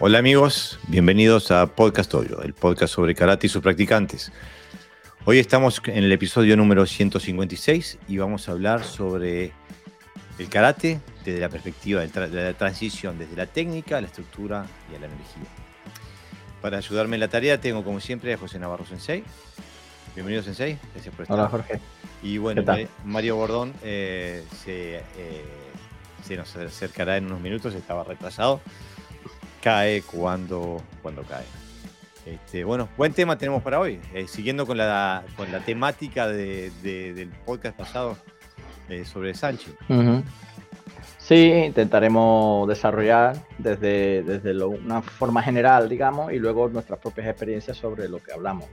Hola amigos, bienvenidos a Podcast Odio, el podcast sobre karate y sus practicantes. Hoy estamos en el episodio número 156 y vamos a hablar sobre el karate desde la perspectiva de la transición desde la técnica a la estructura y a la energía. Para ayudarme en la tarea tengo como siempre a José Navarro Sensei. Bienvenido Sensei, gracias por estar. Hola Jorge. Y bueno, Mario Bordón eh, se, eh, se nos acercará en unos minutos, estaba retrasado cae cuando, cuando cae. Este, bueno, buen tema tenemos para hoy. Eh, siguiendo con la, con la temática del podcast pasado eh, sobre Sánchez. Sí, intentaremos desarrollar desde, desde una forma general, digamos, y luego nuestras propias experiencias sobre lo que hablamos.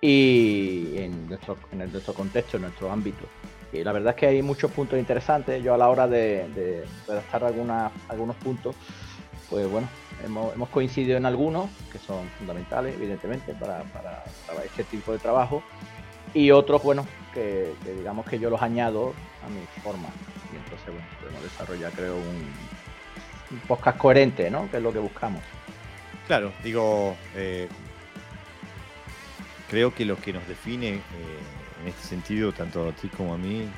Y en nuestro, en nuestro contexto, en nuestro ámbito. Y la verdad es que hay muchos puntos interesantes. Yo a la hora de, de redactar algunos puntos, pues bueno, hemos, coincidido en algunos que son fundamentales, evidentemente, para, este tipo de trabajo, y otros, bueno, que, digamos que yo los añado a mi forma. Y entonces, bueno, podemos desarrollar, creo, un, podcast coherente, ¿no? Que es lo que buscamos. Claro, digo, eh, creo que lo que nos define eh, en este sentido, tanto a ti como a mí,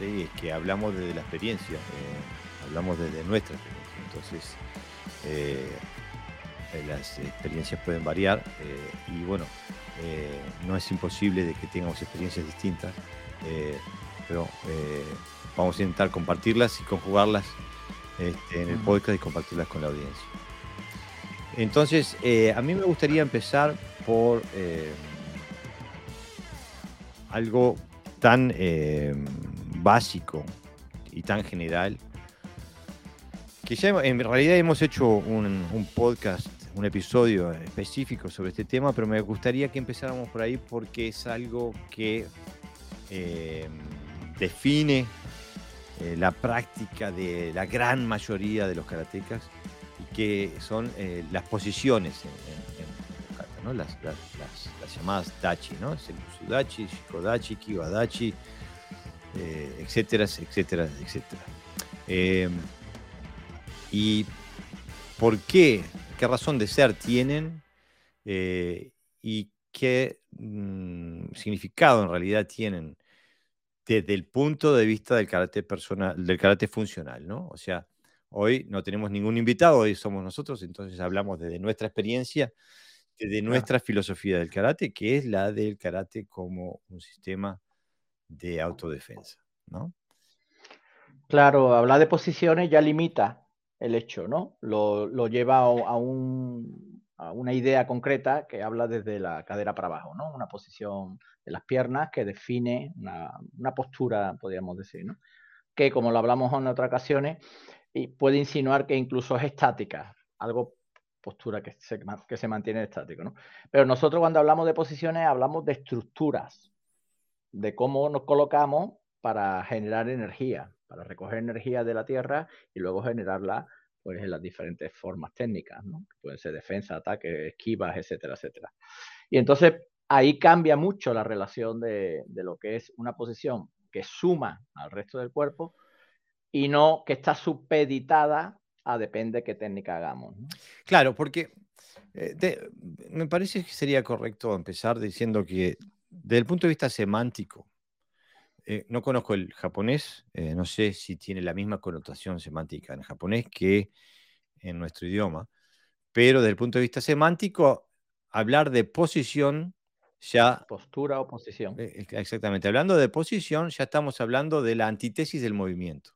es que hablamos desde la experiencia, eh, hablamos desde nuestra experiencia. Entonces, eh, eh, las experiencias pueden variar eh, y bueno, no es imposible de que tengamos experiencias distintas, pero vamos a intentar compartirlas y conjugarlas este, en el podcast y compartirlas con la audiencia. Entonces, a mí me gustaría empezar por algo tan básico y tan general que en realidad hemos hecho un, podcast, un episodio específico sobre este tema, pero me gustaría que empezáramos por ahí porque es algo que eh, define eh, la práctica de la gran mayoría de los karatecas y que son eh, las posiciones en, las, llamadas dachi, ¿no? Sudachi, Shikodachi, Kiwadachi, etcétera, etcétera, etcétera. ¿Y por qué? ¿Qué razón de ser tienen? Eh, ¿Y qué mm, significado en realidad tienen desde el punto de vista del carácter personal, del carácter funcional, ¿no? O sea, hoy no tenemos ningún invitado, hoy somos nosotros, entonces hablamos desde nuestra experiencia, desde nuestra filosofía del karate, que es la del karate como un sistema de autodefensa, ¿no? Claro, hablar de posiciones ya limita el hecho, ¿no? Lo, lleva a, una idea concreta que habla desde la cadera para abajo, ¿no? Una posición de las piernas que define una, postura, podríamos decir, ¿no? Que como lo hablamos en otras ocasiones, y puede insinuar que incluso es estática, algo postura que se, que se mantiene estático, ¿no? Pero nosotros cuando hablamos de posiciones hablamos de estructuras, de cómo nos colocamos para generar energía, para recoger energía de la Tierra y luego generarla pues, en las diferentes formas técnicas, ¿no? pueden ser defensa, ataque, esquivas, etcétera, etcétera. Y entonces ahí cambia mucho la relación de, lo que es una posición que suma al resto del cuerpo y no que está supeditada a depende qué técnica hagamos. Claro, porque eh, me parece que sería correcto empezar diciendo que desde el punto de vista semántico, eh, no conozco el japonés, eh, no sé si tiene la misma connotación semántica en japonés que en nuestro idioma, pero desde el punto de vista semántico, hablar de posición ya... Postura o posición. Eh, exactamente, hablando de posición ya estamos hablando de la antítesis del movimiento.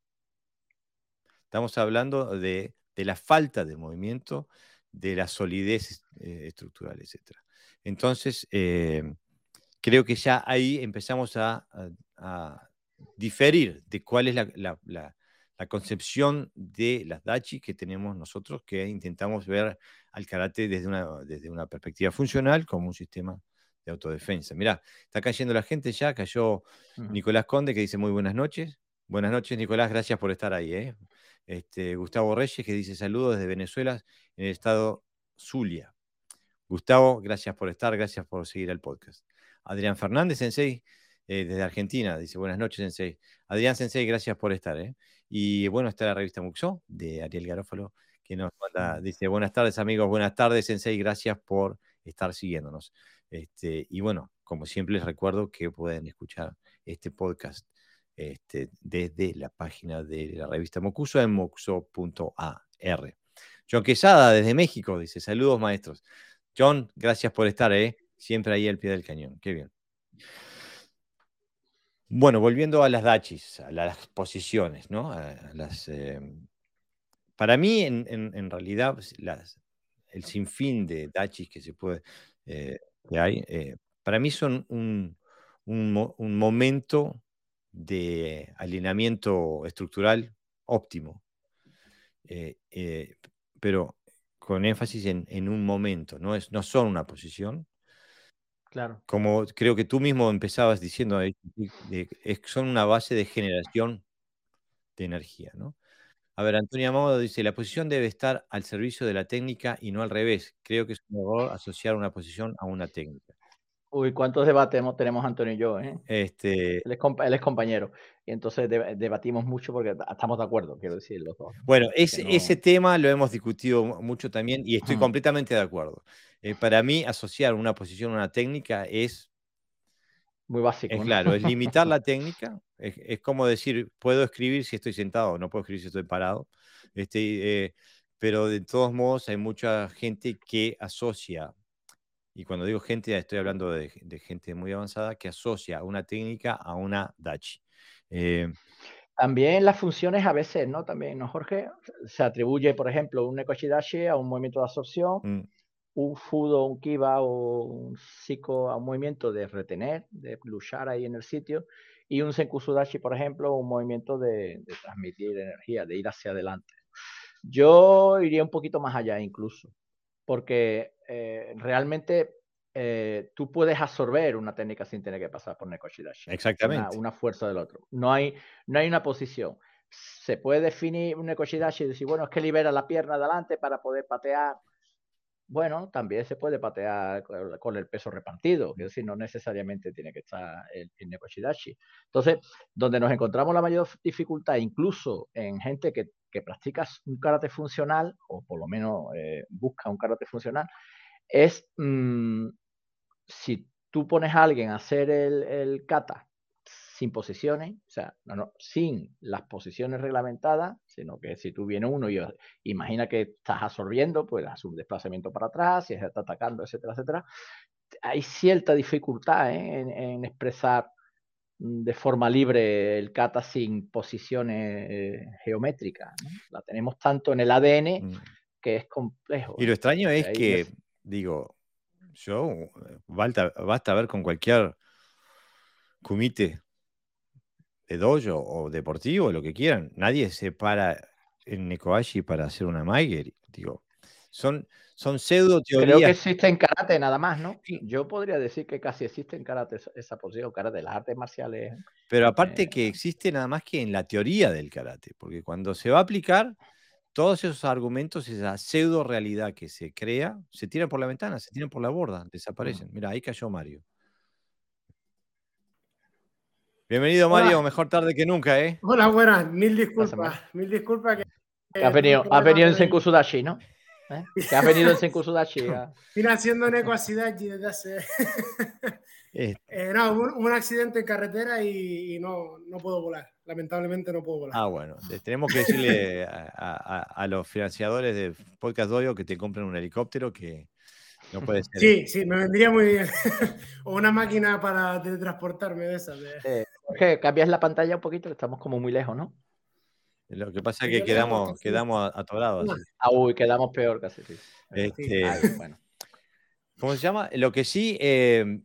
Estamos hablando de, la falta de movimiento, de la solidez estructural, etc. Entonces, creo que ya ahí empezamos a, diferir de cuál es la, concepción de las dachi que tenemos nosotros, que intentamos ver al karate desde una, desde una perspectiva funcional como un sistema de autodefensa. Mirá, está cayendo la gente ya, cayó Nicolás Conde que dice muy buenas noches. Buenas noches, Nicolás, gracias por estar ahí. ¿eh? Este, Gustavo Reyes que dice saludos desde Venezuela, en el estado Zulia. Gustavo, gracias por estar, gracias por seguir el podcast. Adrián Fernández, Sensei, eh, desde Argentina, dice buenas noches, Sensei. Adrián Sensei, gracias por estar. ¿eh? Y bueno, está la revista Muxo de Ariel Garófalo, que nos manda, dice, buenas tardes amigos, buenas tardes Sensei, gracias por estar siguiéndonos. Este, y bueno, como siempre les recuerdo que pueden escuchar este podcast este, desde la página de la revista Mocuso en mocuso.ar. John Quesada desde México dice, saludos maestros. John, gracias por estar, ¿eh? Siempre ahí al pie del cañón. Qué bien. Bueno, volviendo a las dachis, a las posiciones, ¿no? las, em, para mí, en, realidad, pues, el sinfín de dachis que se puede, eh, que hay, eh, para mí son un, momento de alineamiento estructural óptimo, eh, pero con énfasis en, un momento, no, es, no son una posición, Claro. Como creo que tú mismo empezabas diciendo, son una base de generación de energía, ¿no? A ver, Antonio Amado dice, la posición debe estar al servicio de la técnica y no al revés. Creo que es un error asociar una posición a una técnica. Uy, ¿cuántos debates tenemos Antonio y yo? Eh? Este... Él, es compañero. Y entonces debatimos mucho porque estamos de acuerdo, quiero decir, los dos. Bueno, ese tema lo hemos discutido mucho también y estoy completamente de acuerdo. Eh, para mí, asociar una posición a una técnica es... Muy básico. Es claro, es limitar la técnica. Es, como decir, puedo escribir si estoy sentado, no puedo escribir si estoy parado. Este, eh, pero de todos modos hay mucha gente que asocia y cuando digo gente, estoy hablando de, gente muy avanzada que asocia una técnica a una dachi. Eh, también las funciones a veces, ¿no? También, ¿no, Jorge? Se atribuye, por ejemplo, un Nekoshidashi a un movimiento de absorción, mm. Un Fudo, un Kiba o un a un movimiento de retener, de luchar ahí en el sitio, y un Senkusudashi, por ejemplo, un movimiento de, de transmitir energía, de ir hacia adelante. Yo iría un poquito más allá incluso porque eh, realmente eh, tú puedes absorber una técnica sin tener que pasar por Nekoshidashi. Exactamente. Una, fuerza del otro. No hay, no hay una posición. Se puede definir un Nekoshidashi y decir, bueno, es que libera la pierna adelante para poder patear. Bueno, también se puede patear con el peso repartido, es decir, no necesariamente tiene que estar el, el Nekoshidashi. Entonces, donde nos encontramos la mayor dificultad, incluso en gente que que practicas un karate funcional, o por lo menos eh, busca un karate funcional, es mm, si tú pones a alguien a hacer el, kata sin posiciones, o sea, no, sin las posiciones reglamentadas, sino que si tú vienes uno y imagina que estás absorbiendo, pues hace un desplazamiento para atrás, si está atacando, etcétera, etcétera. Hay cierta dificultad ¿eh? en, expresar Mm, de forma libre el kata sin posiciones eh, geométricas. La tenemos tanto en el ADN mm. que es complejo. Y lo extraño es que, digo, yo, basta, basta ver con cualquier comité de dojo o deportivo, lo que quieran, nadie se para en Nekoashi para hacer una Maiger. Digo, son, son pseudo teorías. Creo que existe en karate nada más, ¿no? Yo podría decir que casi existe en karate esa posición, karate, las artes marciales. Pero aparte eh, que existe nada más que en la teoría del karate, porque cuando se va a aplicar, todos esos argumentos, esa pseudo realidad que se crea, se tiran por la ventana, se tiran por la borda, desaparecen. Mira, ahí cayó Mario. Bienvenido, Mario, mejor tarde que nunca, ¿eh? Hola, buenas, mil disculpas, mil disculpas que. ha venido, ha venido en Senkusudashi, ¿no? ¿Eh? Que ha venido en Senkusudachi. Vine haciendo Nekoasidachi desde hace. Este. eh, no, un, accidente en carretera y, no, no, puedo volar. Lamentablemente no puedo volar. Ah, bueno. Tenemos que decirle a, los financiadores de Podcast Doyo que te compren un helicóptero que no puede ser. Sí, sí, me vendría muy bien. o una máquina para teletransportarme de esas. De... Eh, cambias la pantalla un poquito, estamos como muy lejos, ¿no? Lo que pasa es que quedamos, quedamos atorados. Ah, uy, quedamos peor casi. Este, ¿Cómo se llama? Lo que sí. Eh,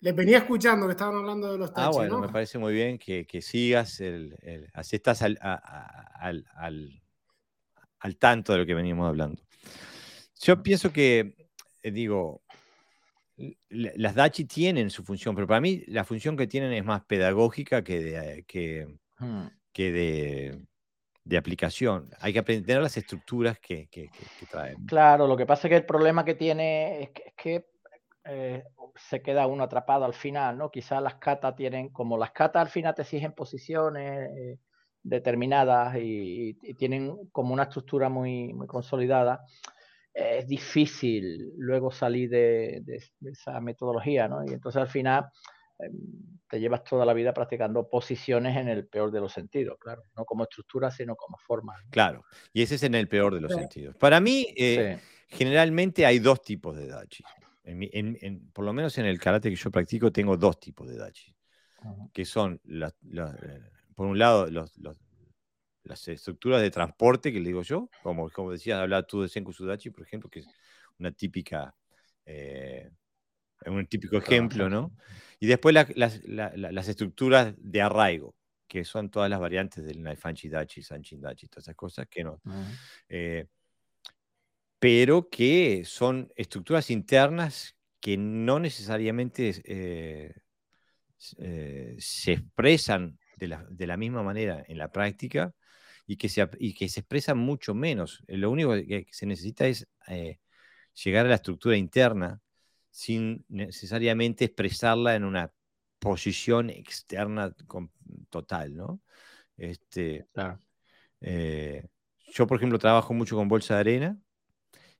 Les venía escuchando que estaban hablando de los tachis, Ah, bueno, me parece muy bien que, sigas, el, así estás al, al, al, tanto de lo que veníamos hablando. Yo pienso que, eh, digo, las DACHI tienen su función, pero para mí la función que tienen es más pedagógica que de, que, hmm que de, aplicación. Hay que aprender las estructuras que, traen. Claro, lo que pasa es que el problema que tiene es que, eh, se queda uno atrapado al final, ¿no? Quizás las catas tienen, como las catas al final te exigen posiciones, eh, determinadas y, tienen como una estructura muy, muy consolidada, es difícil luego salir de, esa metodología, ¿no? Y entonces al final em, te llevas toda la vida practicando posiciones en el peor de los sentidos, claro, no como estructura, sino como forma. Claro, y ese es en el peor de los sentidos. Para mí, eh, generalmente hay dos tipos de dachi. por lo menos en el karate que yo practico, tengo dos tipos de dachi, que son, eh, por un lado, los, las estructuras de transporte que le digo yo, como, como decías, hablar tú de Senku Sudachi, por ejemplo, que es una típica, eh, un típico ejemplo, ¿no? Y después las estructuras de arraigo, que son todas las variantes del Naifanchi Dachi, Sanchin Dachi, todas esas cosas que no. Eh, pero que son estructuras internas que no necesariamente eh, se expresan de la, de la, misma manera en la práctica y que se, y que se expresa mucho menos. Eh, lo único que se necesita es eh, llegar a la estructura interna sin necesariamente expresarla en una posición externa total, ¿no? Este, eh, yo, por ejemplo, trabajo mucho con bolsa de arena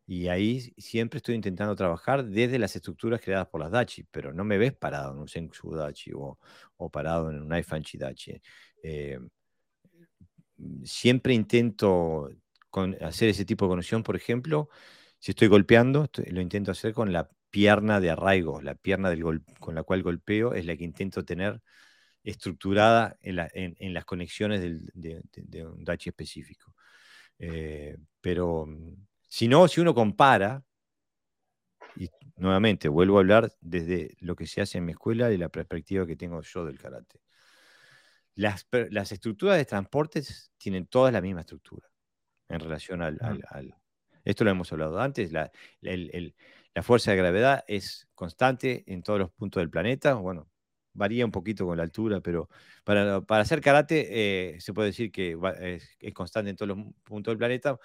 y ahí siempre estoy intentando trabajar desde las estructuras creadas por las Dachi, pero no me ves parado en un Senku Dachi o, o parado en un Naifanchi Dachi. Siempre intento hacer ese tipo de conexión, por ejemplo, si estoy golpeando, lo intento hacer con la pierna de arraigo, la pierna del con la cual golpeo es la que intento tener estructurada en, las conexiones de, un dachi específico. Eh, pero mm, si no, si uno compara, y nuevamente vuelvo a hablar desde lo que se hace en mi escuela y la perspectiva que tengo yo del karate. Las, estructuras de transportes tienen todas la misma estructura en relación al, esto lo hemos hablado antes, la, fuerza de gravedad es constante en todos los puntos del planeta, bueno, varía un poquito con la altura, pero para, hacer karate eh, se puede decir que es, constante en todos los puntos del planeta.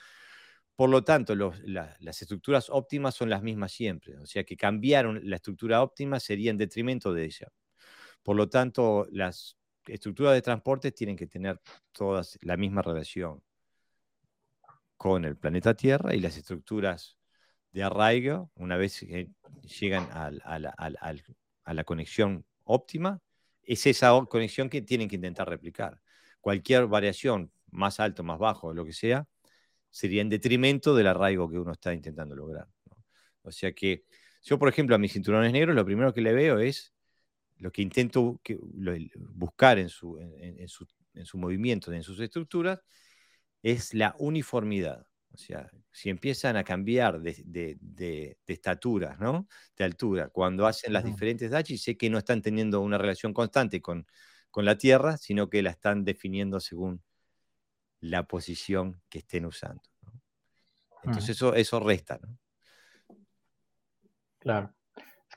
Por lo tanto, las estructuras óptimas son las mismas siempre, o sea que cambiar la estructura óptima sería en detrimento de ella. Por lo tanto, las estructuras de transporte tienen que tener todas la misma relación con el planeta Tierra y las estructuras de arraigo, una vez que llegan a, la, conexión óptima, es esa conexión que tienen que intentar replicar. Cualquier variación, más alto, más bajo, lo que sea, sería en detrimento del arraigo que uno está intentando lograr. O sea que yo, por ejemplo, a mis cinturones negros, lo primero que le veo es lo que intento buscar en su, en, su, en su movimiento, en sus estructuras, es la uniformidad. O sea, si empiezan a cambiar de, de, de, estatura, ¿no? De altura, cuando hacen las diferentes dachis, sé que no están teniendo una relación constante con, con la Tierra, sino que la están definiendo según la posición que estén usando. Entonces eso, eso resta, ¿no? Claro.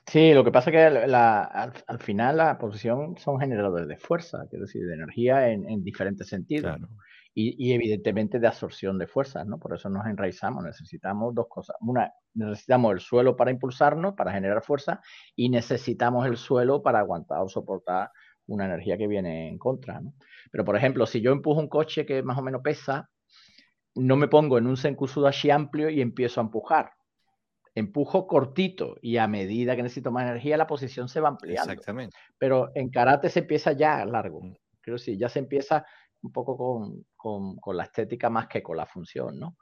Sí, lo que pasa es que al, final la posición son generadores de fuerza, quiero decir, de energía en, diferentes sentidos. Y, evidentemente de absorción de fuerzas, ¿no? Por eso nos enraizamos, necesitamos dos cosas. Una, necesitamos el suelo para impulsarnos, para generar fuerza, y necesitamos el suelo para aguantar o soportar una energía que viene en contra, ¿no? Pero, por ejemplo, si yo empujo un coche que más o menos pesa, no me pongo en un senkusudashi amplio y empiezo a empujar empujo cortito y a medida que necesito más energía, la posición se va ampliando. Exactamente. Pero en karate se empieza ya largo. Creo que ya se empieza un poco con, con, la estética más que con la función, ¿no?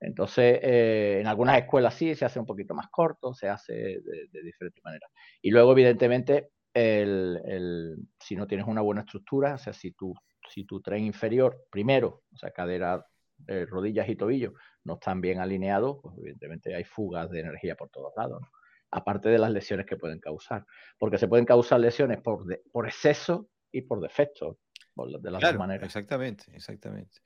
Entonces, eh, en algunas escuelas sí se hace un poquito más corto, se hace de, de diferentes maneras. Y luego, evidentemente, el, el, si no tienes una buena estructura, o sea, si tu, si tu tren inferior, primero, o sea, cadera, eh, rodillas y tobillo, no están bien alineados, pues evidentemente hay fugas de energía por todos lados, aparte de las lesiones que pueden causar, porque se pueden causar lesiones por, por exceso y por defecto, de las dos maneras. Exactamente, exactamente.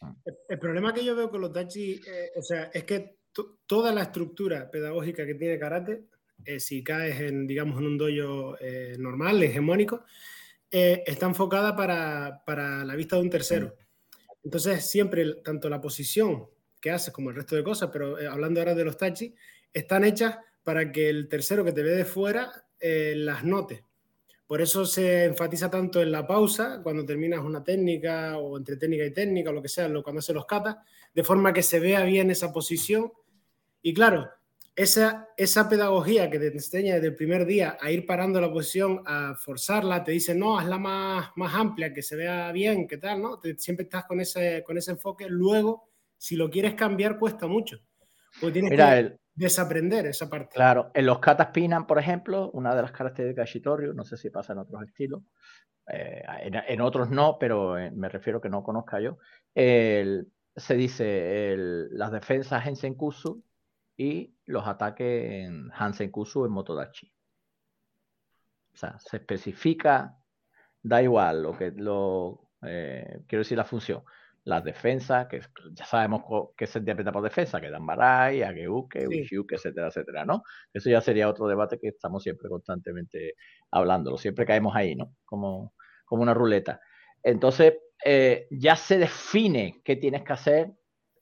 Ah. El, problema que yo veo con los dachi, eh, o sea, es que toda la estructura pedagógica que tiene karate, eh, si caes en, digamos, en un dojo eh, normal, hegemónico, está enfocada para, para, la vista de un tercero. Entonces, siempre, tanto la posición que haces, como el resto de cosas, pero eh, hablando ahora de los tachis, están hechas para que el tercero que te ve de fuera eh, las note. Por eso se enfatiza tanto en la pausa, cuando terminas una técnica o entre técnica y técnica o lo que sea, cuando se los cata, de forma que se vea bien esa posición. Y claro, esa, esa pedagogía que te enseña desde el primer día a ir parando la posición, a forzarla, te dice, no, hazla más, más amplia, que se vea bien, qué tal, ¿no? siempre estás con ese, con ese enfoque. Luego, si lo quieres cambiar, cuesta mucho. Porque tienes que desaprender esa parte. Claro, en los katas pinan, por ejemplo, una de las características de Shitoryu, no sé si pasa en otros estilos, eh, en, otros no, pero eh, me refiero que no conozca yo, se dice las defensas en Senkusu y los ataques en Hansenkusu en Motodachi. O sea, se especifica, da igual lo que lo eh, quiero decir la función las defensas, que ya sabemos qué se interpreta por defensa, que dan Barai, Ageuke, sí. etcétera, etcétera, ¿no? Eso ya sería otro debate que estamos siempre constantemente hablándolo, siempre caemos ahí, ¿no? Como, como una ruleta. Entonces, eh, ya se define qué tienes que hacer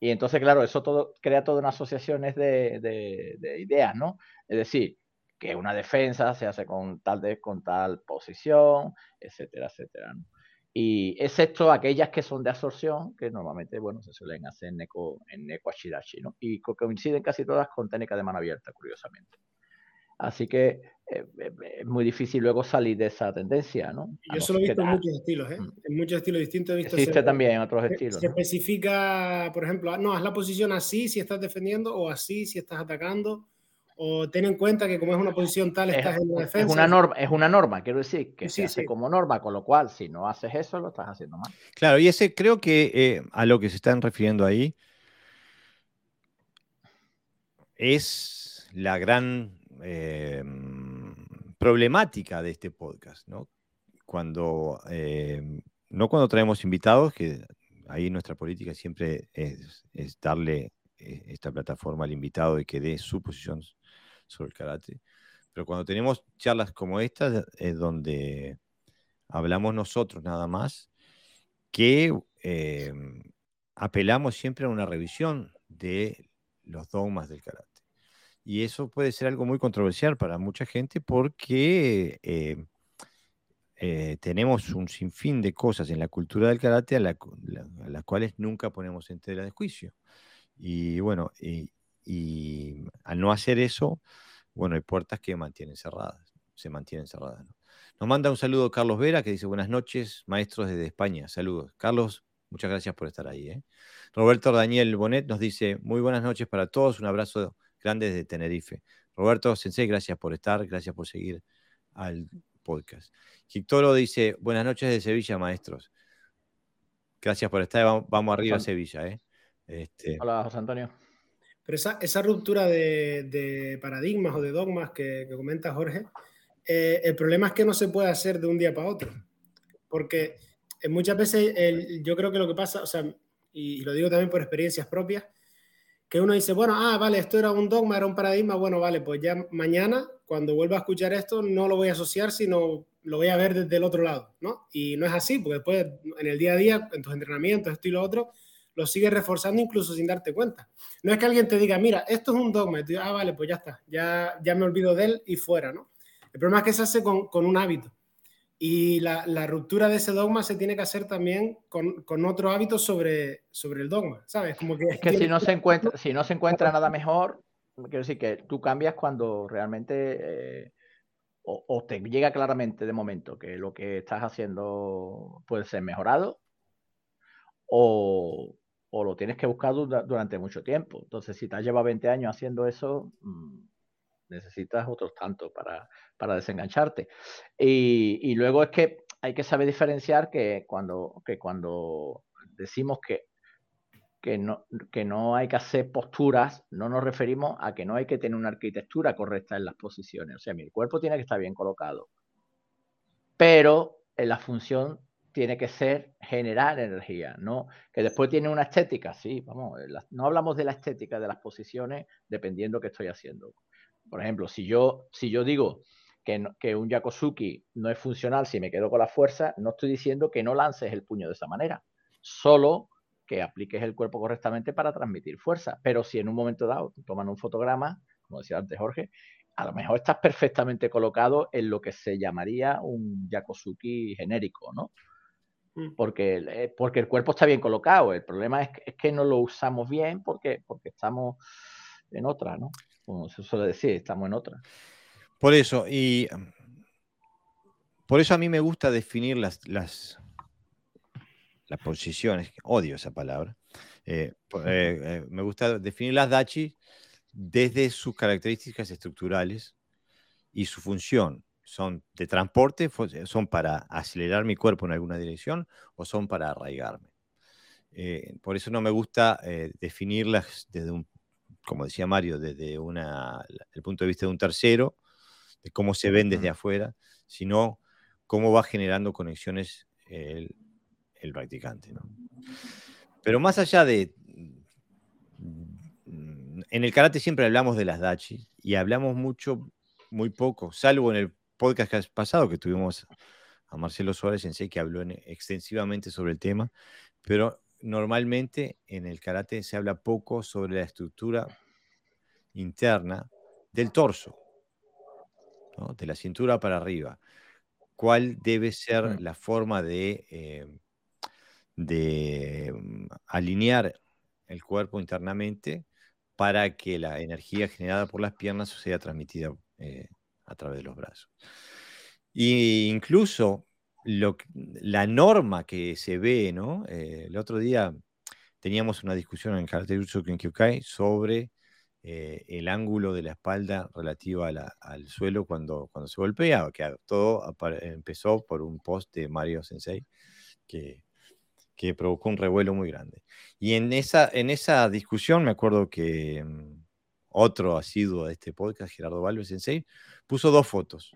y entonces, claro, eso todo crea todas unas asociaciones de, de, ideas, ¿no? Es decir, que una defensa se hace con tal, de, con tal posición, etcétera, etcétera, ¿no? Y excepto aquellas que son de absorción, que normalmente, bueno, se suelen hacer en Neko, en Neko Ashidashi, ¿no? Y coinciden casi todas con técnica de mano abierta, curiosamente. Así que eh, eh, es muy difícil luego salir de esa tendencia, ¿no? Yo solo he visto en muchos estilos, ¿eh? Mm. En muchos estilos distintos he visto. Existe también en otros estilos. Se especifica, por ejemplo, ah, no, haz la posición así si estás defendiendo o así si estás atacando o ten en cuenta que como es una posición tal, estás en la defensa. Es una norma, es una norma quiero decir, que se hace como norma, con lo cual, si no haces eso, lo estás haciendo mal. Claro, y ese creo que eh, a lo que se están refiriendo ahí es la gran eh, problemática de este podcast, ¿no? Cuando, eh, no cuando traemos invitados, que ahí nuestra política siempre es, darle esta plataforma al invitado y que dé su posición sobre el karate. Pero cuando tenemos charlas como estas, es donde hablamos nosotros nada más, que eh, apelamos siempre a una revisión de los dogmas del karate. Y eso puede ser algo muy controversial para mucha gente porque eh, eh, tenemos un sinfín de cosas en la cultura del karate a, las cuales nunca ponemos en tela de juicio. Y bueno, y, al no hacer eso, bueno, hay puertas que mantienen cerradas, se mantienen cerradas. Nos manda un saludo Carlos Vera que dice buenas noches, maestros desde España. Saludos. Carlos, muchas gracias por estar ahí. ¿eh? Roberto Daniel Bonet nos dice muy buenas noches para todos, un abrazo grande desde Tenerife. Roberto Sensei, gracias por estar, gracias por seguir al podcast. Hictoro dice buenas noches de Sevilla, maestros. Gracias por estar, vamos, arriba a Sevilla. ¿eh? Este... Hola, José Antonio. Pero esa, esa ruptura de, de, paradigmas o de dogmas que, que comenta Jorge, eh, el problema es que no se puede hacer de un día para otro. Porque muchas veces yo creo que lo que pasa, o sea, y, lo digo también por experiencias propias, que uno dice, bueno, ah, vale, esto era un dogma, era un paradigma, bueno, vale, pues ya mañana, cuando vuelva a escuchar esto, no lo voy a asociar, sino lo voy a ver desde el otro lado, ¿no? Y no es así, porque después en el día a día, en tus entrenamientos, esto y lo otro, lo sigues reforzando incluso sin darte cuenta. No es que alguien te diga, mira, esto es un dogma, y ah, vale, pues ya está, ya, ya me olvido de él y fuera, ¿no? El problema es que se hace con, con un hábito. Y la, la, ruptura de ese dogma se tiene que hacer también con, con otro hábito sobre, sobre el dogma, ¿sabes? Como que, es que si no, se encuentra, si no se encuentra nada mejor, quiero decir que tú cambias cuando realmente eh, o, o, te llega claramente de momento que lo que estás haciendo puede ser mejorado o, o lo tienes que buscar durante mucho tiempo. Entonces, si te has llevado 20 años haciendo eso, mm, necesitas otros tantos para, para desengancharte. Y, y, luego es que hay que saber diferenciar que cuando, que cuando decimos que, que, no, que no hay que hacer posturas, no nos referimos a que no hay que tener una arquitectura correcta en las posiciones. O sea, mi cuerpo tiene que estar bien colocado. Pero en la función tiene que ser generar energía, ¿no? Que después tiene una estética, sí, vamos, no hablamos de la estética de las posiciones dependiendo qué estoy haciendo. Por ejemplo, si yo, si yo digo que, que un Yakosuki no es funcional si me quedo con la fuerza, no estoy diciendo que no lances el puño de esa manera, solo que apliques el cuerpo correctamente para transmitir fuerza. Pero si en un momento dado toman un fotograma, como decía antes Jorge, a lo mejor estás perfectamente colocado en lo que se llamaría un Yakosuki genérico, ¿no? Mm. Porque, eh, porque el cuerpo está bien colocado. El problema es que, es que no lo usamos bien porque, porque estamos en otra, ¿no? Como se suele decir, estamos en otra. Por eso, y por eso a mí me gusta definir las, las, las posiciones, odio esa palabra. Eh, eh, me gusta definir las dachi desde sus características estructurales y su función. ¿Son de transporte? ¿Son para acelerar mi cuerpo en alguna dirección o son para arraigarme? Eh, por eso no me gusta eh, definirlas desde un, como decía Mario, desde una, el punto de vista de un tercero, de cómo se ven desde afuera, sino cómo va generando conexiones el, el practicante. ¿no? Pero más allá de, en el karate siempre hablamos de las dachi y hablamos mucho, muy poco, salvo en el podcast pasado que tuvimos a Marcelo Suárez en que habló extensivamente sobre el tema, pero normalmente en el karate se habla poco sobre la estructura interna del torso, de la cintura para arriba. ¿Cuál debe ser mm. la forma de, eh, de mm, alinear el cuerpo internamente para que la energía generada por las piernas sea transmitida eh, a través de los brazos. Incluso la norma que se ve, ¿no? Eh, el otro día teníamos una discusión en Karate en Kyokai sobre eh, el ángulo de la espalda relativa al suelo cuando, cuando se golpea, que todo empezó por un post de Mario Sensei que que provocó un revuelo muy grande. Y en esa, en esa discusión me acuerdo que mm, otro asiduo de este podcast, Gerardo Valves Sensei, puso dos fotos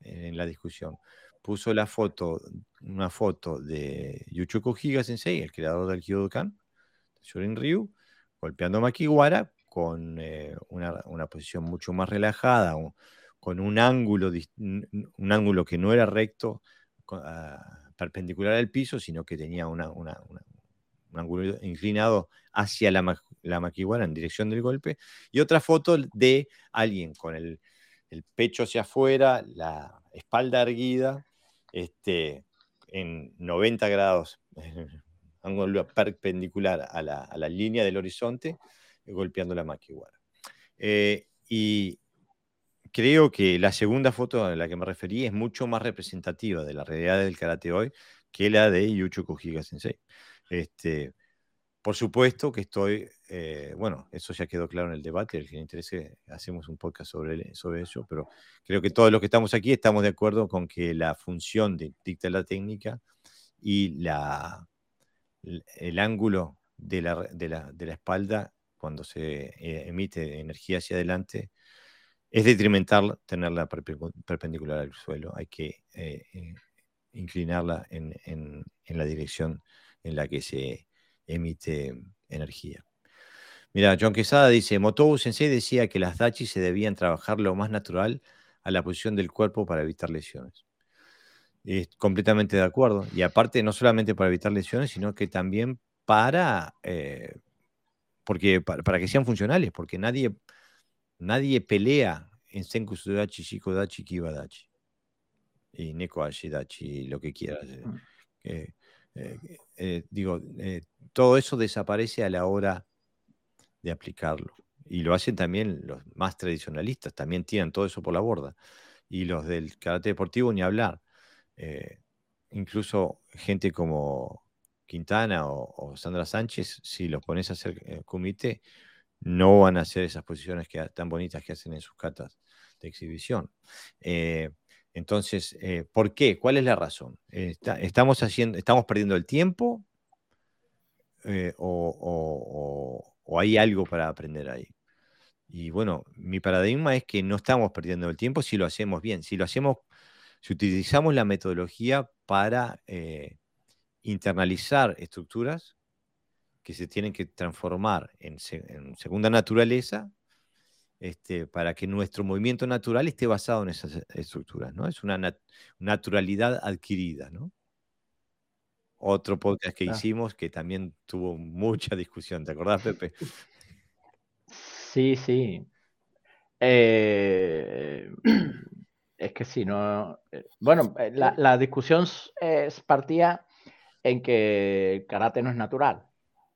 en la discusión. Puso la foto, una foto de Yuchiko Higa Sensei, el creador del Kyodokan, Shorin Ryu, golpeando a Makiwara con eh, una, posición mucho más relajada, con un ángulo, un ángulo que no era recto, ah, perpendicular al piso, sino que tenía un ángulo inclinado hacia la, la maquiguara en dirección del golpe. Y otra foto de alguien con el, pecho hacia afuera, la espalda erguida, este, en 90 grados, perpendicular a la, línea del horizonte, golpeando la maquiguara. Eh, y creo que la segunda foto a la que me referí es mucho más representativa de la realidad del karate hoy que la de Yucho Kojiga Sensei. Este, por supuesto que estoy, eh, bueno, eso ya quedó claro en el debate, el que le interese, hacemos un podcast sobre, sobre eso, pero creo que todos los que estamos aquí estamos de acuerdo con que la función de, dicta la técnica y la, el ángulo de la, de la, de la espalda cuando se eh, emite energía hacia adelante es detrimental tenerla perpendicular al suelo. Hay que eh, inclinarla en, la dirección en la que se emite energía. Mira, John Quesada dice, Motobu Sensei decía que las dachi se debían trabajar lo más natural a la posición del cuerpo para evitar lesiones. Es completamente de acuerdo. Y aparte, no solamente para evitar lesiones, sino que también para, eh, porque, para que sean funcionales, porque nadie Nadie pelea en Senku Sudachi, Shiko Dachi, Kiba Dachi. Y Neko Dachi, lo que quieras. Eh, mm. Eh, eh, digo, todo eso desaparece a la hora de aplicarlo. Y lo hacen también los más tradicionalistas, también tiran todo eso por la borda. Y los del karate deportivo ni hablar. incluso gente como Quintana o, Sandra Sánchez, si los pones a hacer comité, no van a hacer esas posiciones que, tan bonitas que hacen en sus catas de exhibición. Eh, entonces, eh, ¿por qué? ¿Cuál es la razón? estamos, haciendo, ¿Estamos perdiendo el tiempo eh, o, hay algo para aprender ahí? Y bueno, mi paradigma es que no estamos perdiendo el tiempo si lo hacemos bien, si lo hacemos, si utilizamos la metodología para internalizar estructuras que se tienen que transformar en, segunda naturaleza este, para que nuestro movimiento natural esté basado en esas estructuras, ¿no? Es una naturalidad adquirida, ¿no? Otro podcast que hicimos que también tuvo mucha discusión, ¿te acordás, Pepe? Sí, sí. Eh, es que si no. Eh, bueno, eh, la, discusión es, partía en que el karate no es natural.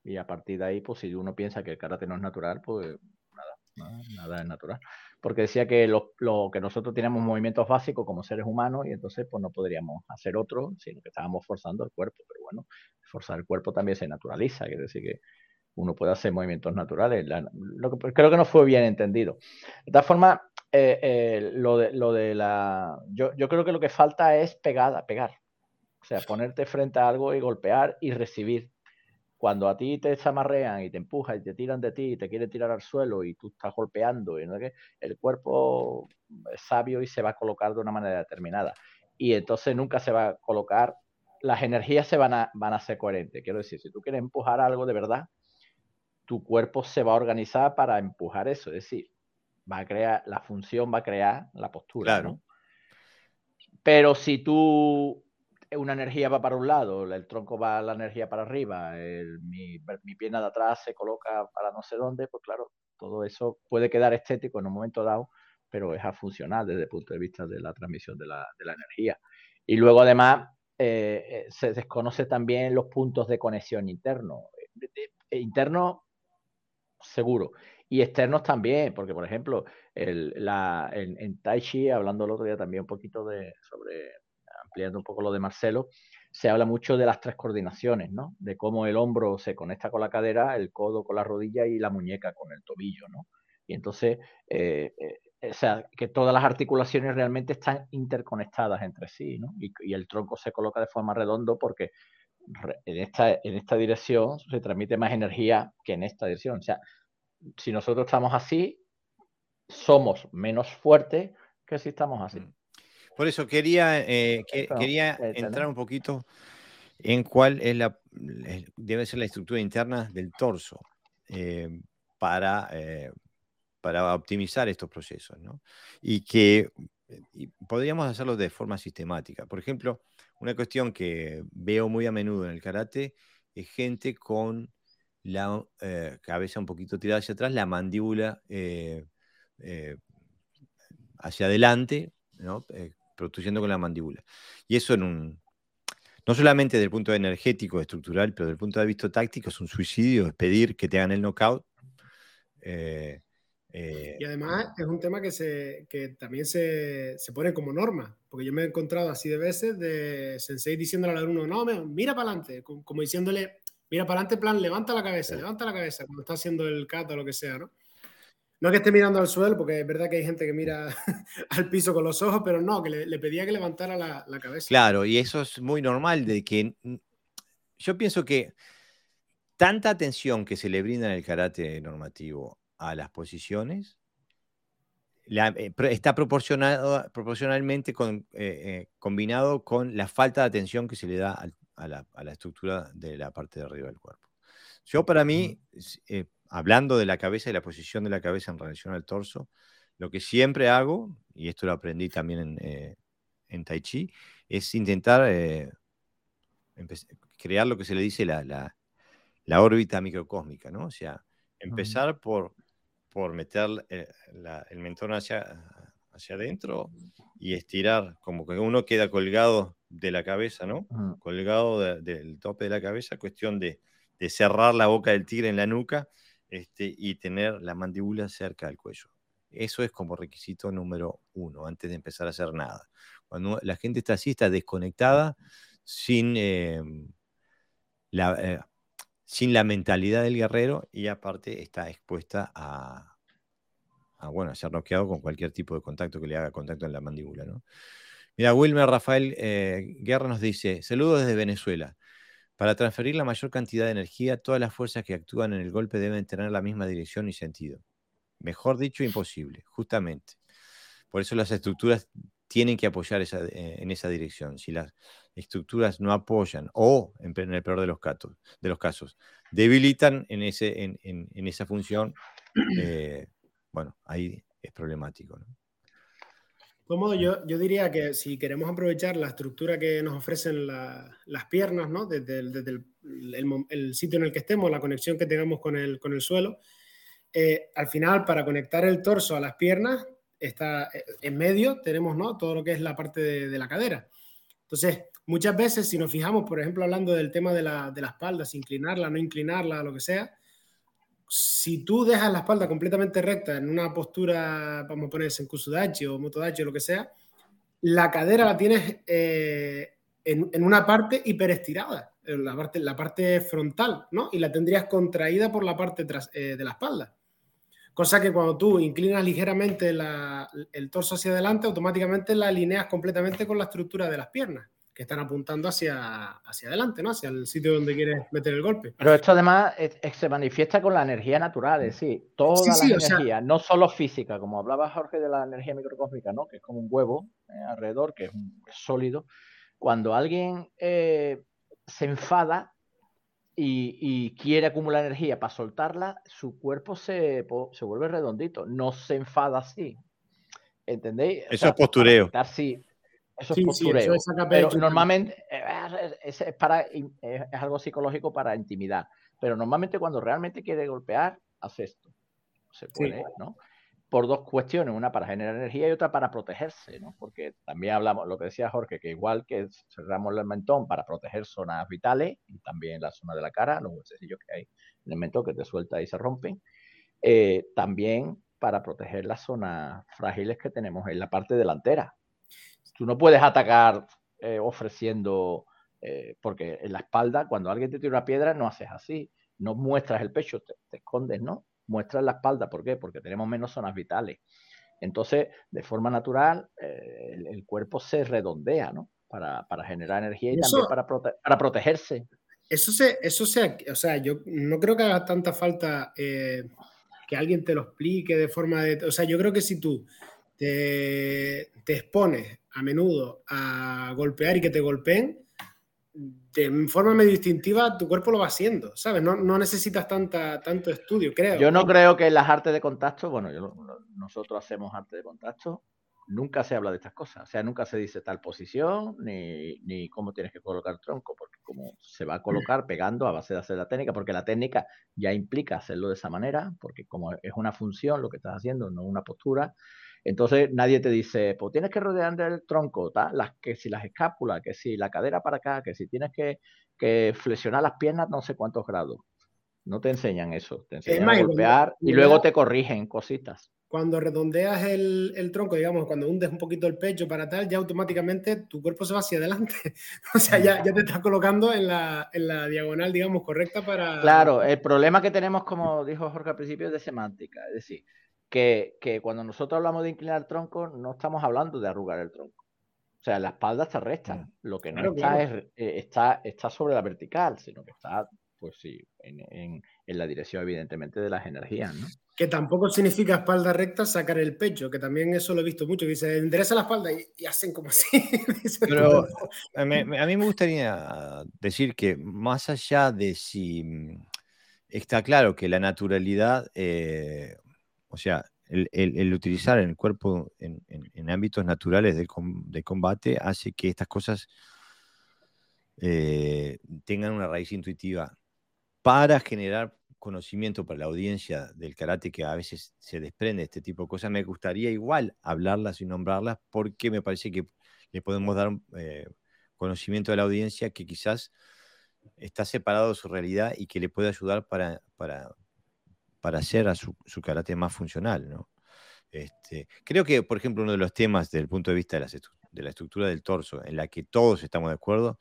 Y a partir de ahí, pues si uno piensa que el karate no es natural, pues nada, nada, es natural. Porque decía que lo, que nosotros tenemos movimientos básicos como seres humanos y entonces pues no podríamos hacer otro, sino que estábamos forzando el cuerpo. Pero bueno, forzar el cuerpo también se naturaliza, quiere decir que uno puede hacer movimientos naturales. creo que no fue bien entendido. De todas formas, eh, eh, lo, de, lo de la... Yo, yo, creo que lo que falta es pegada, pegar. O sea, ponerte frente a algo y golpear y recibir. Cuando a ti te zamarrean y te empujan y te tiran de ti y te quieren tirar al suelo y tú estás golpeando, y ¿no? el cuerpo es sabio y se va a colocar de una manera determinada. Y entonces nunca se va a colocar, las energías se van a, van a ser coherentes. Quiero decir, si tú quieres empujar algo de verdad, tu cuerpo se va a organizar para empujar eso. Es decir, va a crear, la función va a crear la postura. Claro. Pero si tú, una energía va para un lado, el tronco va la energía para arriba, mi, mi, pierna de atrás se coloca para no sé dónde, pues claro, todo eso puede quedar estético en un momento dado, pero es a funcional desde el punto de vista de la transmisión de la, de la energía. Y luego además eh, eh, se desconoce también los puntos de conexión interno. Eh, interno, seguro y externos también, porque por ejemplo, el, la, en, Tai Chi, hablando el otro día también un poquito de, sobre, ampliando un poco lo de Marcelo, se habla mucho de las tres coordinaciones, ¿no? De cómo el hombro se conecta con la cadera, el codo con la rodilla y la muñeca con el tobillo, ¿no? Y entonces, eh, eh, o sea, que todas las articulaciones realmente están interconectadas entre sí, ¿no? Y, el tronco se coloca de forma redondo porque en esta, en esta dirección se transmite más energía que en esta dirección. O sea, si nosotros estamos así, somos menos fuertes que si estamos así. Mm. Por eso quería, eh, quería entrar un poquito en cuál es la, debe ser la estructura interna del torso eh, para, eh, para optimizar estos procesos. ¿no? Y que podríamos hacerlo de forma sistemática. Por ejemplo, una cuestión que veo muy a menudo en el karate es gente con la eh, cabeza un poquito tirada hacia atrás, la mandíbula eh, eh, hacia adelante, ¿no? Produciendo con la mandíbula. Y eso en un, no solamente desde el punto de energético, estructural, pero desde el punto de vista táctico es un suicidio, es pedir que te hagan el knockout. y además es un tema que, se, que también se, se, pone como norma, porque yo me he encontrado así de veces de Sensei diciéndole al alumno, no, mira para adelante, como diciéndole, mira para adelante, plan, levanta la cabeza, levanta la cabeza cuando está haciendo el cat o lo que sea, ¿no? No que esté mirando al suelo, porque es verdad que hay gente que mira al piso con los ojos, pero no, que le, pedía que levantara la, cabeza. Claro, y eso es muy normal, de que yo pienso que tanta atención que se le brinda en el karate normativo a las posiciones eh, está proporcionado, proporcionalmente con, eh, eh, combinado con la falta de atención que se le da a la, estructura de la parte de arriba del cuerpo. Yo para mí, eh, hablando de la cabeza y la posición de la cabeza en relación al torso, lo que siempre hago, y esto lo aprendí también en, eh, en Tai Chi, es intentar eh, crear lo que se le dice la, la, órbita microcósmica, ¿no? O sea, empezar por, por meter el mentón hacia, hacia adentro y estirar, como que uno queda colgado de la cabeza, ¿no? Colgado del tope de la cabeza, cuestión de, cerrar la boca del tigre en la nuca este, y tener la mandíbula cerca del cuello. Eso es como requisito número uno, antes de empezar a hacer nada. Cuando la gente está así, está desconectada, sin, em, la, eh, sin la mentalidad del guerrero y aparte está expuesta a, a, bueno, a ser noqueado con cualquier tipo de contacto que le haga contacto en la mandíbula. ¿no? Mira, Wilmer Rafael eh, Guerra nos dice, saludos desde Venezuela. Para transferir la mayor cantidad de energía, todas las fuerzas que actúan en el golpe deben tener la misma dirección y sentido. Mejor dicho, imposible, justamente. Por eso las estructuras tienen que apoyar eh, en esa dirección. Si las estructuras no apoyan o, en, el peor de los, casos, debilitan en, esa función, eh, bueno, ahí es problemático. ¿no? Modo, yo, yo diría que si queremos aprovechar la estructura que nos ofrecen las piernas, ¿no? desde, el, el, sitio en el que estemos, la conexión que tengamos con el, con el suelo, eh, al final, para conectar el torso a las piernas, está eh, en medio tenemos ¿no? todo lo que es la parte de, la cadera. Entonces, muchas veces, si nos fijamos, por ejemplo, hablando del tema de la, de la espalda, si inclinarla, no inclinarla, lo que sea, si tú dejas la espalda completamente recta en una postura, vamos a poner en Kusudachi o Motodachi o lo que sea, la cadera la tienes eh, en, una parte hiperestirada, en la parte, frontal, ¿no? Y la tendrías contraída por la parte tras, de la espalda. Cosa que cuando tú inclinas ligeramente el torso hacia adelante, automáticamente la alineas completamente con la estructura de las piernas, que están apuntando hacia, hacia adelante, ¿no? Hacia el sitio donde quieres meter el golpe. Pero esto además se manifiesta con la energía natural, es decir, toda la energía, no solo física, como hablaba Jorge de la energía microcósmica, ¿no? Que es como un huevo eh, alrededor, que es, un, sólido. Cuando alguien eh, se enfada, y, quiere acumular energía para soltarla, su cuerpo se, se, vuelve redondito, no se enfada así. ¿Entendéis? Eso es postureo. Sí, eso es postureo. pero normalmente eh, es, para, es algo psicológico para intimidar. Pero normalmente cuando realmente quiere golpear, hace esto. Se puede, ¿no? por dos cuestiones, una para generar energía y otra para protegerse, ¿no? Porque también hablamos, lo que decía Jorge, que igual que cerramos el mentón para proteger zonas vitales y también la zona de la cara, los huesecillos que hay en el mentón que te suelta y se rompen, eh, también para proteger las zonas frágiles que tenemos en la parte delantera. Tú no puedes atacar eh, ofreciendo, eh, porque en la espalda, cuando alguien te tira una piedra, no haces así, no muestras el pecho, te escondes, ¿no? muestra en la espalda. ¿Por qué? Porque tenemos menos zonas vitales. Entonces, de forma natural, eh, el, cuerpo se redondea, ¿no? Para, generar energía y también para, para protegerse. Eso se, eso se, o sea, yo no creo que haga tanta falta eh, que alguien te lo explique de forma de, o sea, yo creo que si tú te, te expones a menudo a golpear y que te golpeen, de forma medio distintiva tu cuerpo lo va haciendo, ¿sabes? No, necesitas tanta, tanto estudio, creo. Yo no creo que en las artes de contacto, bueno, nosotros hacemos arte de contacto, nunca se habla de estas cosas, o sea, nunca se dice tal posición ni, ni cómo tienes que colocar el tronco, porque como se va a colocar pegando a base de hacer la técnica, porque la técnica ya implica hacerlo de esa manera, porque como es una función lo que estás haciendo, no una postura, entonces nadie te dice, pues tienes que rodear el tronco, Las, que si las escápulas, que si la cadera para acá, que si tienes que, flexionar las piernas no sé cuántos grados. No te enseñan eso, te enseñan a golpear y luego te corrigen cositas. Cuando redondeas el, tronco, digamos, cuando hundes un poquito el pecho para tal, ya automáticamente tu cuerpo se va hacia adelante. o sea, ya, ya te estás colocando en la, en la, diagonal, digamos, correcta para... Claro, el problema que tenemos, como dijo Jorge al principio, es de semántica. Es decir, que, cuando nosotros hablamos de inclinar el tronco, no estamos hablando de arrugar el tronco. O sea, la espalda está recta. Mm. Lo que no está, es, eh, está, está sobre la vertical, sino que está, pues sí, en, la dirección, evidentemente, de las energías, ¿no? Que tampoco significa espalda recta sacar el pecho, que también eso lo he visto mucho, que dice, endereza la espalda y, hacen como así. Pero a mí, me gustaría decir que más allá de si mm, está claro que la naturalidad eh, o sea, el, utilizar el cuerpo en, ámbitos naturales de, combate hace que estas cosas eh, tengan una raíz intuitiva para generar conocimiento para la audiencia del karate que a veces se desprende de este tipo de cosas. Me gustaría igual hablarlas y nombrarlas porque me parece que le podemos dar eh, conocimiento a la audiencia que quizás está separado de su realidad y que le puede ayudar para, para, para hacer a su, su karate más funcional, ¿no? Este, creo que, por ejemplo, uno de los temas desde el punto de vista de, la estructura del torso, en la que todos estamos de acuerdo,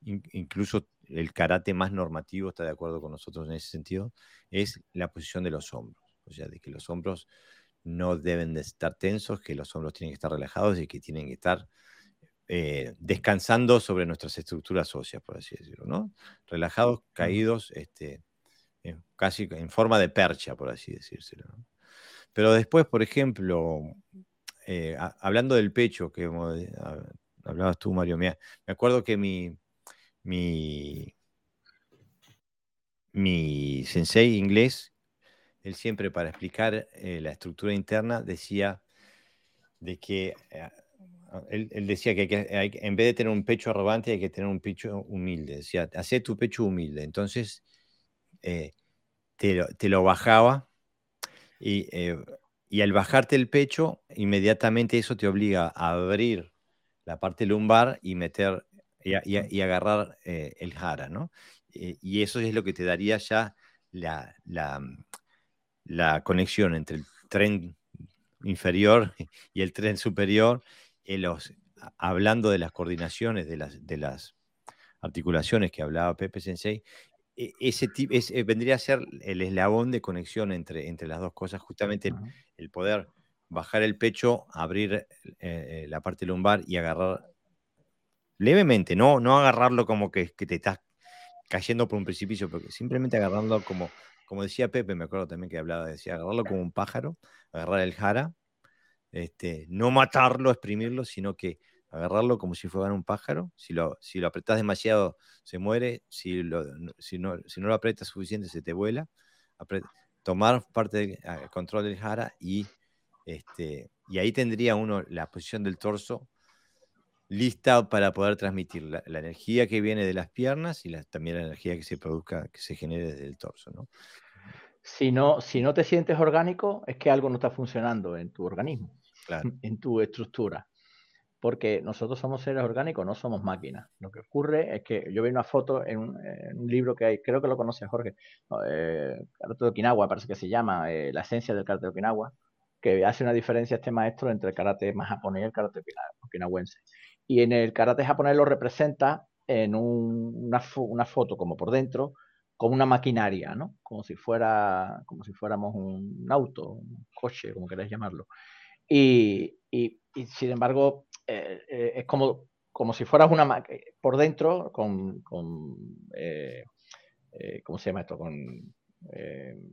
incluso el karate más normativo está de acuerdo con nosotros en ese sentido, es la posición de los hombros. O sea, de que los hombros no deben de estar tensos, que los hombros tienen que estar relajados y que tienen que estar eh, descansando sobre nuestras estructuras óseas, por así decirlo, ¿no? Relajados, caídos, este, casi en forma de percha, por así decírselo. Pero después, por ejemplo, eh, hablando del pecho, que hablabas tú, Mario, me, acuerdo que mi, mi, mi sensei inglés, él siempre para explicar eh, la estructura interna decía de que eh, él, decía que, en vez de tener un pecho arrogante hay que tener un pecho humilde. Decía, hace tu pecho humilde. Entonces, te, lo bajaba Y, eh, y, al bajarte el pecho, inmediatamente eso te obliga a abrir la parte lumbar y meter y, agarrar eh, el jara, ¿no? Eh, y eso es lo que te daría ya la, la, la conexión entre el tren inferior y el tren superior, los, hablando de las coordinaciones de las, de las articulaciones que hablaba Pepe Sensei, ese, ese vendría a ser el eslabón de conexión entre, entre las dos cosas, justamente el, poder bajar el pecho, abrir eh, eh, la parte lumbar y agarrar levemente, no, no agarrarlo como que, que, te estás cayendo por un precipicio, porque simplemente agarrarlo como, como decía Pepe, me acuerdo también que hablaba, decía agarrarlo como un pájaro, agarrar el jara, este, no matarlo, exprimirlo, sino que agarrarlo como si fuera un pájaro. Si lo, si lo apretás demasiado, se muere. Si, lo, si, no, si no lo apretas suficiente, se te vuela. tomar parte del control del jara y, este, y ahí tendría uno la posición del torso lista para poder transmitir la, energía que viene de las piernas y también la energía que se produzca, que se genere desde el torso. ¿no? Si, no, si no te sientes orgánico, es que algo no está funcionando en tu organismo, en tu estructura porque nosotros somos seres orgánicos, no somos máquinas. Lo que ocurre es que yo vi una foto en un, libro que hay, creo que lo conoce Jorge, eh, Karate de Okinawa, parece que se llama, eh, La esencia del karate de Okinawa, que hace una diferencia este maestro entre el karate más japonés y el karate okinawense. Y en el karate japonés lo representa en una, foto como por dentro, como una maquinaria, ¿no? Como si fuera, como si fuéramos un auto, un coche, como queráis llamarlo. Y sin embargo, eh, eh, es como, como si fueras una máquina por dentro con, eh, ¿cómo se llama esto? Con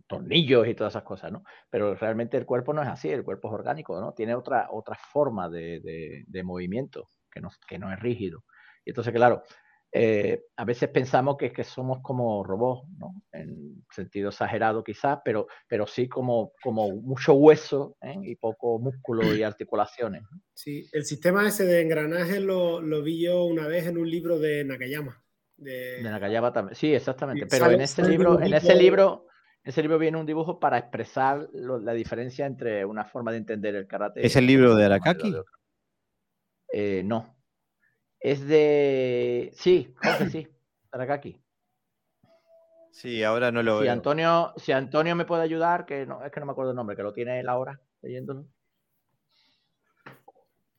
tornillos y todas esas cosas, ¿no? Pero realmente el cuerpo no es así, el cuerpo es orgánico, ¿no? Tiene otra, otra forma de, de, de movimiento que no, que no es rígido. Y entonces, claro, eh, a veces pensamos que, que somos como robots, ¿no? en sentido exagerado quizás, pero, pero sí como, como mucho hueso ¿eh? y poco músculo y articulaciones. Sí, el sistema ese de engranaje lo, lo, vi yo una vez en un libro de Nakayama. De, Nakayama también, sí, exactamente. Pero en ese libro, en ese libro, ese libro viene un dibujo para expresar la diferencia entre una forma de entender el karate. ¿Es el libro de Arakaki? Eh, no, es de. Sí, Jorge, sí. aquí. Sí, ahora no lo si Antonio, si Antonio me puede ayudar, que no, es que no me acuerdo el nombre, que lo tiene él ahora leyéndolo.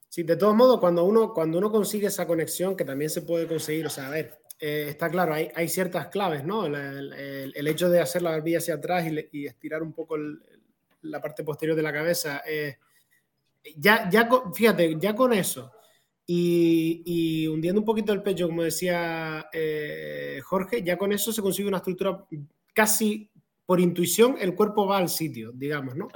Sí, de todos modos, cuando uno, cuando uno consigue esa conexión, que también se puede conseguir, o sea, a ver, eh, está claro, hay, hay, ciertas claves, ¿no? El, hecho de hacer la barbilla hacia atrás y, estirar un poco la parte posterior de la cabeza. Eh, ya, ya, fíjate, ya con eso, y, hundiendo un poquito el pecho, como decía eh, Jorge, ya con eso se consigue una estructura casi por intuición, el cuerpo va al sitio, digamos, ¿no?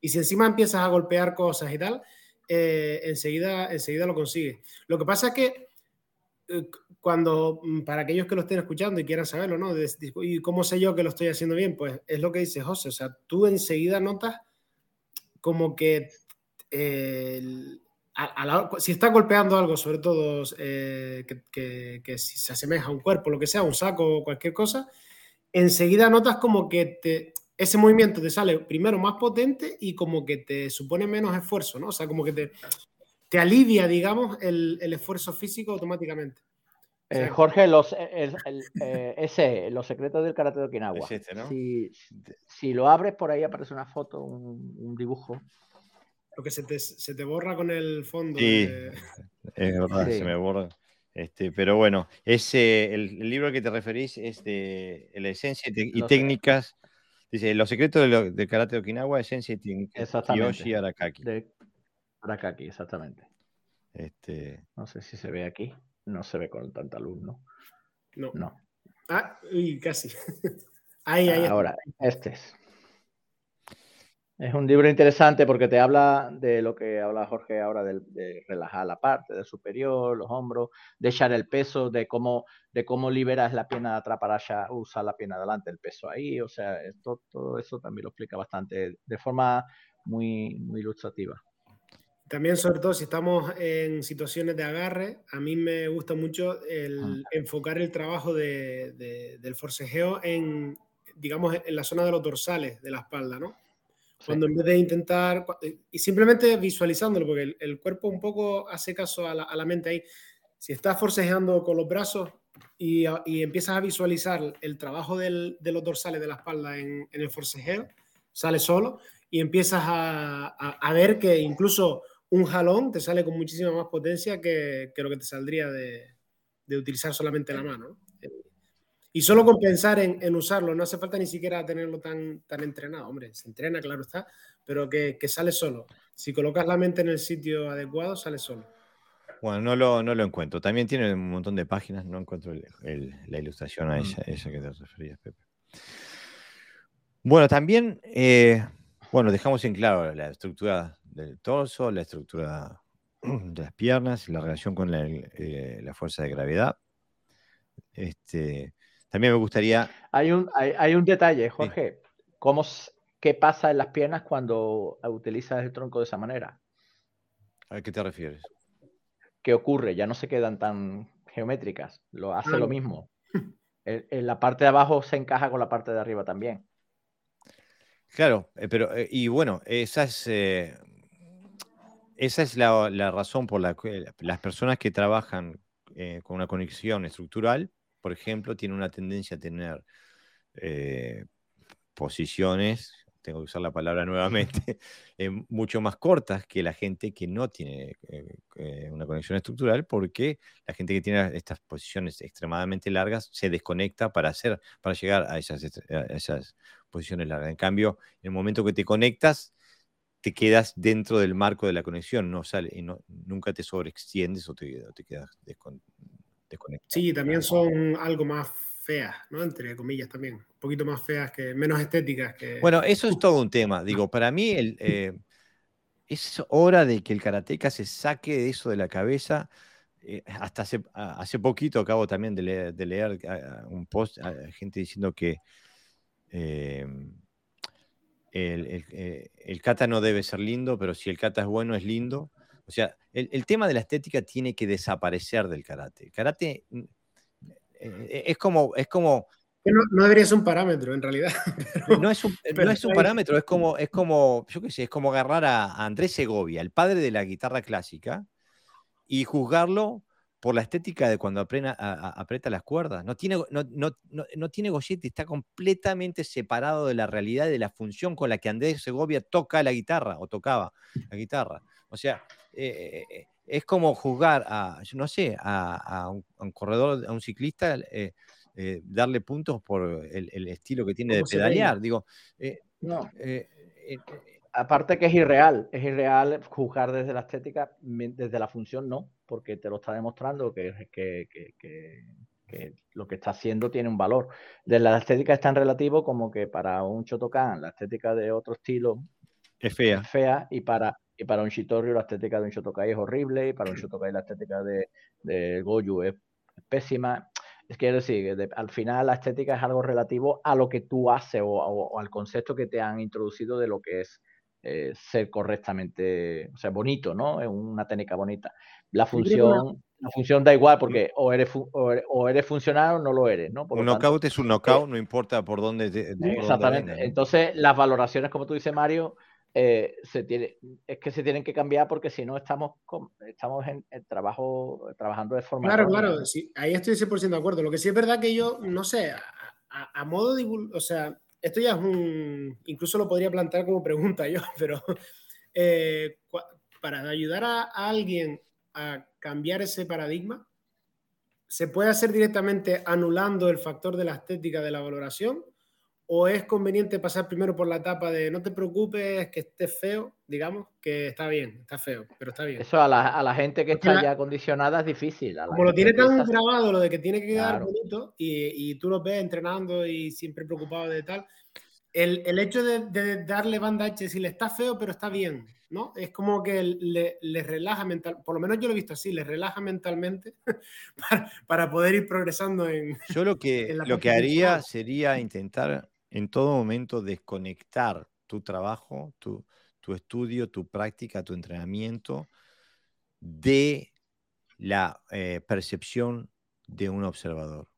Y si encima empiezas a golpear cosas y tal, eh, enseguida, enseguida lo consigues. Lo que pasa es que eh, cuando, mm, para aquellos que lo estén escuchando y quieran saberlo, ¿no? ¿Y cómo sé yo que lo estoy haciendo bien? Pues es lo que dice José, o sea, tú enseguida notas como que si está golpeando algo, sobre todo eh, que, si se asemeja a un cuerpo, lo que sea, un saco o cualquier cosa, enseguida notas como que te, ese movimiento te sale primero más potente y como que te supone menos esfuerzo, ¿no? O sea, como que te, te alivia, digamos, el, esfuerzo físico automáticamente. Eh, Jorge, los, eh, ese, los secretos del karate de Okinawa. si, lo abres, por ahí aparece una foto, un dibujo lo que se te, se te borra con el fondo. Sí, es verdad, se me borra. Este, pero bueno, ese, el, libro al que te referís es de la esencia y, técnicas. Dice, Los secretos del karate de Okinawa, esencia y técnicas. Yoshi Arakaki. De Arakaki, exactamente. Este... No sé si se ve aquí. No se ve con tanta luz, ¿no? No. No. Ah, uy, casi. ahí, ahí. Ahora, este es. Es un libro interesante porque te habla de lo que habla Jorge ahora, de, relajar la parte del superior, los hombros, de echar el peso, de cómo, de cómo liberas la pierna de atrás para usar la pierna de adelante, el peso ahí. O sea, esto, todo eso también lo explica bastante de forma muy, muy ilustrativa. También, sobre todo, si estamos en situaciones de agarre, a mí me gusta mucho el enfocar el trabajo del forcejeo en, digamos, en la zona de los dorsales de la espalda, ¿no? Cuando en vez de intentar, eh, y simplemente visualizándolo, porque el, cuerpo un poco hace caso a la, mente ahí. Si estás forcejeando con los brazos y, empiezas a visualizar el trabajo de los dorsales de la espalda en, el forcejeo, sale solo y empiezas a, ver que incluso un jalón te sale con muchísima más potencia que, lo que te saldría de, de utilizar solamente la mano. Y solo con pensar en, usarlo, no hace falta ni siquiera tenerlo tan, tan entrenado. Hombre, se entrena, claro está, pero que, sale solo. Si colocas la mente en el sitio adecuado, sale solo. Bueno, no lo, no lo encuentro. También tiene un montón de páginas, no encuentro la ilustración a mm. esa, que te referías, Pepe. Bueno, también, eh, bueno, dejamos en claro la estructura del torso, la estructura de las piernas, la relación con la, eh, la fuerza de gravedad. Este, también me gustaría... Hay un, hay, un detalle, Jorge. ¿Cómo, ¿Qué pasa en las piernas cuando utilizas el tronco de esa manera? ¿A qué te refieres? ¿Qué ocurre? Ya no se quedan tan geométricas. Lo hace lo mismo. En, la parte de abajo se encaja con la parte de arriba también. Claro, eh, pero eh, y bueno, esa es, eh, esa es la, la, razón por la que las personas que trabajan con una conexión estructural por ejemplo, tiene una tendencia a tener eh, posiciones, tengo que usar la palabra nuevamente, eh, mucho más cortas que la gente que no tiene eh, una conexión estructural, porque la gente que tiene estas posiciones extremadamente largas se desconecta para, hacer, para llegar a esas, posiciones largas. En cambio, en el momento que te conectas, te quedas dentro del marco de la conexión, no sale, nunca te sobreextiendes o te, te quedas desconectado Sí, también son algo más feas, ¿no? Entre comillas también. Un poquito más feas que, menos estéticas que. Bueno, eso es todo un tema. Digo, para mí el, eh, es hora de que el karateca se saque de eso de la cabeza. Eh, hasta hace, hace, poquito acabo también de leer, un post, gente diciendo que em, el, el, kata no debe ser lindo, pero si el kata es bueno, es lindo. O sea, el, tema de la estética tiene que desaparecer del karate. El karate mm, eh, es como... Es como no, debería ser un parámetro, en realidad. no es un, parámetro, es como, es como, yo qué sé, es como agarrar a, Andrés Segovia, el padre de la guitarra clásica, y juzgarlo por la estética de cuando aprieta las cuerdas. No tiene, no, no, no, tiene gollete, está completamente separado de la realidad, de la función con la que Andrés Segovia toca la guitarra o tocaba la guitarra. O sea, eh, eh, es como juzgar a, no sé, a, un, corredor, a un ciclista, eh, darle puntos por el, estilo que tiene de pedalear. Digo, no. Aparte que es irreal, es irreal juzgar desde la estética, desde la función no, porque te lo está demostrando que, que, que, lo que está haciendo tiene un valor. De la estética es tan relativo como que para un Shotokan la estética de otro estilo es fea. Es fea y para, y para un Shitoryu la estética de un Shotokai es horrible, y para un Shotokai la estética de, de Goju es, pésima. Es quiero decir, que al final la estética es algo relativo a lo que tú haces o, al concepto que te han introducido de lo que es eh, ser correctamente, o sea, bonito, ¿no? Es una técnica bonita. La función, la función da igual porque o eres, o eres, funcional o no lo eres, ¿no? un knockout es un knockout, no importa por dónde. exactamente. Entonces, las valoraciones, como tú dices, Mario, eh, se tiene, es que se tienen que cambiar porque si no estamos, estamos en, trabajo, trabajando de forma... Claro, claro, sí, ahí estoy 100% de acuerdo. Lo que sí es verdad que yo, no sé, a, modo de... O sea, esto ya es un... Incluso lo podría plantear como pregunta yo, pero eh, para ayudar a, a alguien a cambiar ese paradigma, ¿se puede hacer directamente anulando el factor de la estética de la valoración? O es conveniente pasar primero por la etapa de no te preocupes, que esté feo, digamos, que está bien, está feo, pero está bien. Eso a la, gente que está ya acondicionada es difícil. como lo tiene tan grabado lo de que tiene que quedar bonito y, y, tú lo ves entrenando y siempre preocupado de tal, el, el hecho de, darle banda H si le está feo, pero está bien, ¿no? Es como que le, le relaja mental, por lo menos yo lo he visto así, le relaja mentalmente para, para poder ir progresando en... Yo lo que, lo que haría sería intentar en todo momento desconectar tu trabajo, tu, estudio, tu práctica, tu entrenamiento de la eh, percepción de un observador.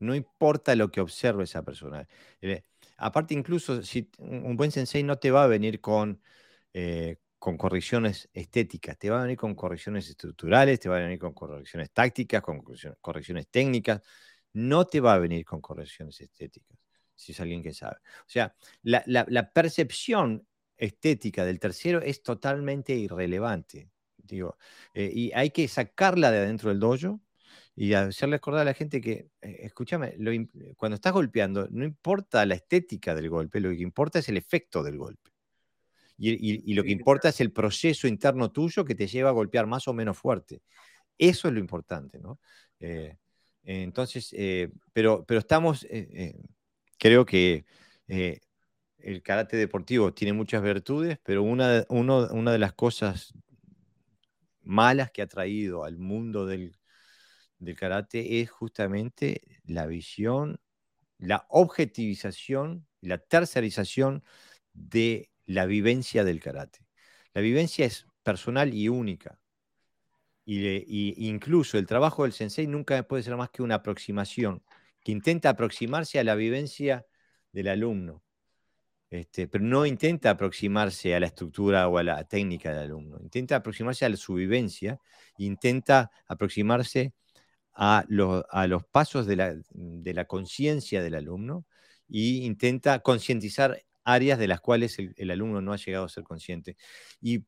No importa lo que observe esa persona. Eh, aparte incluso si un buen sensei no te va a venir con, eh, con correcciones estéticas, te va a venir con correcciones estructurales, te va a venir con correcciones tácticas, con correcciones técnicas, no te va a venir con correcciones estéticas, si es alguien que sabe. O sea, la, percepción estética del tercero es totalmente irrelevante. Digo, eh, y hay que sacarla de adentro del dojo y hacerle acordar a la gente que, eh, escúchame, cuando estás golpeando, no importa la estética del golpe, lo que importa es el efecto del golpe. Y, lo que importa es el proceso interno tuyo que te lleva a golpear más o menos fuerte. Eso es lo importante, ¿no? Eh, entonces, eh, pero, pero estamos, creo que el karate deportivo tiene muchas virtudes, pero una, de las cosas malas que ha traído al mundo del, karate es justamente la visión, la objetivización, la tercerización de la vivencia del karate. La vivencia es personal y única. Y, incluso el trabajo del sensei nunca puede ser más que una aproximación, que intenta aproximarse a la vivencia del alumno, este, pero no intenta aproximarse a la estructura o a la técnica del alumno, intenta aproximarse a su vivencia, intenta aproximarse a, los pasos de la, conciencia del alumno e intenta concientizar áreas de las cuales el, alumno no ha llegado a ser consciente. Y,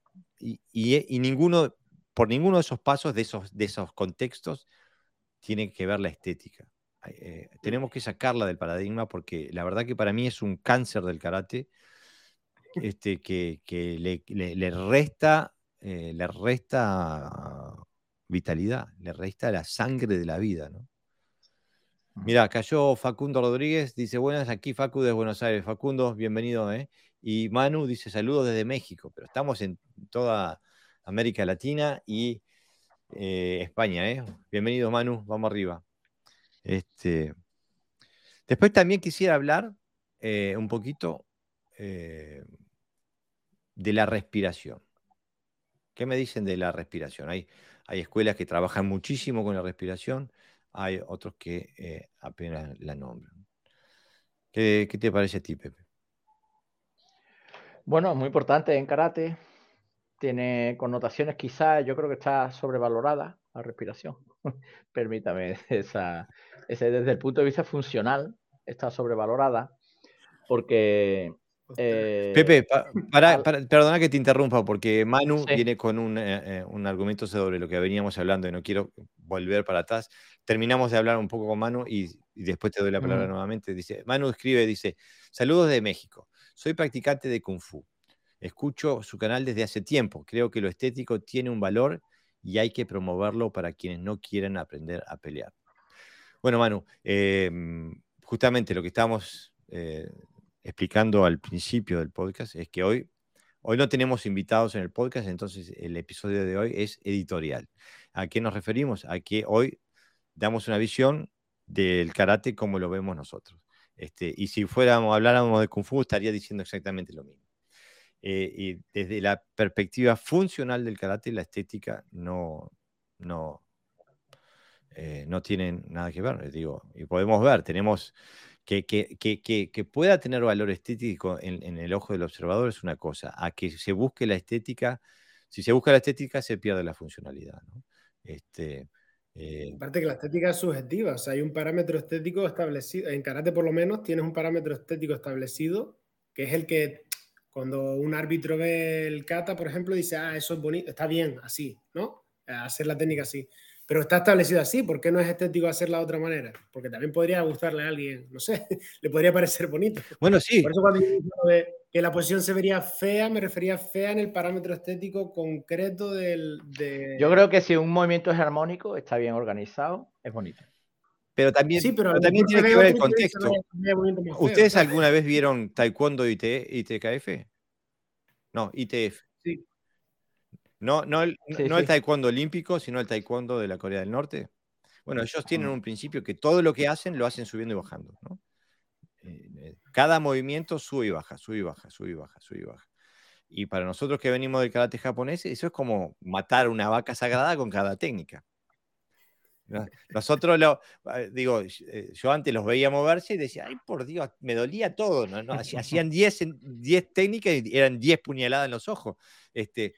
por ninguno de esos pasos, de esos contextos, tiene que ver la estética. Eh, tenemos que sacarla del paradigma porque la verdad que para mí es un cáncer del karate este, que, le, resta, eh, le resta vitalidad, le resta la sangre de la vida, ¿no? Mm. Mira, cayó Facundo Rodríguez, dice buenas, aquí Facu de Buenos Aires. Facundo, bienvenido, ¿eh? Y Manu dice saludos desde México, pero estamos en toda América Latina y eh, España, ¿eh? Bienvenido, Manu, vamos arriba. Este, después también quisiera hablar eh, un poquito eh, de la respiración. ¿Qué me dicen de la respiración? Hay, escuelas que trabajan muchísimo con la respiración, hay otros que eh, apenas la nombran. ¿Qué, te parece a ti, Pepe? Bueno, muy importante en karate. Tiene connotaciones, quizás yo creo que está sobrevalorada la respiración. Permítame, esa, desde el punto de vista funcional está sobrevalorada porque eh, Pepe, para, perdona que te interrumpa, porque Manu viene con eh, eh, un, argumento sobre lo que veníamos hablando y no quiero volver para atrás. Terminamos de hablar un poco con Manu y, después te doy la palabra nuevamente. Dice, Manu escribe, dice, saludos de México. Soy practicante de Kung Fu. Escucho su canal desde hace tiempo. Creo que lo estético tiene un valor y hay que promoverlo para quienes no quieran aprender a pelear. Bueno, Manu, em, justamente lo que estamos explicando al principio del podcast es que hoy, hoy no tenemos invitados en el podcast, entonces el episodio de hoy es editorial. ¿A qué nos referimos? A que hoy damos una visión del karate como lo vemos nosotros. Este, y si fuéramos, habláramos de Kung Fu, estaría diciendo exactamente lo mismo. Eh, y desde la perspectiva funcional del karate, la estética no, no, eh, no tiene nada que ver. Digo, y podemos ver, tenemos que, pueda tener valor estético en, el ojo del observador es una cosa, a que se busque la estética, si se busca la estética se pierde la funcionalidad. ¿no? Este, eh Aparte que la estética es subjetiva, o sea, hay un parámetro estético establecido, en karate por lo menos tienes un parámetro estético establecido, que es el que cuando un árbitro ve el kata, por ejemplo, dice, ah, eso es bonito, está bien, así, ¿no? Hacer la técnica así pero está establecido así, ¿por qué no es estético hacerla de otra manera? Porque también podría gustarle a alguien, no sé, le podría parecer bonito. Bueno, sí. Por eso cuando yo que la posición se vería fea, me refería fea en el parámetro estético concreto del... De... Yo creo que si un movimiento es armónico, está bien organizado, es bonito. Pero también, sí, pero también tiene que ver el contexto. ¿Ustedes alguna vez vieron Taekwondo ITKF? No, ITF. Sí. No, no, el, no el taekwondo olímpico, sino el taekwondo de la Corea del Norte. Bueno, ellos tienen un principio que todo lo que hacen lo hacen subiendo y bajando. Eh, eh, cada movimiento sube y baja, sube y baja, sube y baja, sube y baja. Y para nosotros que venimos del karate japonés, eso es como matar una vaca sagrada con cada técnica. Nosotros lo, eh, digo, eh, yo antes los veía moverse y decía, ay, por Dios, me dolía todo, ¿no? Hacían 10 técnicas y eran 10 puñaladas en los ojos. Este,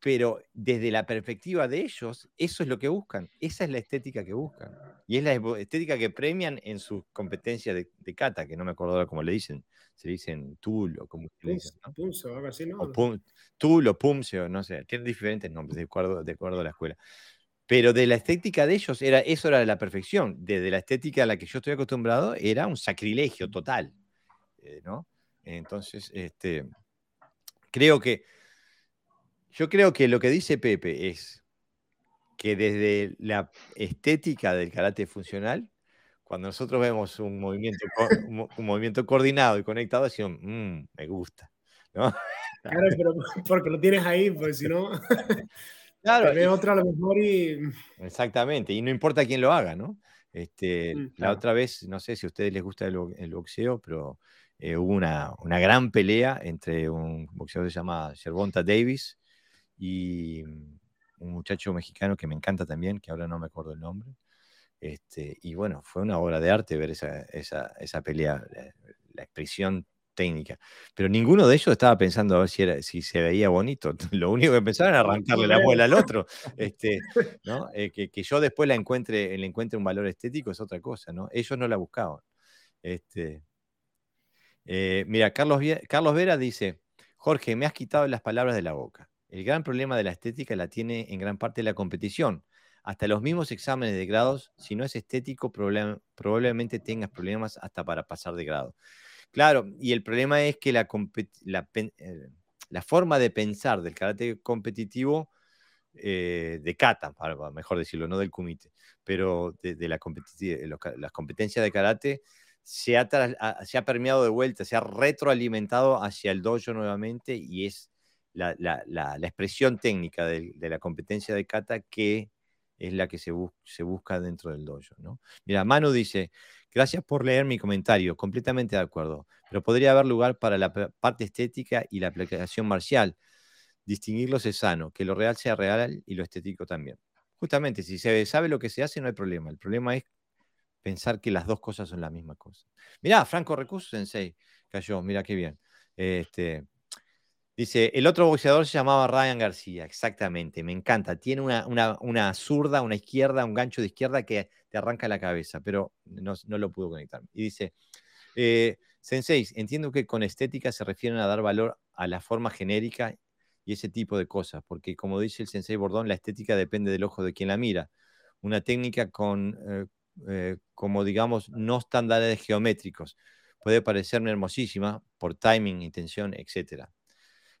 pero desde la perspectiva de ellos, eso es lo que buscan, esa es la estética que buscan. Y es la estética que premian en sus competencias de, de kata, que no me acuerdo cómo le dicen, se dicen Tul o como se dicen. ¿no? algo así, ¿no? O Tul o no sé, tienen diferentes nombres de acuerdo, de acuerdo a la escuela. Pero de la estética de ellos, era, eso era la perfección. Desde la estética a la que yo estoy acostumbrado, era un sacrilegio total. Eh, ¿no? Entonces, este, creo que. Yo creo que lo que dice Pepe es que desde la estética del karate funcional, cuando nosotros vemos un movimiento, un, movimiento coordinado y conectado, decimos, mmm, me gusta. ¿no? Claro, pero porque lo tienes ahí, pues si no. Claro. Ve otra a lo mejor y. Exactamente, y no importa quién lo haga, ¿no? Este, mm, La otra vez, no sé si a ustedes les gusta el, boxeo, pero eh, hubo una, una, gran pelea entre un boxeador que se llama Gervonta Davis y un muchacho mexicano que me encanta también, que ahora no me acuerdo el nombre. Este, y bueno, fue una obra de arte ver esa, esa, esa pelea, la, la, expresión técnica. Pero ninguno de ellos estaba pensando a ver si, era, si se veía bonito. Lo único que pensaban era arrancarle la muela al otro. Este, ¿no? Eh, que, que, yo después la encuentre, le encuentre un valor estético es otra cosa. ¿no? Ellos no la buscaban. Este, eh, mira, Carlos, Carlos Vera dice, Jorge, me has quitado las palabras de la boca. El gran problema de la estética la tiene en gran parte la competición. Hasta los mismos exámenes de grados, si no es estético, probablemente tengas problemas hasta para pasar de grado. Claro, y el problema es que la, eh, forma de pensar del karate competitivo, eh, de kata, mejor decirlo, no del kumite, pero de, la las competencias de karate, se ha, permeado de vuelta, se ha retroalimentado hacia el dojo nuevamente y es la, expresión técnica de, la competencia de kata que es la que se, se busca dentro del dojo. ¿no? Mira, Manu dice, Gracias por leer mi comentario, completamente de acuerdo, pero podría haber lugar para la parte estética y la aplicación marcial. Distinguirlos es sano, que lo real sea real y lo estético también. Justamente, si se sabe lo que se hace, no hay problema. El problema es pensar que las dos cosas son la misma cosa. Mirá, Franco Recurso Sensei cayó, mira qué bien. Este, Dice, el otro boxeador se llamaba Ryan García, exactamente, me encanta. Tiene una, una, zurda, una izquierda, un gancho de izquierda que te arranca la cabeza, pero no, lo pudo conectar. Y dice, eh, Sensei, entiendo que con estética se refieren a dar valor a la forma genérica y ese tipo de cosas, porque como dice el Sensei Bordón, la estética depende del ojo de quien la mira. Una técnica con, eh, eh, como digamos, no estándares geométricos puede parecerme hermosísima por timing, intención, etcétera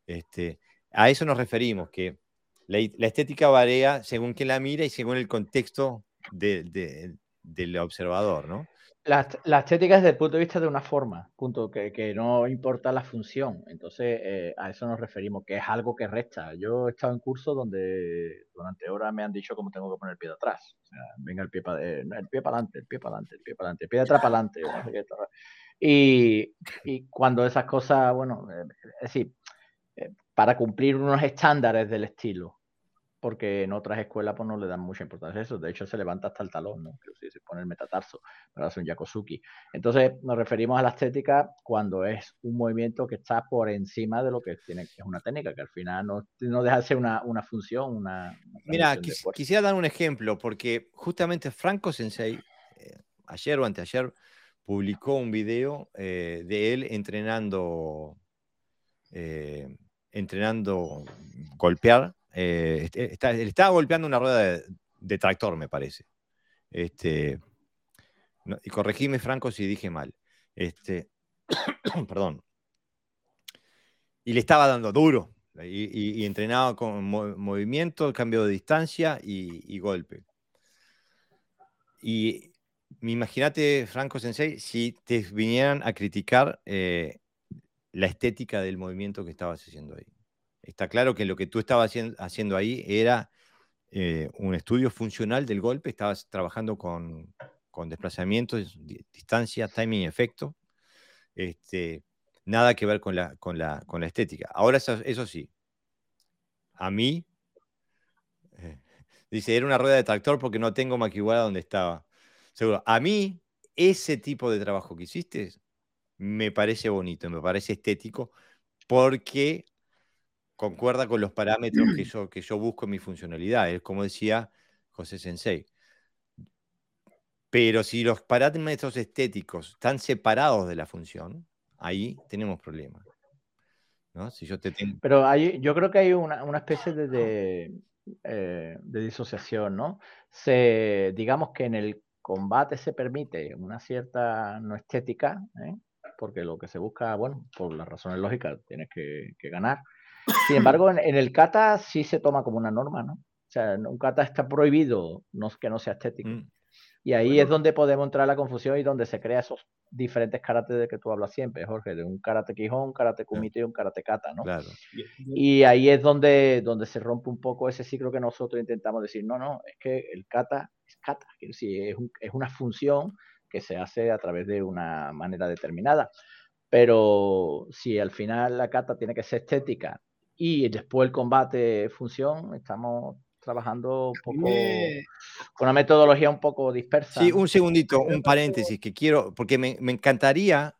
este, a eso nos referimos, que la, estética varía según quien la mira y según el contexto del observador, ¿no? La, estética es desde el punto de vista de una forma, punto, que, no importa la función. Entonces, eh, a eso nos referimos, que es algo que resta. Yo he estado en cursos donde durante horas me han dicho cómo tengo que poner el pie de atrás. O sea, venga el pie para eh, el pie para adelante, el pie para adelante, el pie para adelante, el pie de atrás para adelante. y, y, cuando esas cosas, bueno, eh, es decir, para cumplir unos estándares del estilo. Porque en otras escuelas pues, no le dan mucha importancia a eso. De hecho, se levanta hasta el talón, ¿no? se pone el metatarso para hacer un yakosuki. Entonces, nos referimos a la estética cuando es un movimiento que está por encima de lo que tiene que es una técnica, que al final no, no deja de ser una, una función, una. Mira, quisiera dar un ejemplo, porque justamente Franco Sensei, eh, ayer o anteayer, publicó un video eh, de él entrenando. Eh, entrenando golpear. Eh, está, estaba golpeando una rueda de, tractor, me parece. Este, y corregime, Franco, si dije mal. Este, perdón. Y le estaba dando duro. Y, entrenaba con movimiento, cambio de distancia y, golpe. Y imagínate, Franco Sensei, si te vinieran a criticar eh, la estética del movimiento que estabas haciendo ahí. Está claro que lo que tú estabas haciendo ahí era eh, un estudio funcional del golpe, estabas trabajando con, con desplazamientos, distancia, timing y efecto. Este, nada que ver con la, con la, con la estética. Ahora, eso, sí, a mí, eh, Dice, era una rueda de tractor porque no tengo maquiguala donde estaba. Seguro. A mí, ese tipo de trabajo que hiciste me parece bonito, me parece estético, porque concuerda con los parámetros que yo, que yo busco en mi funcionalidad. Es como decía José Sensei. Pero si los parámetros estéticos están separados de la función, ahí tenemos problemas. ¿no? Si yo te Pero hay, yo creo que hay una, una especie de, eh, de, disociación, ¿no? Se, digamos que en el combate se permite una cierta no estética, ¿eh? Porque lo que se busca, bueno, por las razones lógicas, tienes que, que ganar. Sin embargo, en, en, el kata sí se toma como una norma, ¿no? O sea, un kata está prohibido no, que no sea estético. Mm. Y ahí es donde podemos entrar a la confusión y donde se crea esos diferentes karates de que tú hablas siempre, Jorge, de un karate Quijón, un karate Kumite y un karate kata, ¿no? Claro. Y ahí es donde, donde se rompe un poco ese ciclo que nosotros intentamos decir, no, no, es que el kata es kata, es, es, un, es una función que se hace a través de una manera determinada. Pero si al final la kata tiene que ser estética y después el combate función, estamos trabajando un poco con una metodología un poco dispersa. Sí, un segundito, un paréntesis que quiero, porque me, me, encantaría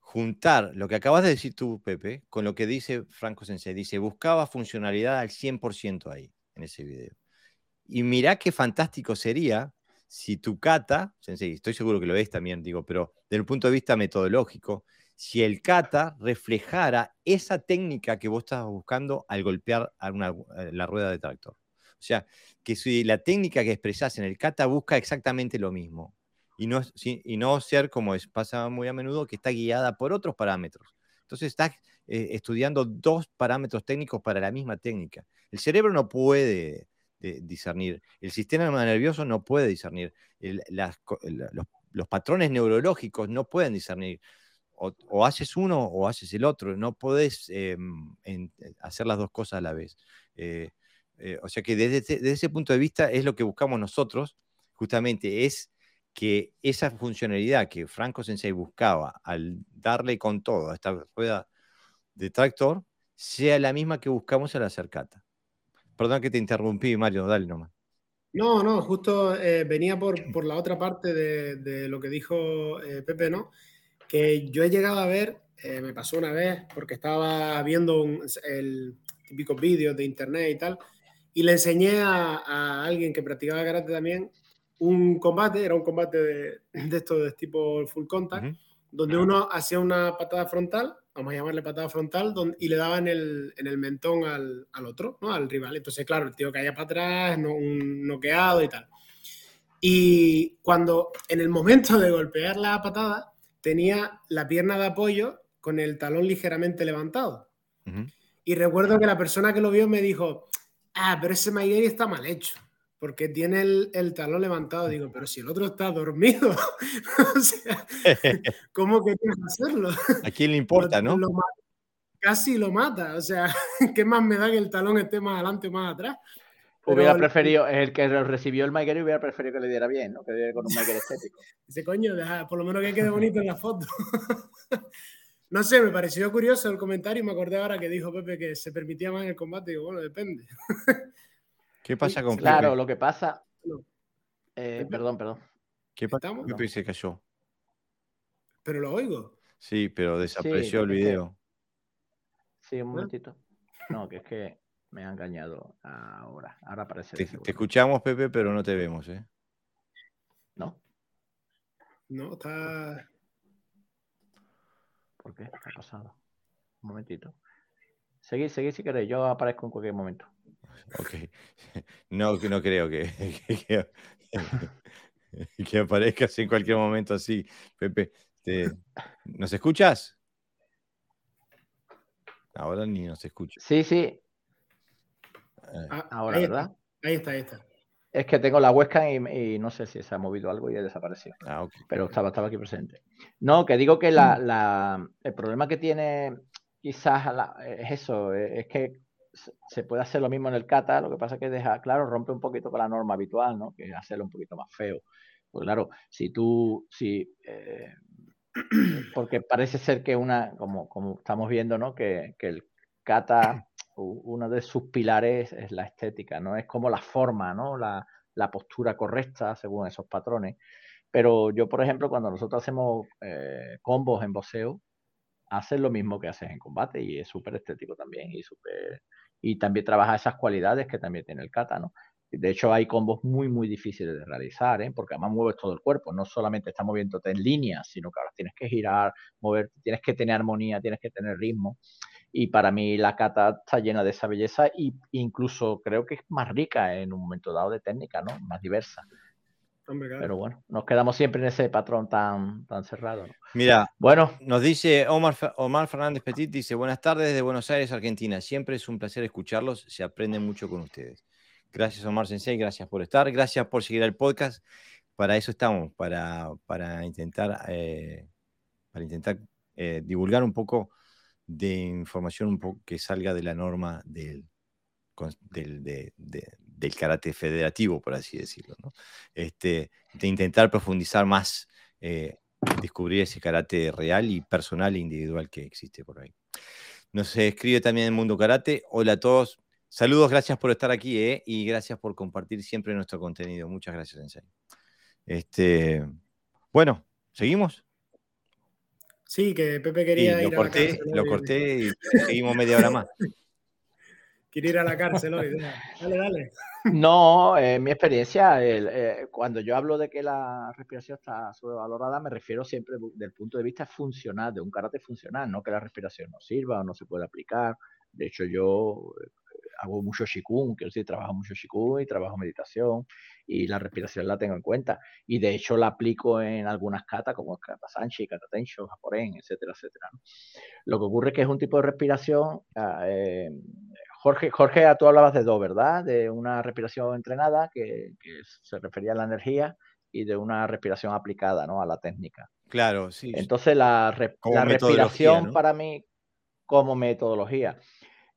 juntar lo que acabas de decir tú, Pepe, con lo que dice Franco Sensei. Dice, buscaba funcionalidad al 100% ahí, en ese video. Y mirá qué fantástico sería si tu kata, Sensei, estoy seguro que lo ves también, digo, pero desde el punto de vista metodológico, si el kata reflejara esa técnica que vos estabas buscando al golpear a una, eh, la rueda de tractor. O sea, que si la técnica que expresás en el kata busca exactamente lo mismo y no, y no ser como es, pasa muy a menudo, que está guiada por otros parámetros. Entonces estás eh, estudiando dos parámetros técnicos para la misma técnica. El cerebro no puede eh, discernir, el sistema nervioso no puede discernir, los, patrones neurológicos no pueden discernir o, haces uno o haces el otro, no podés em, eh, hacer las dos cosas a la vez. Eh, eh, o sea que desde, ese punto de vista es lo que buscamos nosotros, justamente es que esa funcionalidad que Franco Sensei buscaba al darle con todo a esta rueda de tractor sea la misma que buscamos al hacer kata. Perdón que te interrumpí, Mario, dale nomás. No, no, justo venía por, por, la otra parte de, de lo que dijo Pepe, ¿no? que yo he llegado a ver, eh, me pasó una vez porque estaba viendo el típico vídeos de internet y tal, y le enseñé a, alguien que practicaba karate también un combate, era un combate de, de esto de tipo full contact, donde uno hacía una patada frontal, vamos a llamarle patada frontal, y le daba en el, en el mentón al, al, otro, ¿no? al rival. Entonces, claro, el tío caía para atrás, no, un noqueado y tal. Y cuando en el momento de golpear la patada, tenía la pierna de apoyo con el talón ligeramente levantado. Y recuerdo que la persona que lo vio me dijo, ah, pero ese Maigeri está mal hecho, porque tiene el, talón levantado. Digo, pero si el otro está dormido, o sea, ¿cómo querías hacerlo? ¿A quién le importa, no? casi lo mata, o sea, ¿qué más me da que el talón esté más adelante o más atrás? Hubiera preferido, el que recibió el Maiguero hubiera preferido que le diera bien, ¿no? Que le diera con un Maiguero estético. Ese coño, por lo menos que quede bonito en la foto. no sé, me pareció curioso el comentario y me acordé ahora que dijo Pepe que se permitía más en el combate. Digo, bueno, depende. ¿Qué pasa con Pepe? Claro, lo que pasa. Eh, perdón, perdón. ¿Qué pasa? Pepe se cayó. Pero lo oigo. Sí, pero desapareció el video. Sí, un momentito. No, que es que me ha engañado ahora. Ahora parece. Te, te, escuchamos, Pepe, pero no te vemos, ¿eh? No. No, está. ¿Por qué? ¿Qué ha pasado? Un momentito. Seguí, seguí si queréis. Yo aparezco en cualquier momento. Ok. No, no creo que, que, que aparezcas en cualquier momento así. Pepe, ¿nos escuchas? Ahora ni nos escucha. Sí, sí. Eh, ah, ahora, ¿verdad? Ahí está, ahí está. Es que tengo la webcam y, no sé si se ha movido algo y ha desaparecido. Ah, Pero estaba, estaba aquí presente. No, que digo que la, el problema que tiene quizás es eso, es que se puede hacer lo mismo en el kata, lo que pasa es que deja, claro, rompe un poquito con la norma habitual, ¿no? Que es hacerlo un poquito más feo. Pues claro, si tú, si, eh, porque parece ser que una, como, como estamos viendo, ¿no? Que, que el kata uno de sus pilares es la estética, ¿no? Es como la forma, ¿no? La, la postura correcta según esos patrones. Pero yo, por ejemplo, cuando nosotros hacemos eh, combos en boxeo, haces lo mismo que haces en combate y es súper estético también y súper... Y también trabaja esas cualidades que también tiene el kata, ¿no? De hecho, hay combos muy, muy difíciles de realizar, ¿eh? porque además mueves todo el cuerpo, no solamente estás moviéndote en línea, sino que ahora tienes que girar, mover, tienes que tener armonía, tienes que tener ritmo. Y para mí la kata está llena de esa belleza e incluso creo que es más rica en un momento dado de técnica, ¿no? Más diversa. Pero bueno, nos quedamos siempre en ese patrón tan, tan cerrado. Mira, bueno, nos dice Omar, Omar Fernández Petit, dice, buenas tardes desde Buenos Aires, Argentina. Siempre es un placer escucharlos, se aprende mucho con ustedes. Gracias Omar Sensei, gracias por estar, gracias por seguir el podcast. Para eso estamos, para, para intentar, eh, para intentar eh, divulgar un poco de información un poco que salga de la norma del, del, del karate federativo, por así decirlo. Este, de intentar profundizar más, eh, descubrir ese karate real y personal e individual que existe por ahí. Nos escribe también el Mundo Karate. Hola a todos. Saludos, gracias por estar aquí eh, y gracias por compartir siempre nuestro contenido. Muchas gracias, Sensei. Este, bueno, ¿seguimos? Sí, que Pepe quería ir corté, a la Lo corté y seguimos media hora más. Quiere ir a la cárcel hoy. Dale, dale. No, en mi experiencia, eh, cuando yo hablo de que la respiración está sobrevalorada, me refiero siempre del punto de vista funcional, de un carácter funcional, no que la respiración no sirva o no se pueda aplicar. De hecho, yo eh, hago mucho shikun, quiero decir, trabajo mucho shikun y trabajo meditación y la respiración la tengo en cuenta. Y de hecho la aplico en algunas katas como kata sanchi, kata tensho, japoren, etcétera, etcétera. Lo que ocurre es que es un tipo de respiración ah, eh, Jorge, Jorge, tú hablabas de dos, ¿verdad? De una respiración entrenada, que, se refería a la energía, y de una respiración aplicada, ¿no? A la técnica. Claro, sí. Entonces, la, respiración para mí, como metodología,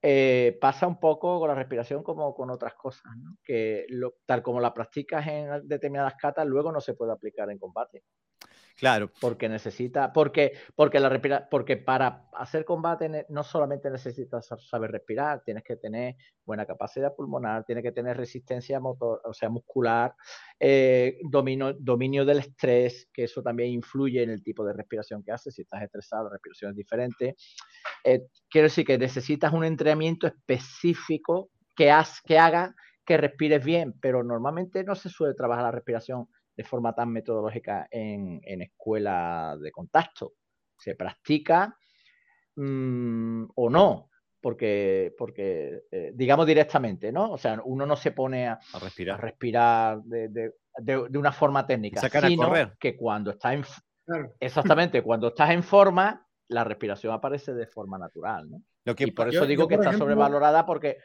eh, pasa un poco con la respiración como con otras cosas, ¿no? Que tal como la practicas en determinadas catas, luego no se puede aplicar en combate. Claro. Porque necesita, porque, porque, la respira, porque para hacer combate no solamente necesitas saber respirar, tienes que tener buena capacidad pulmonar, tienes que tener resistencia motor, o sea, muscular, eh, dominio, dominio del estrés, que eso también influye en el tipo de respiración que haces. Si estás estresado, la respiración es diferente. Eh, quiero decir que necesitas un entrenamiento específico que, que haga que respires bien, pero normalmente no se suele trabajar la respiración de forma tan metodológica en, en escuela de contacto. Se practica mm, o no, porque, porque eh, digamos directamente, ¿no? O sea, uno no se pone a, respirar, respirar de, de, de, una forma técnica, sino que cuando está en... Exactamente, cuando estás en forma, la respiración aparece de forma natural, ¿no? Lo que, y por eso digo que está sobrevalorada porque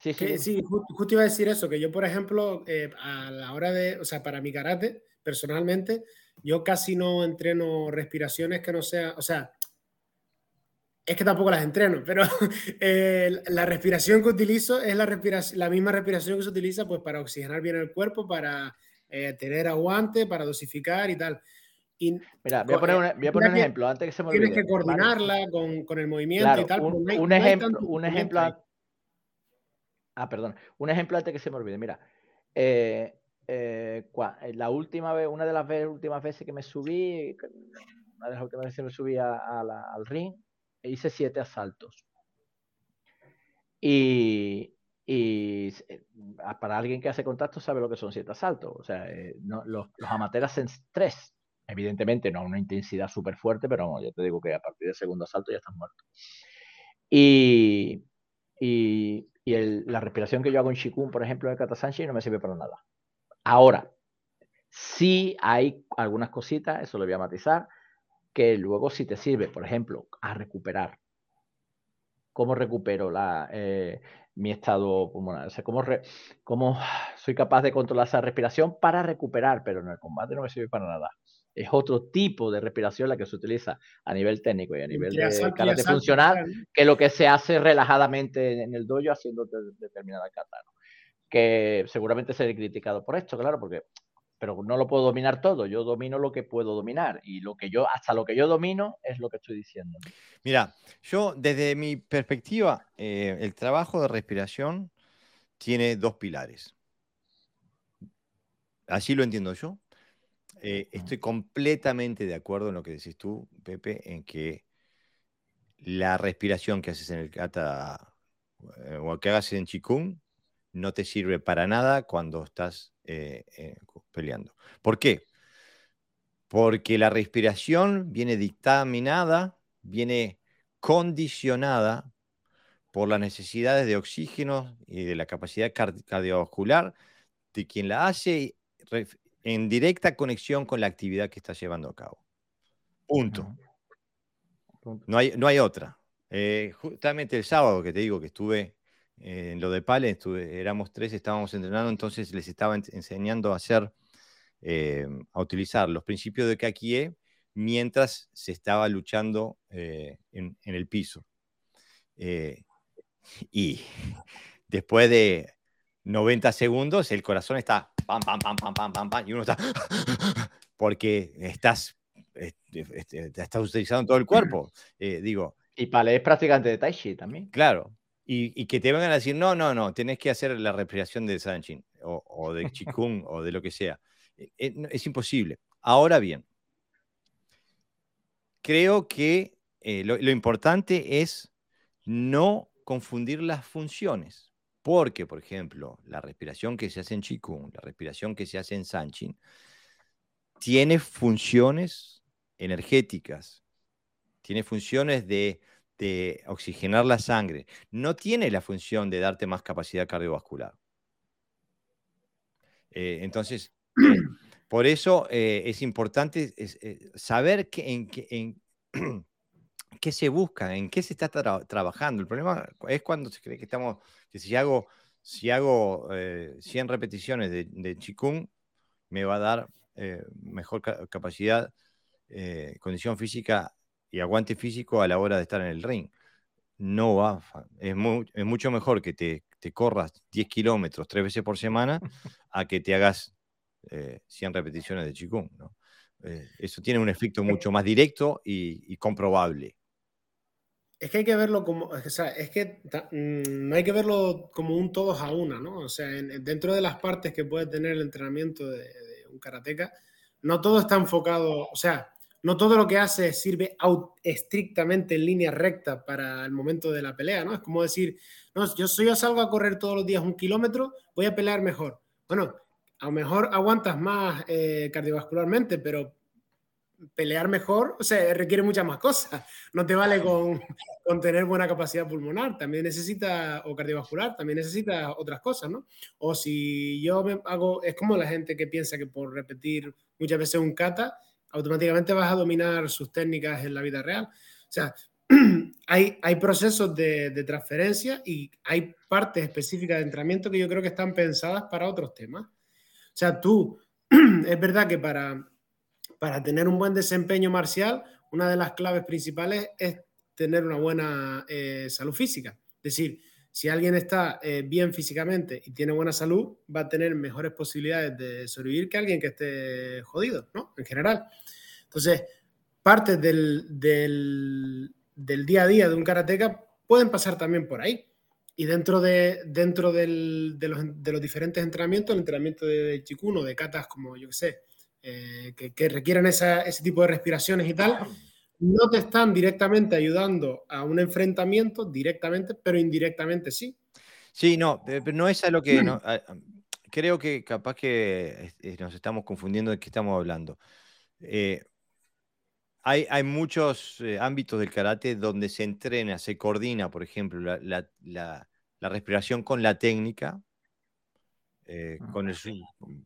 Sí, sí, justo iba a decir eso, que yo, por ejemplo, eh, a la hora de, o sea, para mi karate, personalmente, yo casi no entreno respiraciones que no sea, o sea, es que tampoco las entreno, pero eh, la respiración que utilizo es la, respiración, la misma respiración que se utiliza pues para oxigenar bien el cuerpo, para eh, tener aguante, para dosificar y tal. Y, Mira, voy a poner, un, voy a poner un ejemplo antes que se me olvide. Tienes que coordinarla con, con, el movimiento y tal. Un, pues un ejemplo, un ejemplo, Ah, perdón. Un ejemplo antes que se me olvide. Mira, eh, eh, eh, la última vez, una de las últimas veces que me subí, una de las últimas veces que me subí al ring, hice siete asaltos. Y, para alguien que hace contacto sabe lo que son siete asaltos. O sea, los, los, amateurs hacen tres. Evidentemente no una intensidad súper fuerte, pero ya te digo que a partir del segundo asalto ya estás muerto. Y, la respiración que yo hago en Shikun, por ejemplo, en el Kata no me sirve para nada. Ahora, sí hay algunas cositas, eso lo voy a matizar, que luego sí te sirve, por ejemplo, a recuperar. ¿Cómo recupero la, eh, mi estado pulmonar? O sea, ¿cómo, ¿cómo soy capaz de controlar esa respiración para recuperar? Pero en el combate no me sirve para nada es otro tipo de respiración la que se utiliza a nivel técnico y a nivel de karate funcional que lo que se hace relajadamente en el dojo haciendo determinada kata, que seguramente seré criticado por esto, claro, porque pero no lo puedo dominar todo. Yo domino lo que puedo dominar y lo que yo, hasta lo que yo domino es lo que estoy diciendo. Mira, yo desde mi perspectiva, eh, el trabajo de respiración tiene dos pilares. Así lo entiendo yo. Eh, estoy completamente de acuerdo en lo que decís tú, Pepe, en que la respiración que haces en el kata eh, o que hagas en Chikung no te sirve para nada cuando estás eh, eh, peleando. ¿Por qué? Porque la respiración viene dictaminada, viene condicionada por las necesidades de oxígeno y de la capacidad cardiovascular de quien la hace en directa conexión con la actividad que está llevando a cabo. Punto. No hay, no hay otra. Eh, justamente el sábado que te digo que estuve eh, en lo de Pale, éramos tres, estábamos entrenando, entonces les estaba enseñando a hacer, eh, a utilizar los principios de Kakie mientras se estaba luchando en, el piso. y después de 90 segundos, el corazón está pam, pam, pam, pam, pam, pam, pam, y uno está porque estás, este, este, estás utilizando todo el cuerpo. digo, y Pale es prácticamente de Tai Chi también. Claro. Y, que te vengan a decir, no, no, no, tenés que hacer la respiración de Sanchin o, o de Qigong o de lo que sea. E, e, es, imposible. Ahora bien, creo que eh, lo, importante es no confundir las funciones. Porque, por ejemplo, la respiración que se hace en Qigong, la respiración que se hace en Sanchin, tiene funciones energéticas, tiene funciones de, oxigenar la sangre, no tiene la función de darte más capacidad cardiovascular. Eh, entonces, eh, por eso eh, es importante saber en, qué se busca, en qué se está trabajando. El problema es cuando se cree que estamos, que si hago, si hago 100 repeticiones de, de Qigong, me va a dar mejor capacidad, condición física y aguante físico a la hora de estar en el ring. No va, es, es mucho mejor que te, te, corras 10 kilómetros tres veces por semana a que te hagas 100 eh, repeticiones de Qigong. ¿no? Eh, eso tiene un efecto mucho más directo y, comprobable. Es que hay que verlo como, o sea, es que mm, no hay que verlo como un todos a una, ¿no? O sea, dentro de las partes que puede tener el entrenamiento de, un karateca, no todo está enfocado, o sea, no todo lo que hace sirve estrictamente en línea recta para el momento de la pelea, ¿no? Es como decir, no, yo, yo salgo a correr todos los días un kilómetro, voy a pelear mejor. Bueno, a lo mejor aguantas más eh, cardiovascularmente, pero pelear mejor, o sea, requiere muchas más cosas. No te vale con, con, tener buena capacidad pulmonar, también necesita, o cardiovascular, también necesita otras cosas, ¿no? O si yo me hago, es como la gente que piensa que por repetir muchas veces un kata, automáticamente vas a dominar sus técnicas en la vida real. O sea, hay, hay procesos de, transferencia y hay partes específicas de entrenamiento que yo creo que están pensadas para otros temas. O sea, tú, es verdad que para, para tener un buen desempeño marcial, una de las claves principales es tener una buena eh, salud física. Es decir, si alguien está eh, bien físicamente y tiene buena salud, va a tener mejores posibilidades de sobrevivir que alguien que esté jodido, ¿no? En general. Entonces, partes del, del, día a día de un karateca pueden pasar también por ahí. Y dentro de, dentro de, los, diferentes entrenamientos, el entrenamiento de chicuno, de katas como yo que sé, eh, que, que, requieren ese tipo de respiraciones y tal, no te están directamente ayudando a un enfrentamiento, directamente, pero indirectamente sí. Sí, no, pero no es a lo que... creo que capaz que nos estamos confundiendo de qué estamos hablando. Eh, hay, hay, muchos eh, ámbitos del karate donde se entrena, se coordina, por ejemplo, la, la, la, respiración con la técnica, eh, con, el,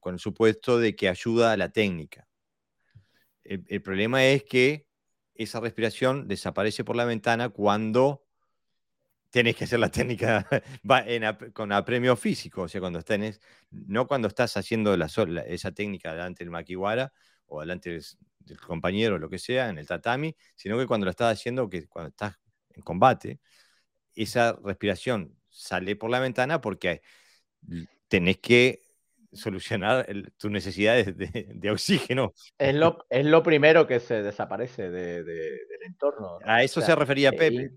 con, el, supuesto de que ayuda a la técnica. el problema es que esa respiración desaparece por la ventana cuando tenés que hacer la técnica con apremio físico, o sea, cuando estás, no cuando estás haciendo la, esa técnica delante del makiwara o delante del, compañero o lo que sea en el tatami, sino que cuando lo estás haciendo, que cuando estás en combate, esa respiración sale por la ventana porque tenés que solucionar tus necesidades de, oxígeno. Es lo, es lo primero que se desaparece del entorno. A eso se refería eh, Pepe.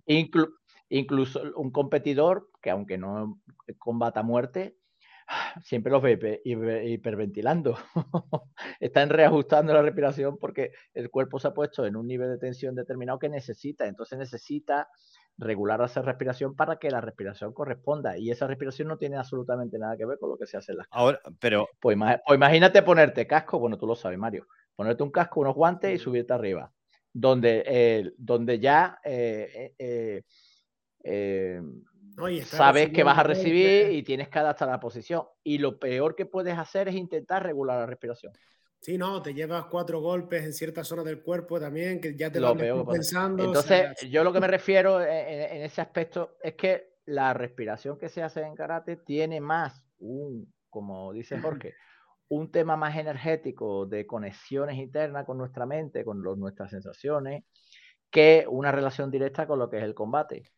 incluso un competidor que aunque no combata muerte, siempre los ve hiperventilando. Están reajustando la respiración porque el cuerpo se ha puesto en un nivel de tensión determinado que necesita. Entonces necesita regular esa respiración para que la respiración corresponda. Y esa respiración no tiene absolutamente nada que ver con lo que se hace en las Ahora, pero... Pues, pues, imagínate ponerte casco, bueno, tú lo sabes, Mario, ponerte un casco, unos guantes y subirte arriba, donde, eh, donde ya eh, eh, sabes que vas a recibir y tienes que adaptar la posición. Y lo peor que puedes hacer es intentar regular la respiración. Sí, no, te llevas cuatro golpes en ciertas zonas del cuerpo también, que ya te lo, veo pensando. Entonces, yo lo que me refiero en, ese aspecto es que la respiración que se hace en karate tiene más un, como dice Jorge, un tema más energético de conexiones internas con nuestra mente, con nuestras sensaciones, que una relación directa con lo que es el combate.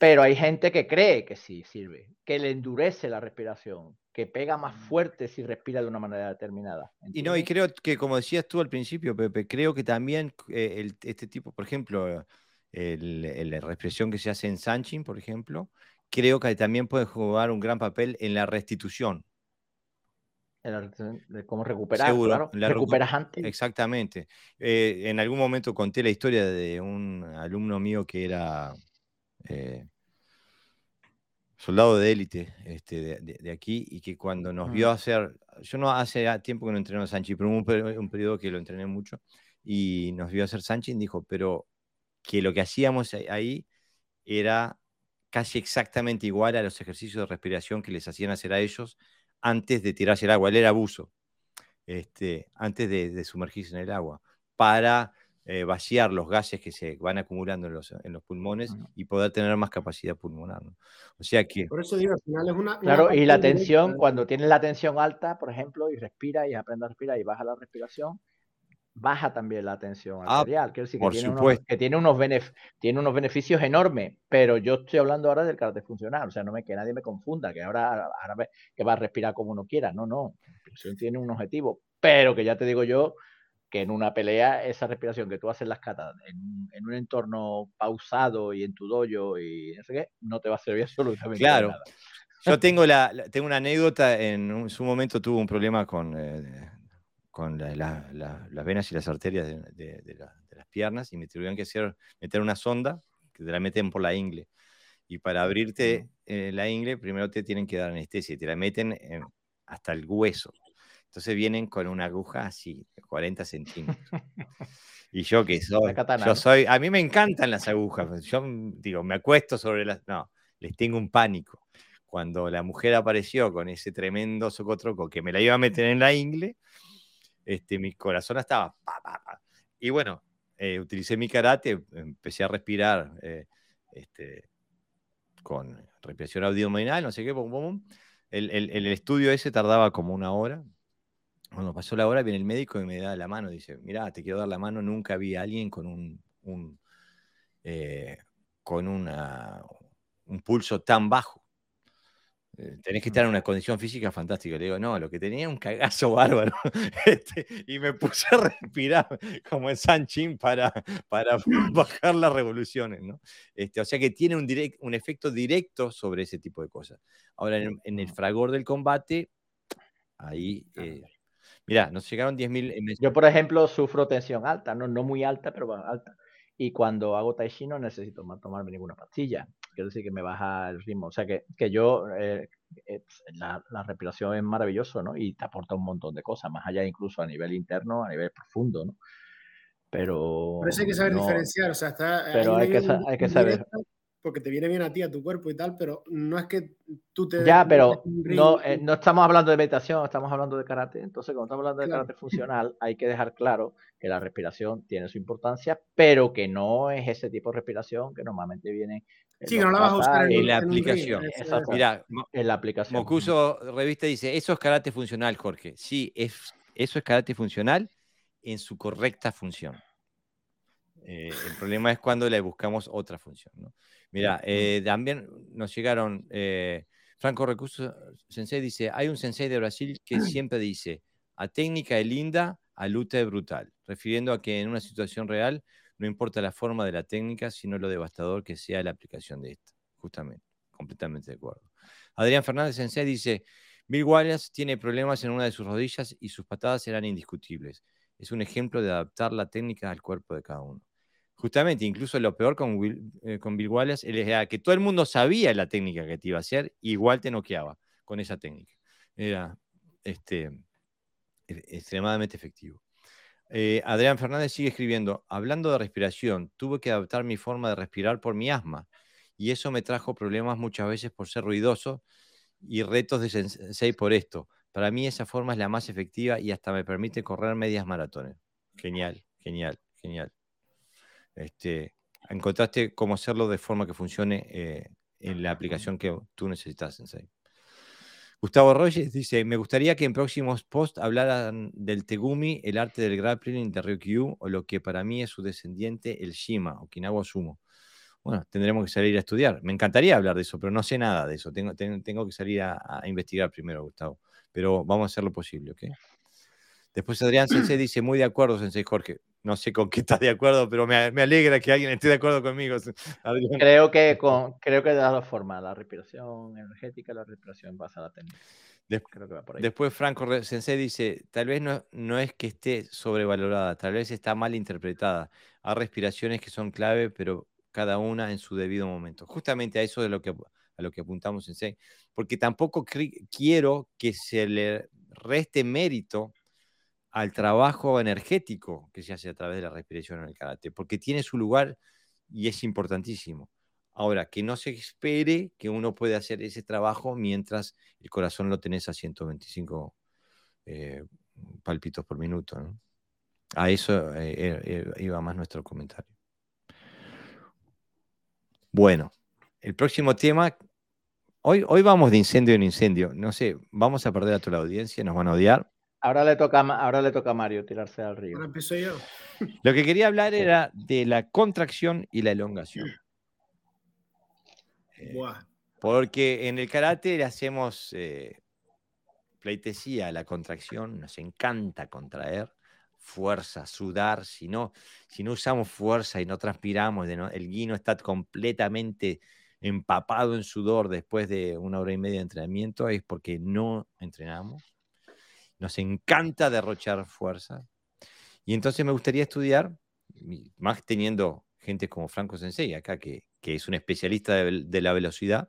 Pero hay gente que cree que sí sirve, que le endurece la respiración, que pega más fuerte si respira de una manera determinada. Y no, y creo que como decías tú al principio, Pepe, creo que también eh, este tipo, por ejemplo, la respiración que se hace en Sanchin, por ejemplo, creo que también puede jugar un gran papel en la restitución. de cómo recuperar, Seguro, claro. recuperas antes. Exactamente. Eh, en algún momento conté la historia de un alumno mío que era eh, soldado de élite este, de, aquí y que cuando nos vio hacer, yo no hace tiempo que no entreno a Sanchi, pero hubo un, periodo que lo entrené mucho y nos vio hacer Sanchi y dijo, pero que lo que hacíamos ahí era casi exactamente igual a los ejercicios de respiración que les hacían hacer a ellos antes de tirarse el agua. Él era abuso, este, antes de sumergirse en el agua, para eh, vaciar los gases que se van acumulando en los, en los pulmones y poder tener más capacidad pulmonar. O sea que... Por eso digo, al final es una... Claro, y la tensión, cuando tienes la tensión alta, por ejemplo, y respira y aprende a respirar y baja la respiración, baja también la tensión ah, arterial. Quiero decir que, tiene unos, que tiene, unos tiene unos beneficios enormes, pero yo estoy hablando ahora del carácter funcional, o sea, no me, que nadie me confunda, que ahora, ahora que va a respirar como uno quiera, no, no, la tiene un objetivo, pero que ya te digo yo, que en una pelea esa respiración que tú haces en las catas en, un entorno pausado y en tu dojo y no sé qué, no te va a servir absolutamente claro. nada. Yo tengo, la, tengo una anécdota, en su momento tuve un problema con, eh, con las venas y las arterias de, las piernas y me tuvieron que hacer, meter una sonda que te la meten por la ingle. Y para abrirte eh, la ingle, primero te tienen que dar anestesia, te la meten hasta el hueso. Entonces vienen con una aguja así, 40 centímetros. Y yo que soy, yo soy, a mí me encantan las agujas. Yo digo, me acuesto sobre las, no, les tengo un pánico. Cuando la mujer apareció con ese tremendo socotroco que me la iba a meter en la ingle, este, mi corazón estaba, y bueno, eh, utilicé mi karate, empecé a respirar eh, este, con respiración abdominal, no sé qué, El, el, estudio ese tardaba como una hora, cuando pasó la hora, viene el médico y me da la mano. Dice, mira, te quiero dar la mano. Nunca vi a alguien con un, eh, con una, un pulso tan bajo. Eh, tenés que estar en una condición física fantástica. Le digo, no, lo que tenía un cagazo bárbaro. Este, y me puse a respirar como en Sanchín para, para bajar las revoluciones. ¿no? Este, o sea que tiene un, un efecto directo sobre ese tipo de cosas. Ahora, en, el fragor del combate, ahí eh, Mira, nos llegaron 10.000. Yo, por ejemplo, sufro tensión alta, no, no muy alta, pero alta. Y cuando hago tai chi no necesito tomarme ninguna pastilla. Quiero decir que me baja el ritmo. O sea que, que yo, eh, eh, la, la, respiración es maravilloso, ¿no? Y te aporta un montón de cosas, más allá incluso a nivel interno, a nivel profundo, ¿no? Pero. Por eso hay que saber diferenciar, o sea, está. Pero hay, que, hay que saber porque te viene bien a ti, a tu cuerpo y tal, pero no es que tú te... Ya, pero no, eh, no estamos hablando de meditación, estamos hablando de karate. Entonces, cuando estamos hablando de karate funcional, hay que dejar claro que la respiración tiene su importancia, pero que no es ese tipo de respiración que normalmente viene... Sí, no la vas a usar en, la aplicación. Mira, en la aplicación. Mocuso Revista dice, eso es karate funcional, Jorge. Sí, es, eso es karate funcional en su correcta función. Eh, el problema es cuando le buscamos otra función. ¿no? Mira, eh, también nos llegaron, eh, Franco Recurso Sensei dice, hay un sensei de Brasil que siempre dice, a técnica es linda, a luta es brutal, refiriendo a que en una situación real no importa la forma de la técnica, sino lo devastador que sea la aplicación de esta. Justamente, completamente de acuerdo. Adrián Fernández Sensei dice, Bill Wallace tiene problemas en una de sus rodillas y sus patadas serán indiscutibles. Es un ejemplo de adaptar la técnica al cuerpo de cada uno. Justamente, incluso lo peor con, eh, con Bill Wallace era que todo el mundo sabía la técnica que te iba a hacer, igual te noqueaba con esa técnica. Era este, e, extremadamente efectivo. Eh, Adrián Fernández sigue escribiendo, hablando de respiración, tuve que adaptar mi forma de respirar por mi asma y eso me trajo problemas muchas veces por ser ruidoso y retos de sensei por esto. Para mí esa forma es la más efectiva y hasta me permite correr medias maratones. Genial, genial, genial. Este, encontraste cómo hacerlo de forma que funcione eh, en la aplicación que tú necesitas, Sensei. Gustavo Reyes dice, me gustaría que en próximos posts hablaran del Tegumi, el arte del grappling de Ryukyu, o lo que para mí es su descendiente, el Shima, Okinawa Sumo. Bueno, tendremos que salir a estudiar. Me encantaría hablar de eso, pero no sé nada de eso. Tengo, que salir a, a, investigar primero, Gustavo. Pero vamos a hacer lo posible, ¿ok? Después Adrián Sensei dice, muy de acuerdo, Sensei Jorge. No sé con qué estás de acuerdo, pero me, me alegra que alguien esté de acuerdo conmigo. Adrián. Creo que, con, creo que de las dos formas, la respiración energética y la respiración basada en técnica. Creo que va por ahí. Después Franco Sensei dice, tal vez no, no es que esté sobrevalorada, tal vez está mal interpretada. Hay respiraciones que son clave, pero cada una en su debido momento. Justamente a eso de lo que, a lo que apuntamos, Sensei, porque tampoco quiero que se le reste mérito al trabajo energético que se hace a través de la respiración en el karate, porque tiene su lugar y es importantísimo. Ahora, que no se espere que uno puede hacer ese trabajo mientras el corazón lo tenés a 125 eh, palpitos por minuto. A eso eh, eh, iba más nuestro comentario. Bueno, el próximo tema. Hoy, hoy vamos de incendio en incendio. No sé, vamos a perder a toda la audiencia, nos van a odiar. Ahora le toca, ahora le toca a Mario tirarse al río. Ahora empiezo yo. Lo que quería hablar era de la contracción y la elongación. Eh, porque en el karate le hacemos eh, pleitesía a la contracción, nos encanta contraer, fuerza, sudar, si no, si no usamos fuerza y no transpiramos, el guino está completamente empapado en sudor después de una hora y media de entrenamiento, es porque no entrenamos nos encanta derrochar fuerza. Y entonces me gustaría estudiar, más teniendo gente como Franco Sensei acá, que, es un especialista de, la velocidad,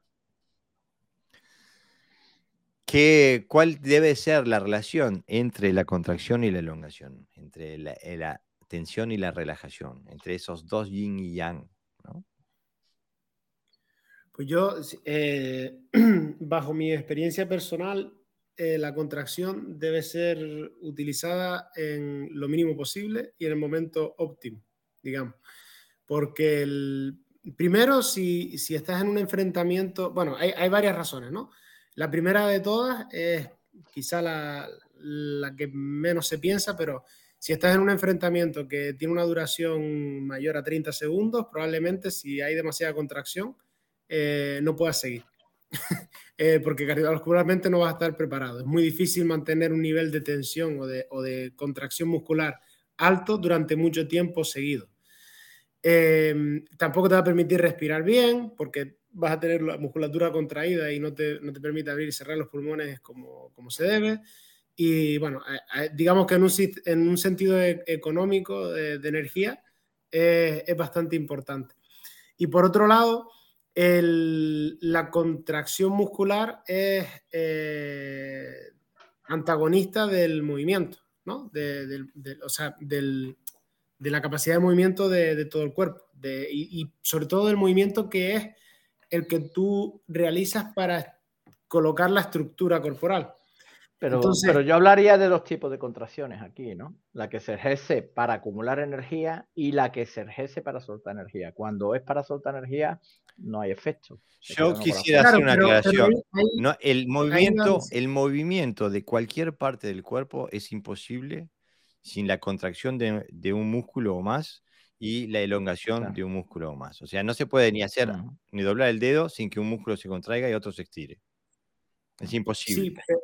que, ¿cuál debe ser la relación entre la contracción y la elongación, entre la, eh, tensión y la relajación, entre esos dos yin y yang? Pues yo, eh, bajo mi experiencia personal, eh, la contracción debe ser utilizada en lo mínimo posible y en el momento óptimo, digamos. Porque el, primero, si, si estás en un enfrentamiento, bueno, hay, hay, varias razones, ¿no? La primera de todas es quizá la, la que menos se piensa, pero si estás en un enfrentamiento que tiene una duración mayor a 30 segundos, probablemente si hay demasiada contracción, eh, no puedas seguir. eh, porque cardiovascularmente no vas a estar preparado. Es muy difícil mantener un nivel de tensión o de, o de contracción muscular alto durante mucho tiempo seguido. Eh, tampoco te va a permitir respirar bien porque vas a tener la musculatura contraída y no te, no te permite abrir y cerrar los pulmones como, como se debe. Y bueno, digamos que en un, en un sentido e, económico de, de energía eh, es bastante importante. Y por otro lado, el, la contracción muscular es eh, antagonista del movimiento, ¿no? De, de, de, o sea, del, de la capacidad de movimiento de, todo el cuerpo y, y, sobre todo del movimiento que es el que tú realizas para colocar la estructura corporal. Pero, Entonces, pero, yo hablaría de dos tipos de contracciones aquí, ¿no? La que se ejerce para acumular energía y la que se ejerce para soltar energía. Cuando es para soltar energía, no hay efecto. Yo quisiera hacer una pero, aclaración. Pero hay, no, el, movimiento, el movimiento de cualquier parte del cuerpo es imposible sin la contracción de, de un músculo o más y la elongación claro. de un músculo o más. O sea, no se puede ni hacer, uh -huh. ni doblar el dedo sin que un músculo se contraiga y otro se estire. Es imposible. Sí, pero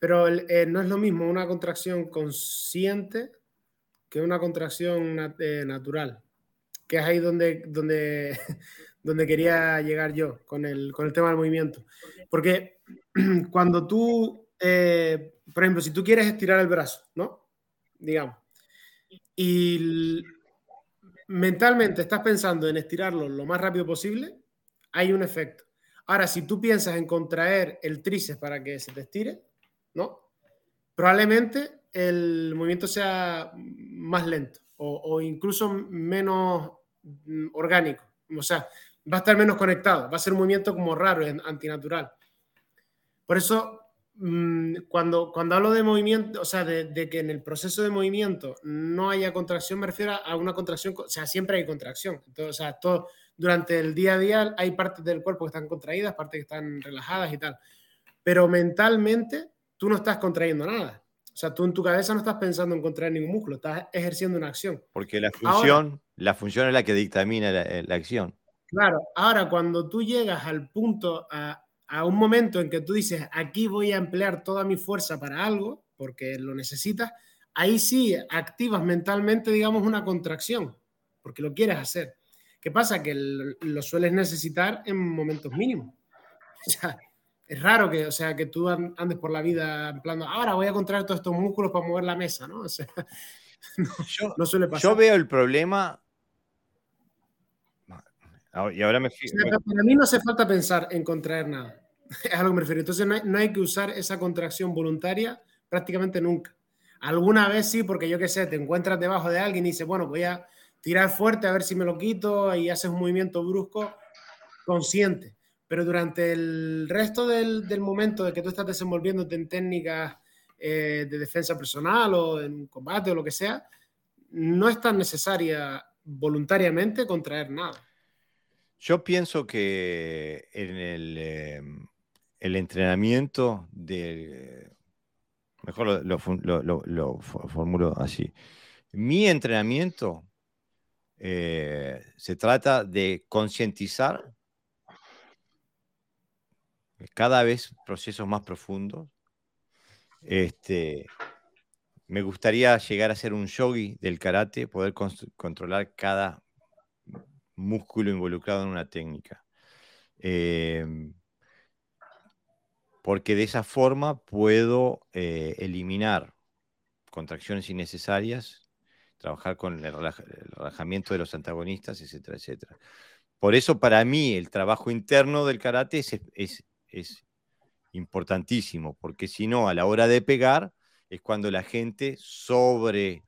eh, no es lo mismo una contracción consciente que una contracción eh, natural, que es ahí donde, donde, donde quería llegar yo con el, con el tema del movimiento. Porque cuando tú, eh, por ejemplo, si tú quieres estirar el brazo, ¿no? Digamos, y mentalmente estás pensando en estirarlo lo más rápido posible, hay un efecto. Ahora, si tú piensas en contraer el tríceps para que se te estire, ¿no? Probablemente el movimiento sea más lento o, incluso menos mm, orgánico. O sea, va a estar menos conectado, va a ser un movimiento como raro, antinatural. Por eso, mm, cuando, cuando hablo de movimiento, o sea, de, que en el proceso de movimiento no haya contracción, me refiero a una contracción, o sea, siempre hay contracción. Entonces, o sea, todo, durante el día a día hay partes del cuerpo que están contraídas, partes que están relajadas y tal. Pero mentalmente tú no estás contrayendo nada. O sea, tú en tu cabeza no estás pensando en contraer ningún músculo, estás ejerciendo una acción. Porque la función, la función es la que dictamina la, acción. Claro, ahora cuando tú llegas al punto, a, a un momento en que tú dices, aquí voy a emplear toda mi fuerza para algo, porque lo necesitas, ahí sí activas mentalmente, digamos, una contracción, porque lo quieres hacer. ¿Qué pasa? Que lo sueles necesitar en momentos mínimos. O sea, es raro que, o sea, que tú andes por la vida en plan, ahora voy a contraer todos estos músculos para mover la mesa, ¿no? O sea, no, suele pasar. Yo veo el problema. Y ahora me, Para mí no hace falta pensar en contraer nada. Es a lo que me refiero. Entonces no hay, no hay que usar esa contracción voluntaria prácticamente nunca. Alguna vez sí, porque yo qué sé, te encuentras debajo de alguien y dices, bueno, voy a tirar fuerte a ver si me lo quito y haces un movimiento brusco consciente. Pero durante el resto del, del momento de que tú estás desenvolviéndote en técnicas eh, de defensa personal o en combate o lo que sea, no es tan necesaria voluntariamente contraer nada. Yo pienso que en el, em, entrenamiento de... Mejor lo, formulo así. Mi entrenamiento eh, se trata de concientizar cada vez procesos más profundos. Este, me gustaría llegar a ser un yogi del karate, poder controlar cada músculo involucrado en una técnica. Em, porque de esa forma puedo eh, eliminar contracciones innecesarias trabajar con el, relajamiento de los antagonistas, etcétera, etcétera. Por eso para mí el trabajo interno del karate es, es, importantísimo, porque si no, a la hora de pegar es cuando la gente sobre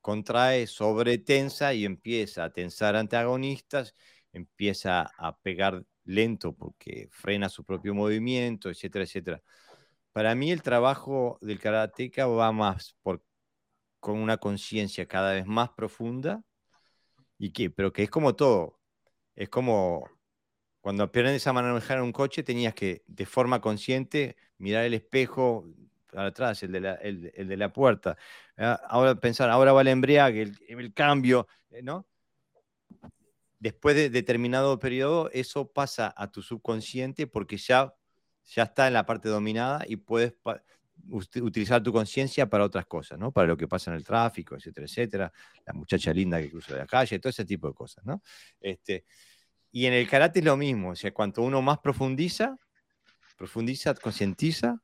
contrae, sobre tensa y empieza a tensar antagonistas, empieza a pegar lento porque frena su propio movimiento, etcétera, etcétera. Para mí el trabajo del karateca va más por con una conciencia cada vez más profunda, y que, pero que es como todo. Es como cuando aprendes a manejar un coche, tenías que de forma consciente mirar el espejo atrás, el de la, el, de la puerta. Ah, ahora pensar, ahora va el embriague, el, el cambio, eh, ¿no? Después de determinado periodo, eso pasa a tu subconsciente porque ya, ya está en la parte dominada y puedes utilizar tu conciencia para otras cosas, ¿no? Para lo que pasa en el tráfico, etcétera, etcétera. La muchacha linda que cruza la calle, todo ese tipo de cosas, ¿no? Este, y en el karate es lo mismo, o sea, cuanto uno más profundiza, profundiza, concientiza,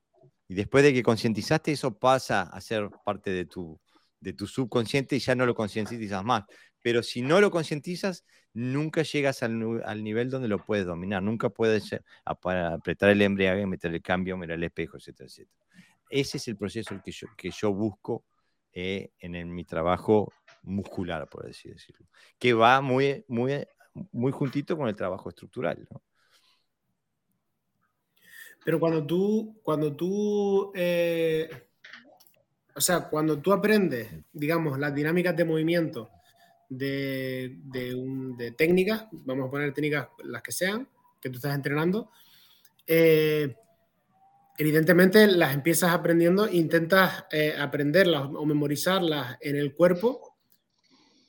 y después de que concientizaste, eso pasa a ser parte de tu, de tu subconsciente y ya no lo concientizas más. Pero si no lo concientizas, nunca llegas al, al, nivel donde lo puedes dominar. Nunca puedes apretar el embriague, meter el cambio, mirar el espejo, etcétera, etcétera. Ese es el proceso que yo, que yo busco eh, en, mi trabajo muscular, por así decirlo, que va muy, muy, muy juntito con el trabajo estructural. Pero cuando tú, cuando tú, eh, o sea, cuando tú aprendes, digamos, las dinámicas de movimiento de, de, técnicas, vamos a poner técnicas las que sean, que tú estás entrenando, eh, evidentemente las empiezas aprendiendo, intentas eh, aprenderlas o memorizarlas en el cuerpo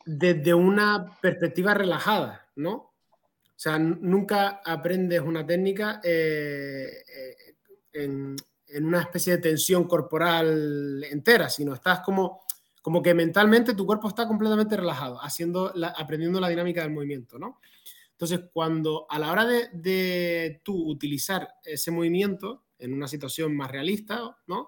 desde una perspectiva relajada, ¿no? O sea, nunca aprendes una técnica eh, eh, en, una especie de tensión corporal entera, sino estás como, como que mentalmente tu cuerpo está completamente relajado, haciendo aprendiendo la dinámica del movimiento, ¿no? Entonces, cuando a la hora de, de tú utilizar ese movimiento en una situación más realista, ¿no?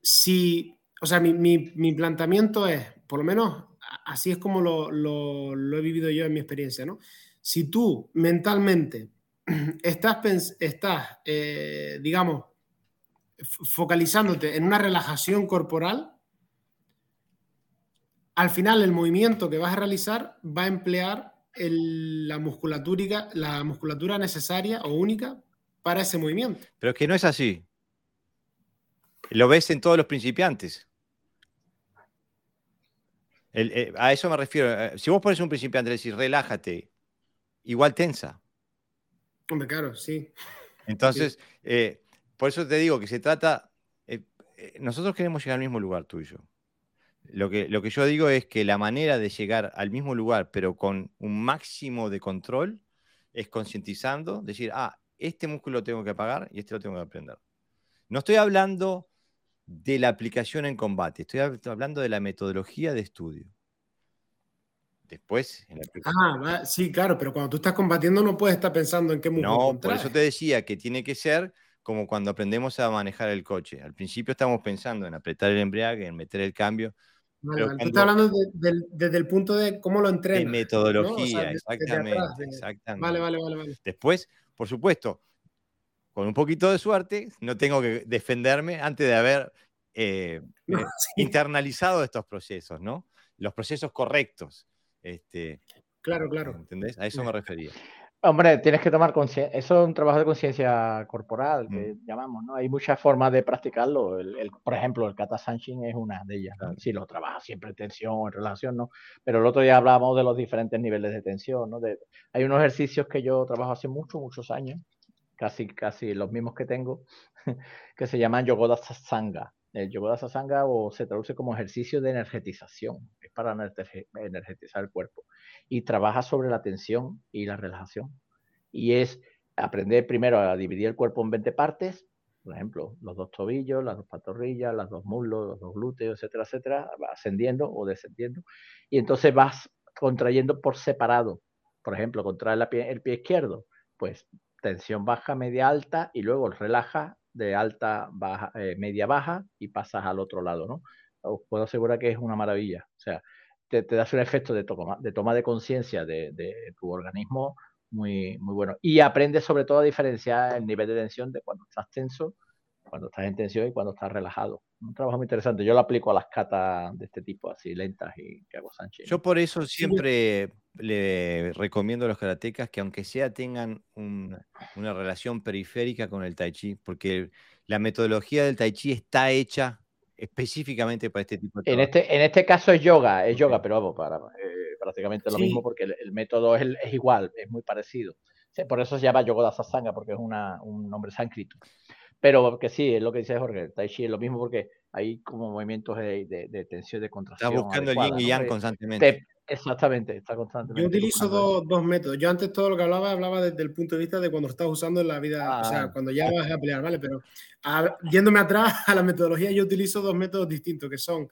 Si, o sea, mi, mi, mi planteamiento es, por lo menos así es como lo, he vivido yo en mi experiencia, ¿no? Si tú mentalmente estás, estás eh, digamos, focalizándote en una relajación corporal, al final el movimiento que vas a realizar va a emplear la, musculatura, la musculatura necesaria o única para ese movimiento. Pero es que no es así. Lo ves en todos los principiantes. Eh, a eso me refiero. Eh, si vos pones un principiante y decís relájate, igual tensa. Hombre, claro, sí. Entonces, eh, por eso te digo que se trata. nosotros queremos llegar al mismo lugar tú y yo. Lo que, lo que yo digo es que la manera de llegar al mismo lugar, pero con un máximo de control, es concientizando, decir, ah, este músculo lo tengo que apagar y este lo tengo que aprender. No estoy hablando de la aplicación en combate, estoy hablando de la metodología de estudio. Después, en Ah, sí, claro, pero cuando tú estás combatiendo no puedes estar pensando en qué. No, por eso te decía que tiene que ser como cuando aprendemos a manejar el coche. Al principio estamos pensando en apretar el embrague, en meter el cambio. Vale, Tú estás hablando desde el punto de cómo lo entrenas. De metodología, exactamente, exactamente. Vale, vale, vale, vale. Después, por supuesto, con un poquito de suerte, no tengo que defenderme antes de haber eh, eh, internalizado estos procesos, ¿no? Los procesos correctos. Este, claro, claro. ¿Entendés? A eso me refería. Hombre, tienes que tomar conciencia. Eso es un trabajo de conciencia corporal, que mm. llamamos, ¿no? Hay muchas formas de practicarlo. por ejemplo, el kata sanshin es una de ellas. Si lo trabaja siempre en tensión, en relación, ¿no? Pero el otro día hablábamos de los diferentes niveles de tensión, ¿no? hay unos ejercicios que yo trabajo hace muchos, muchos años, casi, casi los mismos que tengo, que se llaman Yogoda Satsanga. El Yogoda Satsanga o se traduce como ejercicio de energetización, es para energetizar el cuerpo. Y trabaja sobre la tensión y la relajación. Y es aprender primero a dividir el cuerpo en 20 partes, por ejemplo, los dos tobillos, las dos pantorrillas, las dos muslos, los dos glúteos, etcétera, etcétera, ascendiendo o descendiendo. Y entonces vas contrayendo por separado. Por ejemplo, contrae el pie izquierdo, pues tensión baja, media alta y luego relaja de alta, baja, eh, media baja y pasas al otro lado, ¿no? Os puedo asegurar que es una maravilla. O sea, te, das un efecto de toma de, toma de conciencia de, de, tu organismo muy, muy bueno. Y aprendes sobre todo a diferenciar el nivel de tensión de cuando estás tenso, cuando estás en tensión y cuando estás relajado. Un trabajo muy interesante. Yo lo aplico a las catas de este tipo, así lentas y que hago Sánchez. Yo por eso siempre le recomiendo a los karatecas que aunque sea tengan una relación periférica con el tai chi, porque la metodología del tai chi está hecha específicamente para este tipo de en este En este caso es yoga, es yoga, pero vamos, para, eh, prácticamente lo mismo porque el, método es, es, igual, es muy parecido. Por eso se llama Yoga Sasanga, porque es una, un nombre sánscrito. Pero que sí, es lo que dice Jorge, el Tai Chi es lo mismo porque hay como movimientos de, de, tensión, de contracción. Está buscando el yin y yang constantemente. exactamente, está constantemente. Yo utilizo dos, métodos. Yo antes todo lo que hablaba, hablaba desde el punto de vista de cuando estás usando en la vida, o sea, ah. cuando ya vas a pelear, ¿vale? Pero yéndome atrás a la metodología, yo utilizo dos métodos distintos, que son,